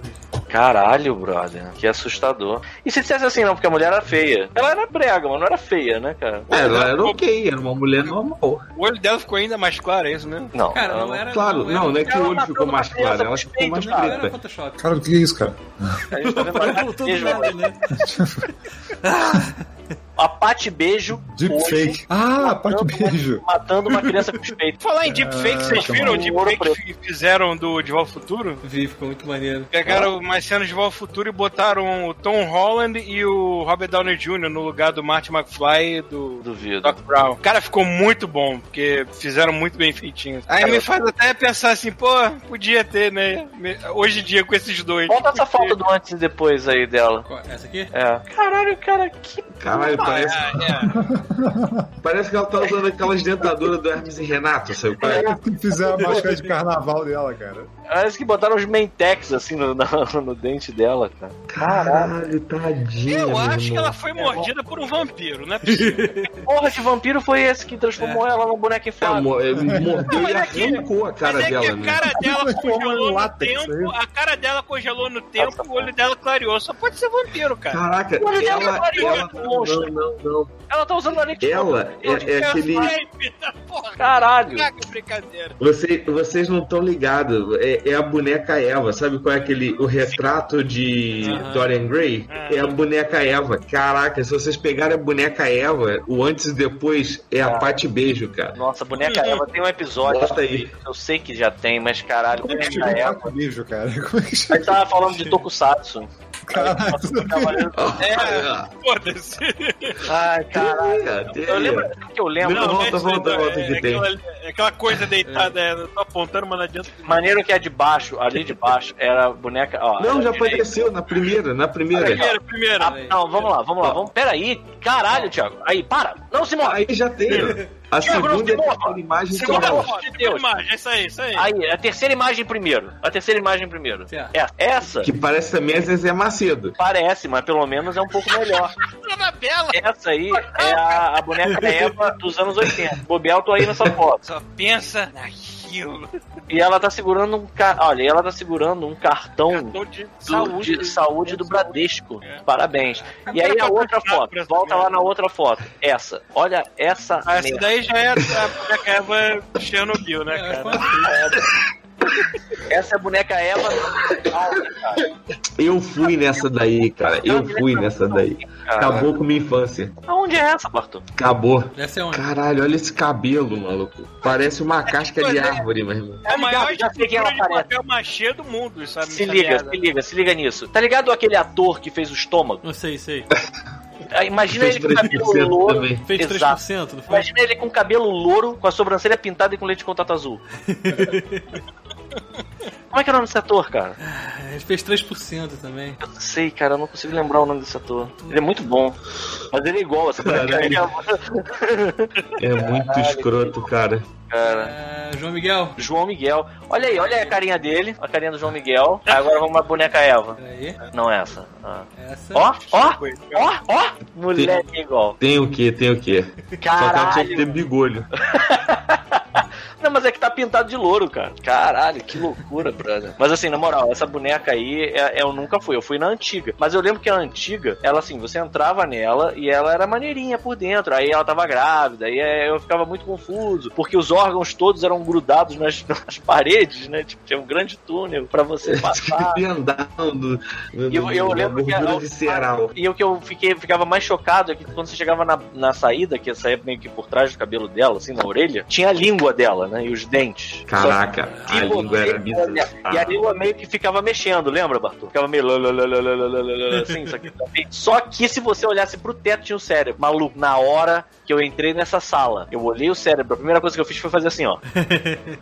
Caralho, brother. Que assustador. E se dissesse assim, não, porque a mulher era feia. Ela era brega, mas não era feia, né, cara? É, ela era ok, era uma mulher normal. O olho dela ficou ainda mais claro, é isso mesmo? Não. Cara, não era. Claro, era- não, não é que o olho ficou mais claro, ela ficou mais Não preta. Photoshop. Cara, o que é isso, cara? A gente tá vendo uma Voltou do beijo, nada, né? A Pate Beijo. Deepfake. hoje, Ah, parte matando beijo. Uma, matando uma criança com os peitos. Falar em deepfake, vocês tá viram o deepfake que fizeram do De Volta ao Futuro? Vi, ficou muito maneiro. Pegaram umas cenas de Volta ao Futuro e botaram o Tom Holland e o Robert Downey Jr. no lugar do Marty McFly e do Duvido. Doc Brown. Cara, ficou muito bom, porque fizeram muito bem feitinho. Aí me faz até pensar assim, pô, podia ter, né? Hoje em dia com esses dois. Bota essa foto do antes e depois aí dela. Essa aqui? É. Caralho, cara, que. Caralho, parece, É, parece que ela tá usando aquelas dentaduras do Hermes e Renato, sabe? é? Fizeram a máscara de carnaval dela, cara. Parece que botaram os mentex assim no, no, no dente dela, cara. Caralho, tadinha. Eu acho que irmão. ela foi mordida por um vampiro, né? Porra, que vampiro foi esse que transformou ela numa boneca É, inflável? mo- é, mordeu e é que- arrancou a cara Mas é que dela, a né? cara dela congelou no látex, tempo, a cara dela congelou no tempo e o olho dela clareou. Só pode ser vampiro, cara. Caraca, O olho dela ela, clareou, ela, monstro. não, não, não. Ela tá usando a lente Ela é, é aquele. Porra, Caralho. Caraca, brincadeira. Você, vocês não estão ligados. É, é a boneca Eva. Sabe qual é aquele. O retrato de Aham. Dorian Gray? É a boneca Eva. Caraca, se vocês pegarem a boneca Eva, o antes e depois é a Pate Beijo, cara. Nossa, boneca Eva tem um episódio. Bota aí. Eu sei que já tem, mas caralho, Como é que boneca Eva. Beijo, cara? Como é que A chegou? gente tava falando de Tokusatsu. Caralho, É, foda-se. Ai, caralho. Cadê? Eu lembro que eu lembro. Não, volta, é volta, é, volta é, que tem. aquela, é aquela coisa deitada, é, eu tô apontando, mas não adianta. Maneiro que é de baixo, ali de baixo, era a boneca. Ó, Não, já apareceu na primeira, na primeira. Primeiro, primeiro. Ah, não, vamos lá, vamos lá. Vamos, peraí. Caralho, Thiago. Aí, para. Não se move. Aí já tem. A segunda se é mova. aquela imagem que Segunda ela- foto, de Deus. imagem, é isso aí, isso aí. Aí, a terceira imagem primeiro. A terceira imagem primeiro. Certo. É, essa Que parece também a Zezé Macedo. parece, mas pelo menos é um pouco melhor. Anabela. Essa aí é a, a boneca Eva dos anos 80. Bobear, eu tô aí nessa foto. Só pensa naquilo. E ela tá segurando um ca... Olha, ela tá segurando um cartão Cartão de do, saúde. de saúde do Bradesco. É. Parabéns. E aí a outra foto. Volta lá na outra foto. Essa. Olha essa. Ah, Essa merda. daí já é a boneca Eva Chernobyl, né, É, cara? Essa é a boneca Eva. Eu fui nessa daí, cara. Eu fui nessa daí. Acabou com minha infância. Aonde é essa, Bartô? Acabou. Essa é onde? Caralho, olha esse cabelo, maluco. Parece uma casca de árvore, meu irmão. É a maior já sei quem ela estrutura de papel machê do mundo, sabe? Se liga, se liga, se liga nisso. Tá ligado aquele ator que fez o estômago? Não sei, sei. Ah, Imagina ele com cabelo 3% louro. também. Fez Exato. 3%, não foi? Imagina ele com cabelo louro, com a sobrancelha pintada e com leite de contato azul. Como é que é o nome desse ator, cara? Ele fez 3% também. Eu não sei, cara, eu não consigo lembrar o nome desse ator. Ele é muito bom. Mas ele é igual essa Caralho. Eva. É muito escroto, cara. cara. É, João Miguel. João Miguel. Olha aí, olha aí a carinha dele, a carinha do João Miguel. Agora vamos pra boneca Eva. Peraí. Não é essa. Ah. Essa. Ó, ó, ó, ó. Moleque igual. Tem o que, tem o que. Só que ela tinha que ter Caralho. bigolho. Não, mas é que tá pintado de louro, cara. Caralho, que loucura, brother. Mas assim, na moral, essa boneca aí, é- eu nunca fui. Eu fui na antiga. Mas eu lembro que a antiga, ela assim, você entrava nela e ela era maneirinha por dentro. Aí ela tava grávida. Aí é, eu ficava muito confuso. Porque os órgãos todos eram grudados nas, nas paredes, né? Tipo, tinha um grande túnel pra você passar. Fiquei andando. E eu, eu lembro que gordura a- visceral. E o que eu fiquei, ficava mais chocado é que quando você chegava na, na saída, que saía meio que por trás do cabelo dela, assim, na orelha, tinha a língua dela, né? E os dentes. Caraca, a língua era bizarra. E a língua meio que ficava mexendo, lembra, Bartô? Ficava meio assim. Só que se você olhasse pro teto, tinha um cérebro. Maluco, na hora que eu entrei nessa sala, eu olhei o cérebro, a primeira coisa que eu fiz foi fazer assim, ó.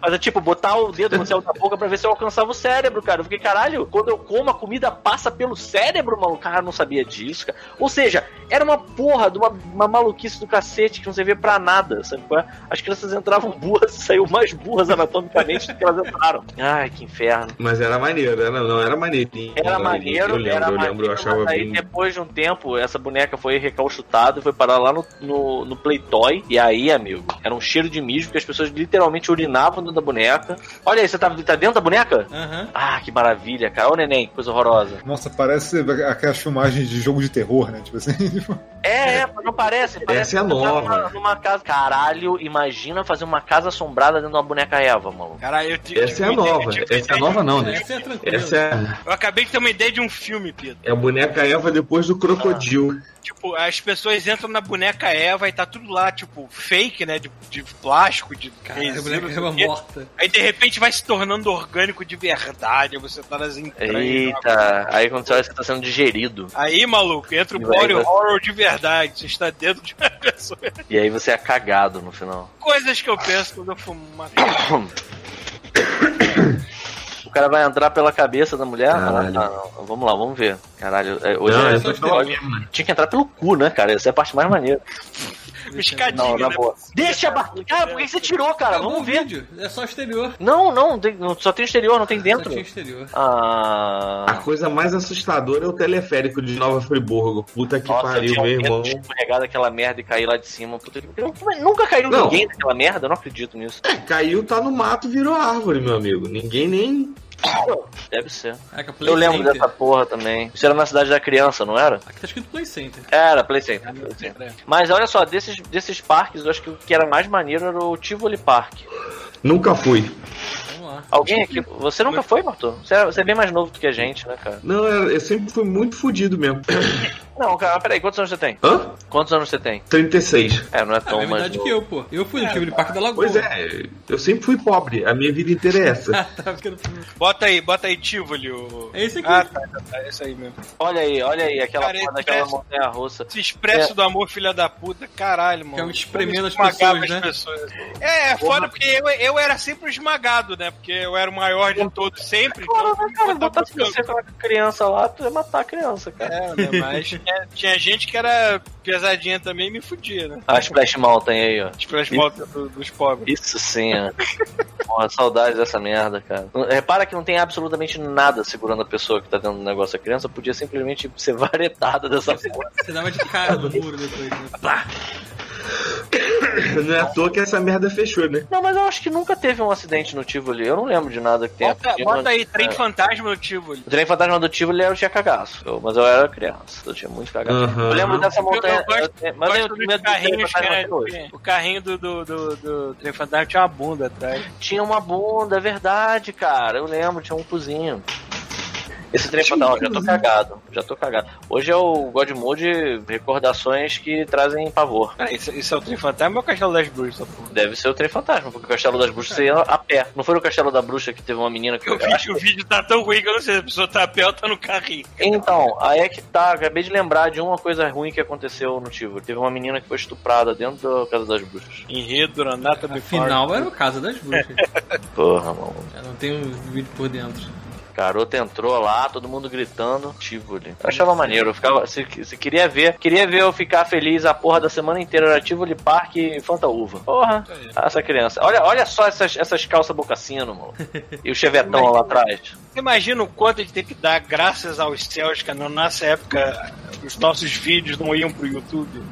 fazer tipo, botar o dedo no céu da boca pra ver se eu alcançava o cérebro, cara. Eu fiquei, caralho, quando eu como, a comida passa pelo cérebro, maluco. Cara, não sabia disso, cara. Ou seja, era uma porra de uma, uma maluquice do cacete que não servia pra nada, sabe? As crianças entravam boas. e saiu mais burras anatomicamente do que elas entraram. Ai, que inferno. Mas era maneiro, era, não, era maneirinho. Era maneiro, eu lembro, era eu lembro, maneiro, eu achava mas aí bem. depois de um tempo, essa boneca foi recalchutada e foi parar lá no, no, no Playtoy. E aí, amigo, era um cheiro de mijo, porque as pessoas literalmente urinavam dentro da boneca. Olha aí, você tá, tá dentro da boneca? Aham. Ah, que maravilha, cara. Ô, neném, que coisa horrorosa. Nossa, parece aquelas filmagens de jogo de terror, né? Tipo assim. É, é, mas não parece. parece Essa é que tá nova. Numa, numa casa. Caralho, imagina fazer uma casa assombrada dentro de uma boneca Eva, maluco. Caralho, eu te- Essa é a nova. Essa é a nova não, né? Essa é tranquila. Essa é, Eu acabei de ter uma ideia de um filme, Pedro. é a boneca Eva depois do crocodilo. Tipo, as pessoas entram na boneca Eva e tá tudo lá, tipo, fake, né? De, de plástico, de Caralho, a boneca Eva morta. Aí de repente vai se tornando orgânico de verdade, você tá nas entranhas. Eita, aí quando você olha, você tá sendo digerido. Aí, maluco, entra o E body vai- horror de verdade. Você está dentro de uma pessoa. E aí você é cagado no final. Coisas que eu penso quando eu fumo uma cara vai entrar pela cabeça da mulher? Ah, não. Vamos lá, vamos ver. Caralho, é, hoje Não, é eu tô falando. Tinha que entrar pelo cu, né, cara? Essa é a parte mais maneira. Piscadinha, Não, na né? boa. Deixa a bar... Cara, por que você tirou, cara? Vamos ver. vídeo. É só exterior. Não, não, tem- não, só tem exterior, não tem Só dentro. tinha exterior. Ah. A coisa mais assustadora é o teleférico de Nova Friburgo. Puta que Nossa, pariu, meu irmão. escorregar daquela merda e cair lá de cima. Puta que... Nunca caiu Não. ninguém daquela merda, eu não acredito nisso. É, caiu, tá no mato, virou árvore, meu amigo. Ninguém nem. Deve ser. É Play Eu lembro Center. dessa porra também. Isso era na cidade da criança, não era? Aqui tá escrito Play Center. Era, Play Center. Play Center. Mas olha só, desses, desses parques, eu acho que o que era mais maneiro era o Tivoli Park. Nunca fui. Lá. Alguém aqui. Você nunca foi, Arthur? Você é, você é bem mais novo do que a gente, né, cara? Não, eu eu sempre fui muito fudido mesmo. Não, cara, peraí, quantos anos você tem? Hã? Quantos anos você tem? 36. É, não é Ah, tão é mais verdade novo. que eu, pô. Eu fui no Tivoli Parque da Lagoa. Pois é, eu sempre fui pobre. A minha vida inteira é essa. Tá ficando- Bota aí, bota aí Tivoli. O... É esse aqui. Ah, tá, tá, tá, é isso aí mesmo. Olha aí, olha aí, aquela Cara, porra esse daquela montanha russa. Esse expresso É. do amor, filha da puta, caralho, mano. Que é um espremendo as pessoas, né? pessoas. É, é foda porque eu, eu era sempre o esmagado, né? Porque eu era o maior de todos sempre. Claro, então, né, cara? Botar você com a criança lá, tu ia matar a criança, cara. É, né? Mas tinha, tinha gente que era pesadinha também e me fudia, né? A Splash Mountain aí, ó. Splash Mountain do- dos pobres. Isso sim, ó. Porra, saudade dessa merda, cara. Repara que não tem absolutamente nada segurando a pessoa que tá dentro do negócio. A criança podia simplesmente ser varetada dessa porra. Você dava de cara no muro depois, né? Pá! Não é à toa que essa merda fechou, né? Não, mas eu acho que nunca teve um acidente no Tivoli. Eu não lembro de nada que tenha Bota, tido. bota aí, trem É. fantasma no Tivoli. O trem fantasma do Tivoli eu tinha cagaço. Eu- mas eu era criança. Eu tinha muito cagaço. Aham. Eu lembro dessa montanha. Eu gosto- eu- mas eu dos medo do trem fantasma até hoje. O carrinho do, do, do, do trem fantasma tinha uma bunda atrás. Tinha uma bunda, é verdade, cara. Eu lembro, tinha um cozinho. Esse trem fantasma, já tô cagado. Já tô cagado. Hoje é o God Mode Recordações que trazem pavor. Ah, isso, isso é o trem fantasma ou o castelo das bruxas, porra? Deve ser o trem fantasma, porque o Castelo das Bruxas você ia a pé. Não foi no Castelo da Bruxa que teve uma menina que O vídeo, o vídeo tá tão ruim que eu não sei se a pessoa tá a pé ou tá no carrinho. Então, aí é que tá. Acabei de lembrar de uma coisa ruim que aconteceu no Tivoli. Teve uma menina que foi estuprada dentro da Casa das Bruxas. Enredo, Renata Final era o Casa das Bruxas. Porra, mano. Eu não tenho vídeo por dentro. Garota entrou lá, todo mundo gritando, Tivoli. Eu achava maneiro, eu ficava. Se, se queria ver, queria ver eu ficar feliz a porra da semana inteira era Tivoli Park e Fanta Uva. Porra, essa criança. Olha, olha só essas, essas calças bocassino, mano. E o chevetão lá atrás. Imagina o quanto a gente tem que dar graças aos céus, que na nossa época os nossos vídeos não iam pro YouTube.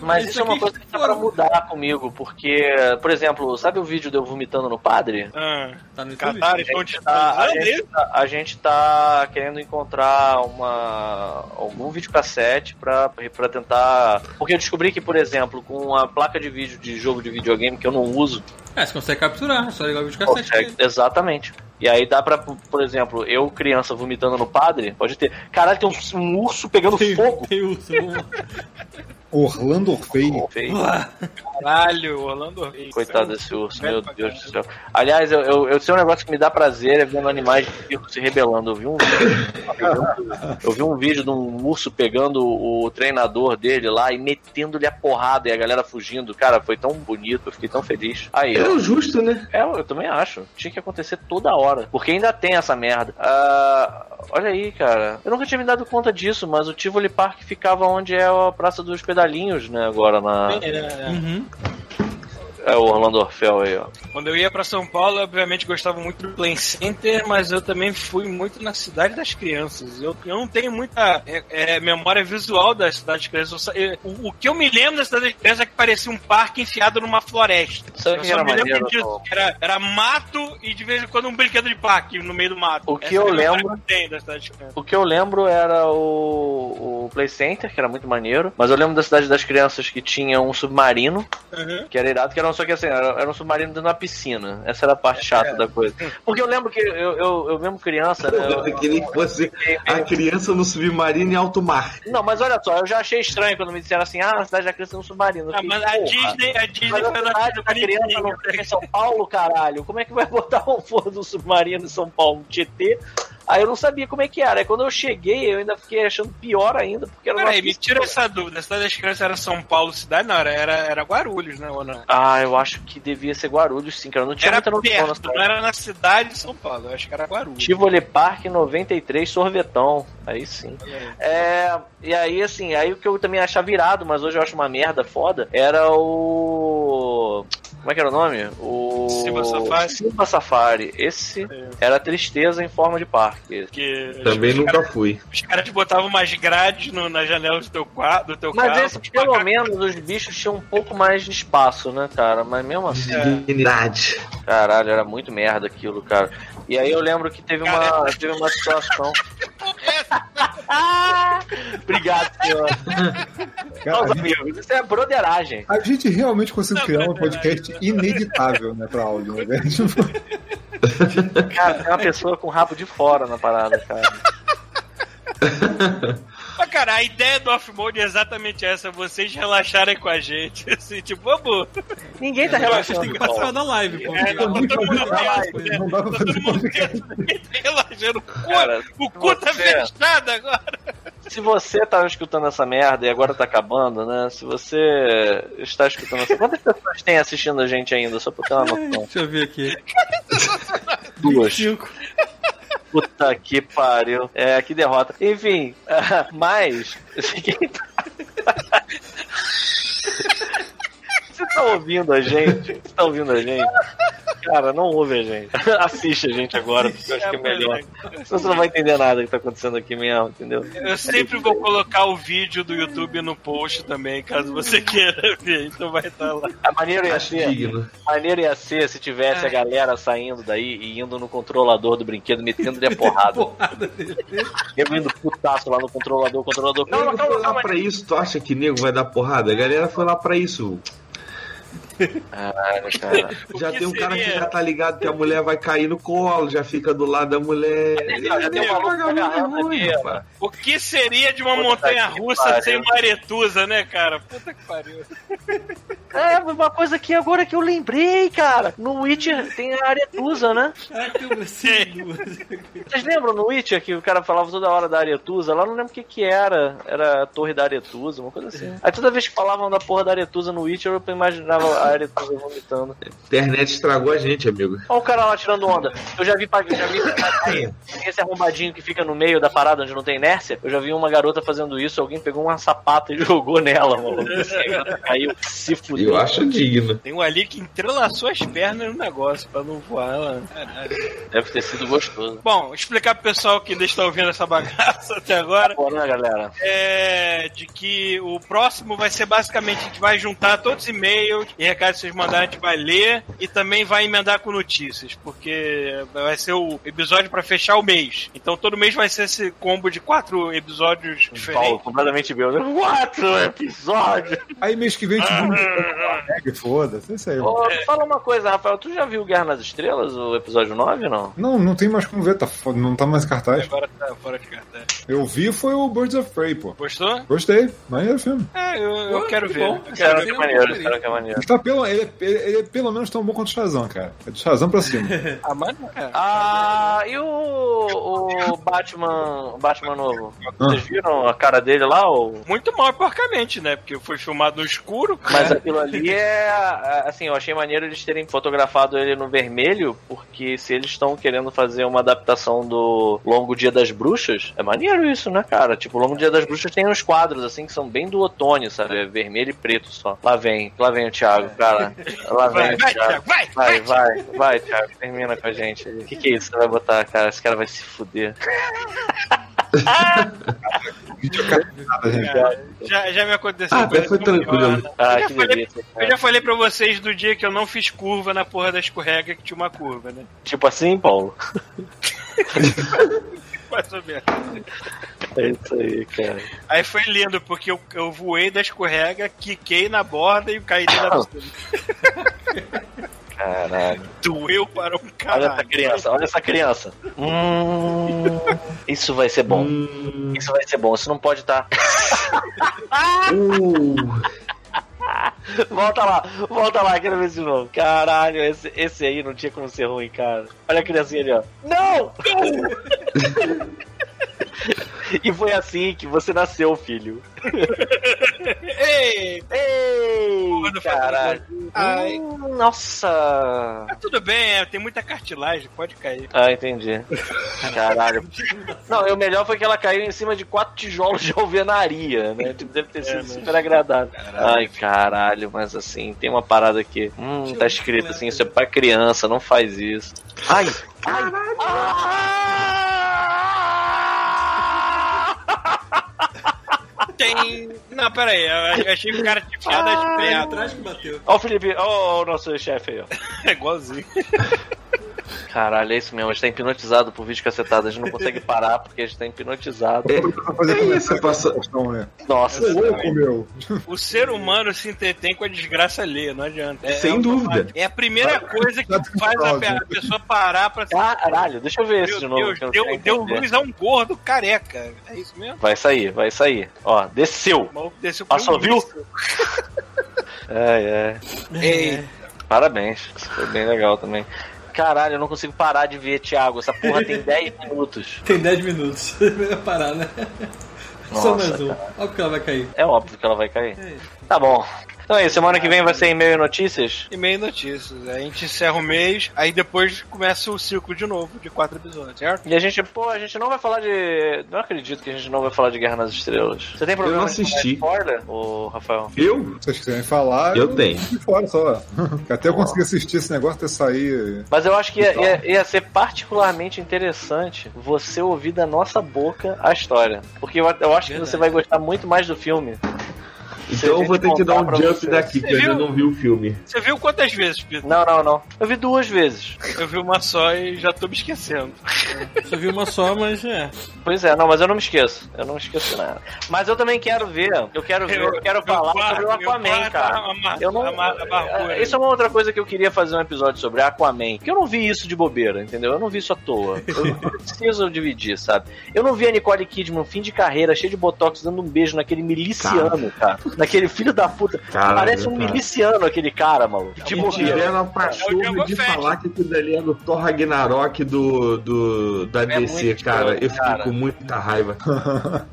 Mas Isso isso é uma coisa que tá pra mudar comigo, porque, por exemplo, sabe o vídeo de eu vomitando no padre? Ah, Tá no YouTube? Catar, A gente, tá, a, gente isso. tá, a gente tá querendo encontrar uma, algum videocassete pra, pra tentar. Porque eu descobri que, por exemplo, com a placa de vídeo de jogo de videogame que eu não uso, É, você consegue capturar, é só ligar o vídeo cassete. consegue. Exatamente. E aí dá pra, por exemplo, eu, criança, vomitando no padre, pode ter. Caralho, tem um, um urso pegando fogo. Tem urso. Orlando. Feio. Caralho, Orlando Reis. Coitado desse urso, meu Deus do céu. Aliás, eu, eu, eu sei um negócio que me dá prazer é vendo animais de circo se rebelando. Eu vi um eu vi um vídeo de um urso pegando o treinador dele lá e metendo-lhe a porrada e a galera fugindo. Cara, foi tão bonito, eu fiquei tão feliz. Aí, É ó. justo, né? É, eu também acho. Tinha que acontecer toda hora. Porque ainda tem essa merda. Ah, olha aí, cara. Eu nunca tinha me dado conta disso, mas o Tivoli Park ficava onde é a Praça dos Pedalinhos, né? Agora na. Uhum. É o Orlando Orfel aí, ó. Quando eu ia pra São Paulo, eu, obviamente gostava muito do Play Center, mas eu também fui muito na Cidade das Crianças. Eu, eu não tenho muita é, é, memória visual da Cidade das Crianças. Eu o, o que eu me lembro da Cidade das Crianças é que parecia um parque enfiado numa floresta. Sabe eu que era me lembro maneiro, disso. Era, era mato e de vez em quando um brinquedo de parque no meio do mato. O que Essa eu lembro- que eu. O que eu lembro era o, o Play Center, que era muito maneiro. Mas eu lembro da Cidade das Crianças que tinha um submarino, Uhum. que era irado, que era só que assim, era, era um submarino dentro de uma piscina. Essa era a parte chata da coisa. Porque eu lembro que eu, eu, eu mesmo criança, né? eu- Eu que fosse a criança no submarino em alto mar. Não, mas olha só, eu já achei estranho quando me disseram assim, ah, a cidade da criança é um submarino. Ah, fiquei, mas a porra, Disney, a Disney Mas a cidade da criança não fica em São Paulo, caralho. Como é que vai botar um porra do submarino em São Paulo, Tietê? Aí eu não sabia como é que era. Aí quando eu cheguei, eu ainda fiquei achando pior ainda, porque era Peraí, me tira essa dúvida. A Cidade das Crianças era São Paulo, cidade? Não, era, era, era Guarulhos, né? Ou não? Ah, eu acho que devia ser Guarulhos, sim, cara. Não tinha Era muita perto, não era na cidade de São Paulo. Eu acho que era Guarulhos. Tivoli Park 93, sorvetão. Aí sim. É, e aí, assim, aí o que eu também achava virado, mas hoje eu acho uma merda foda, era o. Como é que era o nome? O. Silva Safari? Silva Safari. Esse era tristeza em forma de parque. Que Também nunca caras- fui. Os caras te botavam umas grades no, na janela do teu, qua- do teu Mas carro. esse, pelo menos, os bichos tinham um pouco mais de espaço, né, cara? Mas mesmo assim. Dignidade. Caralho, era muito merda aquilo, cara. E aí eu lembro que teve uma, teve uma situação. Obrigado, senhor. Meus amigos, isso é broderagem. A gente realmente conseguiu criar um podcast ineditável, né, pra áudio, né? Tipo, Cara, tem uma pessoa com o rabo de fora na parada, cara. Mas, cara, a ideia do off-mode é exatamente essa: vocês relaxarem com a gente. Assim, tipo, vamos. Ninguém tá relaxando. Tem que participar da live, pô. É, não, tá todo mundo não dá pra fazer podcast. relaxando. O cu, Cara, o cu tá fechado agora. Se você tá escutando essa merda e agora tá acabando, né? Se você está escutando essa. Quantas pessoas tem assistindo a gente ainda? Só pra ter uma noção. Deixa eu ver aqui. Duas. 25. Puta que pariu. É, que derrota. Enfim, ah, mas. Você tá ouvindo a gente? Você tá ouvindo a gente? Cara, não ouve a gente. Assiste a gente agora, porque eu acho que é melhor. Senão você não vai entender nada que tá acontecendo aqui mesmo, entendeu? Eu sempre vou colocar o vídeo do YouTube no post também, caso você queira ver. Então vai estar lá. A maneira ia ser. digno. Maneira ia ser se tivesse a galera saindo daí e indo no controlador do brinquedo, metendo-lhe a porrada. Eu indo putaço lá no controlador, o controlador. Nego calma, foi lá calma. pra isso, tu acha que nego vai dar porrada? A galera foi lá pra isso. Caralho, cara. Já que tem um cara que seria? já tá ligado que a mulher vai cair no colo, já fica do lado da mulher. Já tem um maluco. O que seria de uma Puta montanha que russa pariu. sem maretusa, né, cara? Puta que pariu. É, uma coisa que agora que eu lembrei, cara. No Witcher tem a Aretusa, né? Ah, bracinho. Vocês lembram no Witcher que o cara falava toda hora da Aretusa? Lá eu não lembro o que que era. Era a torre da Aretusa, uma coisa assim. Aí toda vez que falavam da porra da Aretusa no Witcher, eu imaginava vomitando. A internet estragou a gente, amigo. Olha o cara lá tirando onda. Eu já vi, já vi esse arrombadinho que fica no meio da parada onde não tem inércia. Eu já vi uma garota fazendo isso. Alguém pegou uma sapata e jogou nela, mano. A garota caiu, se fudeu. Eu acho digno. Tem um ali que entrelaçou as pernas no negócio pra não voar lá. Caralho. Deve ter sido gostoso. Bom, explicar pro pessoal que ainda está ouvindo essa bagaça até agora. Bora, né, galera? É de que o próximo vai ser basicamente a gente vai juntar todos os e-mails e recados que vocês mandarem, a gente vai ler e também vai emendar com notícias, porque vai ser o episódio pra fechar o mês. Então todo mês vai ser esse combo de quatro episódios Paulo, diferentes. completamente meu. né? Quatro episódios! Aí mês que vem a gente Mega, foda-se, é isso aí. Ô, fala uma coisa, Rafael. Tu já viu Guerra nas Estrelas, o episódio 9 ou não? Não, não tem mais como ver, tá, não tá mais cartaz. Agora tá fora de cartaz. Eu vi foi o Birds of Prey, pô. Gostou? Gostei, maneiro filme. É, eu, eu Pô, quero que ver. bom. Eu quero que ver. é maneiro, espero que é maneiro. Ele, tá pelo, ele, é- ele, ele é pelo menos tão bom quanto o Shazam, cara. É do Shazam pra cima. Ah, mas é. Ah, e o, o Batman, o Batman novo? Vocês viram a cara dele lá? Ou... Muito mal porcamente, né? Porque foi filmado no escuro. Mas aquilo ali é. é, Assim, eu achei maneiro eles terem fotografado ele no vermelho, porque se eles estão querendo fazer uma adaptação do Longo Dia das Bruxas, é maneiro isso, né, cara? Tipo, o Longo Dia das Bruxas tem uns quadros, assim, que são bem do outono, sabe? É vermelho e preto só. Lá vem, lá vem o Thiago. Cara. Lá Vai, vem, vai. Thiago, vai, vai, vai, vai, Thiago. Termina com a gente. O que, que é isso que você vai botar, cara? Esse cara vai se fuder. Já, já me aconteceu. Ah, até foi tranquilo. pior. Ah, eu, já falei, delícia, eu já falei pra vocês do dia que eu não fiz curva na porra da escorrega que tinha uma curva, né? Tipo assim, Paulo? Mais ou menos. É isso aí, cara. Aí foi lindo, porque eu, eu voei da escorrega, quiquei na borda e caí da piscina. Caralho. Doeu para um Olha caralho. essa criança, olha essa criança. Hum, isso vai ser bom. Isso vai ser bom. Isso não pode estar. Uh, Volta lá, volta lá, quero ver de novo. Caralho, esse, esse aí não tinha como ser ruim, cara. Olha a criancinha ali, ó. Não! e foi assim que você nasceu, filho. Ei! Ei! Caralho. Ai. Hum, Nossa! Mas tudo bem, é, tem muita cartilagem, pode cair. Ah, entendi. Caralho. Não, e o melhor foi que ela caiu em cima de quatro tijolos de alvenaria, né? Tipo, Deve ter sido É, né? super agradável. Ai, caralho, mas assim, tem uma parada aqui. Hum, tá escrito assim, isso é pra criança, não faz isso. Ai! Ai! Tem. Não, pera aí, eu achei que o cara tinha enfiado as pernas. atrás que bateu. Ó o Felipe, ó o nosso chefe aí, ó. É igualzinho. Caralho, é isso mesmo, a gente tá hipnotizado por vídeo cacetado, a gente não consegue parar porque a gente tá hipnotizado. É isso, passa... né? Nossa, Ô, louco, meu. O ser humano se entretém com a desgraça alheia, não adianta. É, Sem é dúvida. É a primeira coisa que faz a, a pessoa parar pra. Caralho, deixa eu ver esse Meu de novo. Deus, deu, deu luz a um gordo careca. É isso mesmo? Vai sair, vai sair. Ó, desceu. Desceu Passou, um viu? É, é. Ei. Parabéns. Isso foi bem legal também. Caralho, eu não consigo parar de ver, Thiago. Essa porra tem 10 minutos. Tem 10 minutos. Vai parar, né? Só Nossa, mais um. Olha o que ela vai cair. É óbvio que ela vai cair. Tá bom. Então é isso, semana que vem vai ser e-mail e notícias. E-mail e notícias. A gente encerra o mês, aí depois começa o ciclo de novo, de quatro episódios, certo? E a gente, pô, a gente não vai falar de. Não acredito que a gente não vai falar de Guerra nas Estrelas. Você tem problema não de assisti. spoiler, ô Rafael? Eu? Se vocês quiserem falar, Eu tenho. fico de fora só. Até eu conseguir assistir esse negócio até sair. Mas eu acho que ia, ia- ia ser particularmente interessante você ouvir da nossa boca a história. Porque eu, eu acho que você vai gostar muito mais do filme. Então eu vou ter que dar um jump você. daqui, que eu ainda viu? não vi o filme. Você viu quantas vezes, Pedro? Não, não, não. Eu vi duas vezes. Eu vi uma só e já tô me esquecendo. Só vi uma só, mas é. Pois é, não, mas eu não me esqueço. Eu não me esqueço nada. Mas eu também quero ver. Eu quero ver, eu, quero falar sobre o Aquaman, eu cara. Eu não. é, Isso é uma outra coisa que eu queria fazer um episódio sobre Aquaman. Porque eu não vi isso de bobeira, entendeu? Eu não vi isso à toa. Eu preciso dividir, sabe? Eu não vi a Nicole Kidman, fim de carreira, cheio de botox, dando um beijo naquele miliciano, cara. Naquele filho da puta. Caralho, Parece um cara. miliciano aquele cara, maluco. E Tipo, tiveram a É pachorra de Fett. falar que aquilo dali é do Thor Ragnarok do, do, da DC, É muito cara. Eu fiquei cara. com muita raiva.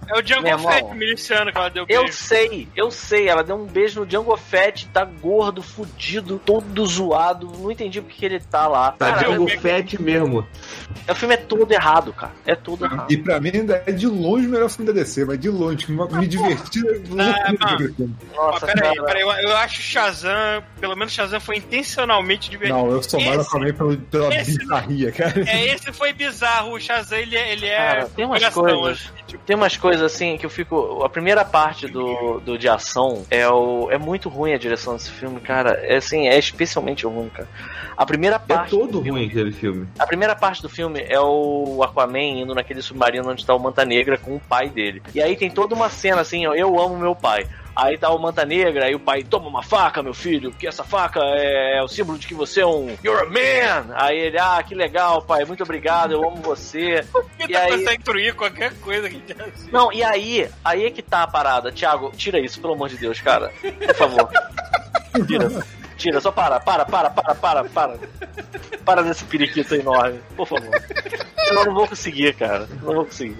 É o Django Meu irmão. Fett miliciano que ela deu Eu beijo. sei, eu sei. Ela deu um beijo no Django Fett, tá gordo, fudido, todo zoado. Não entendi porque que ele tá lá. Tá Cara, Django eu- Fett mesmo. O filme é todo errado, cara. É todo errado. E pra mim ainda é de longe o melhor filme da DC, mas de longe, me, me diverti. Não, loucura não. com filme. Mas Nossa, peraí, peraí, eu, eu acho Shazam, pelo menos Shazam foi intencionalmente divertido. Não, eu sou mais Aquaman pela, pela esse- bizarria, cara. É, esse foi bizarro. O Shazam, ele, é- ele é. Cara, tem umas coisas. assim, tipo, Tem umas coisas assim que eu fico. A primeira parte do, do de ação é o. É muito ruim a direção desse filme, cara. É assim, é especialmente ruim, cara. A primeira É parte. todo ruim aquele filme. A primeira parte do filme é o Aquaman indo naquele submarino onde tá o Manta Negra com o pai dele. E aí tem toda uma cena assim, ó, eu amo meu pai. Aí tá o Manta Negra, aí o pai toma uma faca, meu filho, porque essa faca é o símbolo de que você é um You're a man! Aí ele, ah, que legal, pai, muito obrigado, eu amo você. E tá aí- consegue destruir qualquer coisa que já. Não, e aí, aí é que tá a parada. Thiago, tira isso, pelo amor de Deus, cara. Por favor. Tira. Tira, só para, para, para, para, para, para. Para desse periquito enorme, por favor. Eu não vou conseguir, cara. Não vou conseguir.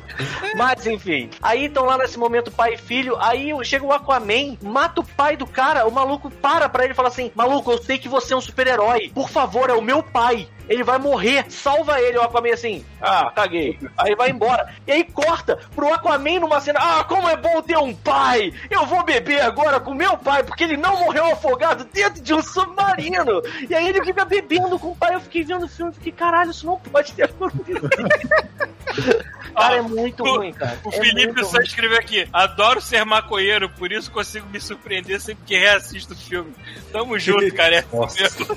Mas, enfim. Aí estão lá nesse momento pai e filho. Aí chega o Aquaman, mata o pai do cara. O maluco para pra ele e fala assim: Maluco, eu sei que você é um super-herói. Por favor, é o meu pai. Ele vai morrer. Salva ele. O Aquaman assim: Ah, caguei. Aí vai embora. E aí corta pro Aquaman numa cena: Ah, como é bom ter um pai. Eu vou beber agora com meu pai, porque ele não morreu afogado dentro de um submarino. E aí ele fica bebendo com o pai. Eu fiquei vendo o filme e fiquei: Caralho, isso não pode ter acontecido. Cara, é muito ruim, cara. O É Felipe só ruim. escreveu aqui: adoro ser maconheiro, por isso consigo me surpreender sempre que reassisto o filme. Tamo junto, cara. É assim.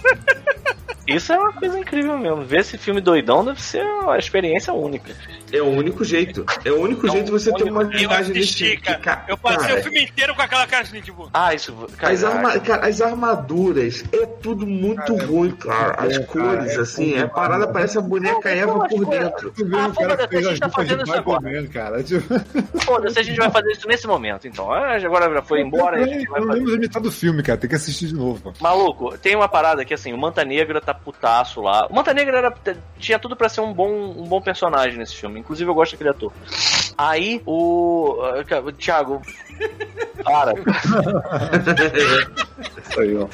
Isso é uma coisa incrível mesmo. Ver esse filme doidão deve ser uma experiência única. É o único jeito. É o único jeito de você ter uma assisti, filme. cara. Eu passei Cara, o filme inteiro com aquela cara assim, tipo. Ah, isso. As, arma- cara, as armaduras é tudo muito ruim, cara. As bom, cores, cara, é assim, a parada parece a boneca Eva por dentro. Tu Ah, o cara fez as tá roupas de fazendo isso agora. Cara. Tipo, Foda-se, a gente vai fazer isso nesse momento, então. Ah, Agora já foi embora, a gente eu vai não fazer. lembro da metade do filme, cara. Tem que assistir de novo. Maluco, tem uma parada que assim, o Manta Negra tá putaço lá. O Manta Negra era, tinha tudo pra ser um bom, um bom personagem nesse filme. Inclusive eu gosto daquele ator. Aí o. ah, o Thiago. Para. Aí, ó.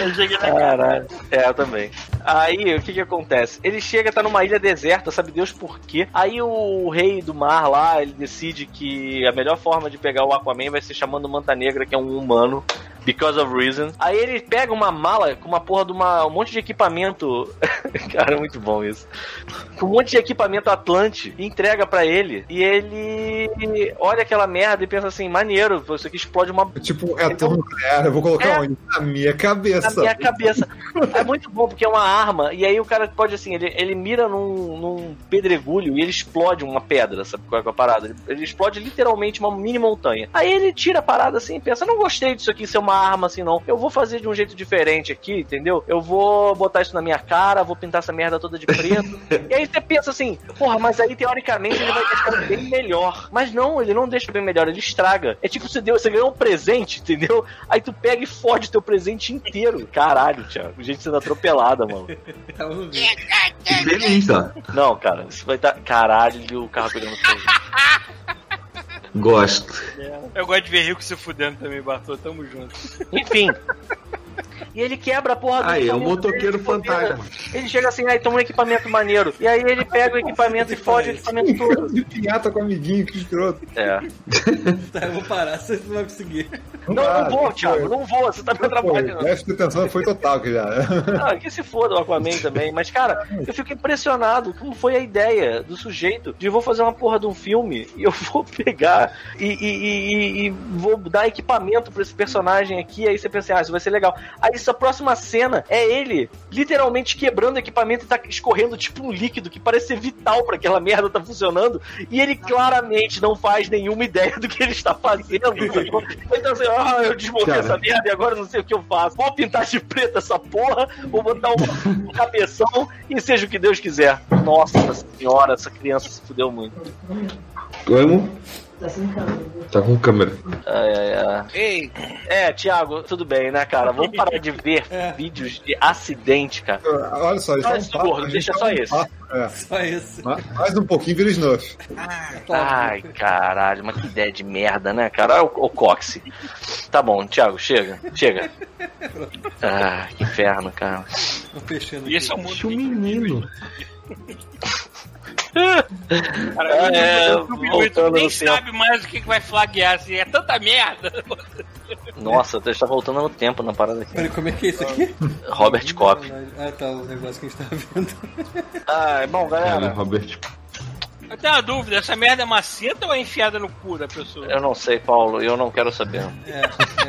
Eu cheguei na Caralho. É, eu também. Aí, o que que acontece? Ele chega, tá numa ilha deserta, sabe Deus por quê? Aí o rei do mar lá, ele decide que a melhor forma de pegar o Aquaman vai ser chamando o Manta Negra, que é um humano. Because of reason. Aí ele pega uma mala com uma porra de uma, um monte de equipamento. Cara, é muito bom isso. Com um monte de equipamento Atlante e entrega pra ele. E ele olha aquela merda e pensa assim: maneiro, isso aqui explode uma. Tipo, é ator nuclear. Eu vou colocar É. onde? Na minha cabeça. Na minha cabeça. É muito bom, porque é uma arma, e aí o cara pode, assim, ele, ele mira num, num pedregulho e ele explode uma pedra, sabe qual é a parada? Ele, ele explode literalmente uma mini montanha. Aí ele tira a parada assim e pensa, não gostei disso aqui ser uma arma assim, não. Eu vou fazer de um jeito diferente aqui, entendeu? Eu vou botar isso na minha cara, vou pintar essa merda toda de preto. e aí você pensa assim, porra, mas aí teoricamente ele vai deixar bem melhor. Mas não, ele não deixa bem melhor, ele estraga. É tipo, você, deu, você ganhou um presente, entendeu? Aí tu pega e fode teu presente inteiro. Caralho, Thiago. Gente sendo atropelada, mano. Que delícia. Não, cara, isso vai dar. Caralho, o carro pegando fogo. Gosto. Eu gosto de ver rico se fudendo também, Bartô. Tamo junto. Enfim. E ele quebra a porra do Aí, é o equipamento motoqueiro fantasma. Ele chega assim, aí toma um equipamento maneiro. E aí ele pega o equipamento e fode o equipamento todo. De pinhata com amiguinho, que escroto. É. Tá, eu vou parar, você não vai conseguir. Não, não vou, Thiago, não vou, você tá me atrapalhando. o déficit de atenção foi total que já. Ah, que se foda o Aquaman também. Mas, cara, eu fico impressionado como foi a ideia do sujeito de vou fazer uma porra de um filme e eu vou pegar e, e- e- e- e vou dar equipamento pra esse personagem aqui. Aí você pensa, ah, isso vai ser legal. Aí essa próxima cena é ele literalmente quebrando o equipamento e tá escorrendo tipo um líquido que parece ser vital pra aquela merda tá funcionando. E ele claramente não faz nenhuma ideia do que ele está fazendo. Então assim, ah, eu desmontei essa merda e agora não sei o que eu faço. Vou pintar de preto essa porra, vou botar um, um cabeção e seja o que Deus quiser. Nossa senhora, essa criança se fudeu muito. Como? Tá com câmera. Ai, ai, ai. Ei, É, Thiago, tudo bem, né, cara? Vamos parar de ver vídeos de acidente, cara. Olha só, eles Só estão esse gordo, deixa só esse. É. Só esse. Ma- Mais um pouquinho vira Snuff. Ai, caralho, mas que ideia de merda, né, cara? Olha o, o. Tá bom, Thiago, chega, chega. Ah, que inferno, cara. Esse é o mundo. Deixa o menino. Cara, É, eu- eu- eu- voltando nem tempo. sabe mais o que vai flaguear, assim, é tanta merda. Nossa, você está voltando no tempo na parada aqui. Peraí, como é que é isso aqui? Robert Kopp. Ah, tá, o negócio que a gente tava vendo. Ah, bom, Cara, galera. Robert. Eu tenho uma dúvida, essa merda é maceta ou é enfiada no cu da pessoa? Eu não sei, Paulo, eu não quero saber. É,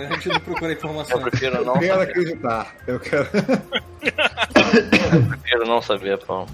a gente não procura Eu informações. prefiro não Eu quero saber. acreditar. Eu quero. Eu prefiro não saber, Paulo.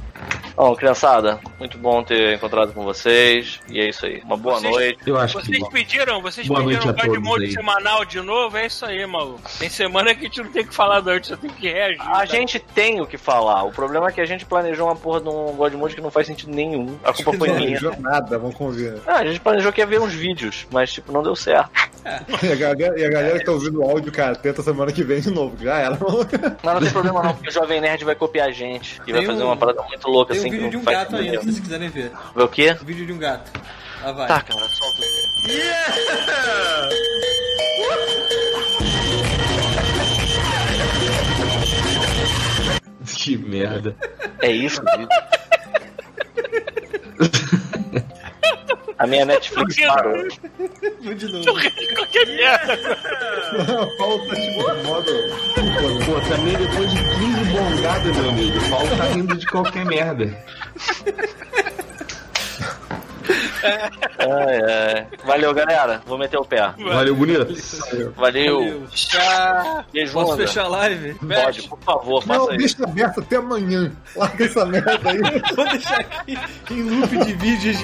Bom, criançada, muito bom ter encontrado com vocês. E é isso aí. Uma boa Vocês- noite. Eu acho Vocês que. pediram, vocês Boa pediram noite a o God todos Mode aí. semanal de novo? É isso aí, maluco. Tem semana que a gente não tem que falar da gente, só tem que reagir. A tá? gente tem o que falar. O problema é que a gente planejou uma porra de um God Mode que não faz sentido nenhum. A culpa foi Não minha. planejou nada, vamos convir. Ah, a gente planejou que ia ver uns vídeos, mas tipo, não deu certo. E a galera, e a galera que tá ouvindo o áudio, cara, tenta semana que vem de novo. Já era. Mas não tem problema não, porque o Jovem Nerd vai copiar a gente. E vai Tem fazer um- uma parada muito louca Tem um vídeo de um gato ainda, se vocês quiserem ver. Vê o quê? Um vídeo de um gato. Lá vai. Tá, cara, solta. Que merda. É isso. A minha Netflix parou. Vou de novo. Qualquer merda. Tá tipo modo. Pô, também depois de 15 bongadas, meu amigo, tá rindo de qualquer merda. Ai, ai. Valeu, galera. Vou meter o pé. Valeu, bonito. Valeu. Tchau. Beijo, Posso onda. fechar a live? Pode, por favor, faça Não, isso. deixa aberto até amanhã. Larga essa merda aí. Vou deixar aqui em loop de vídeos de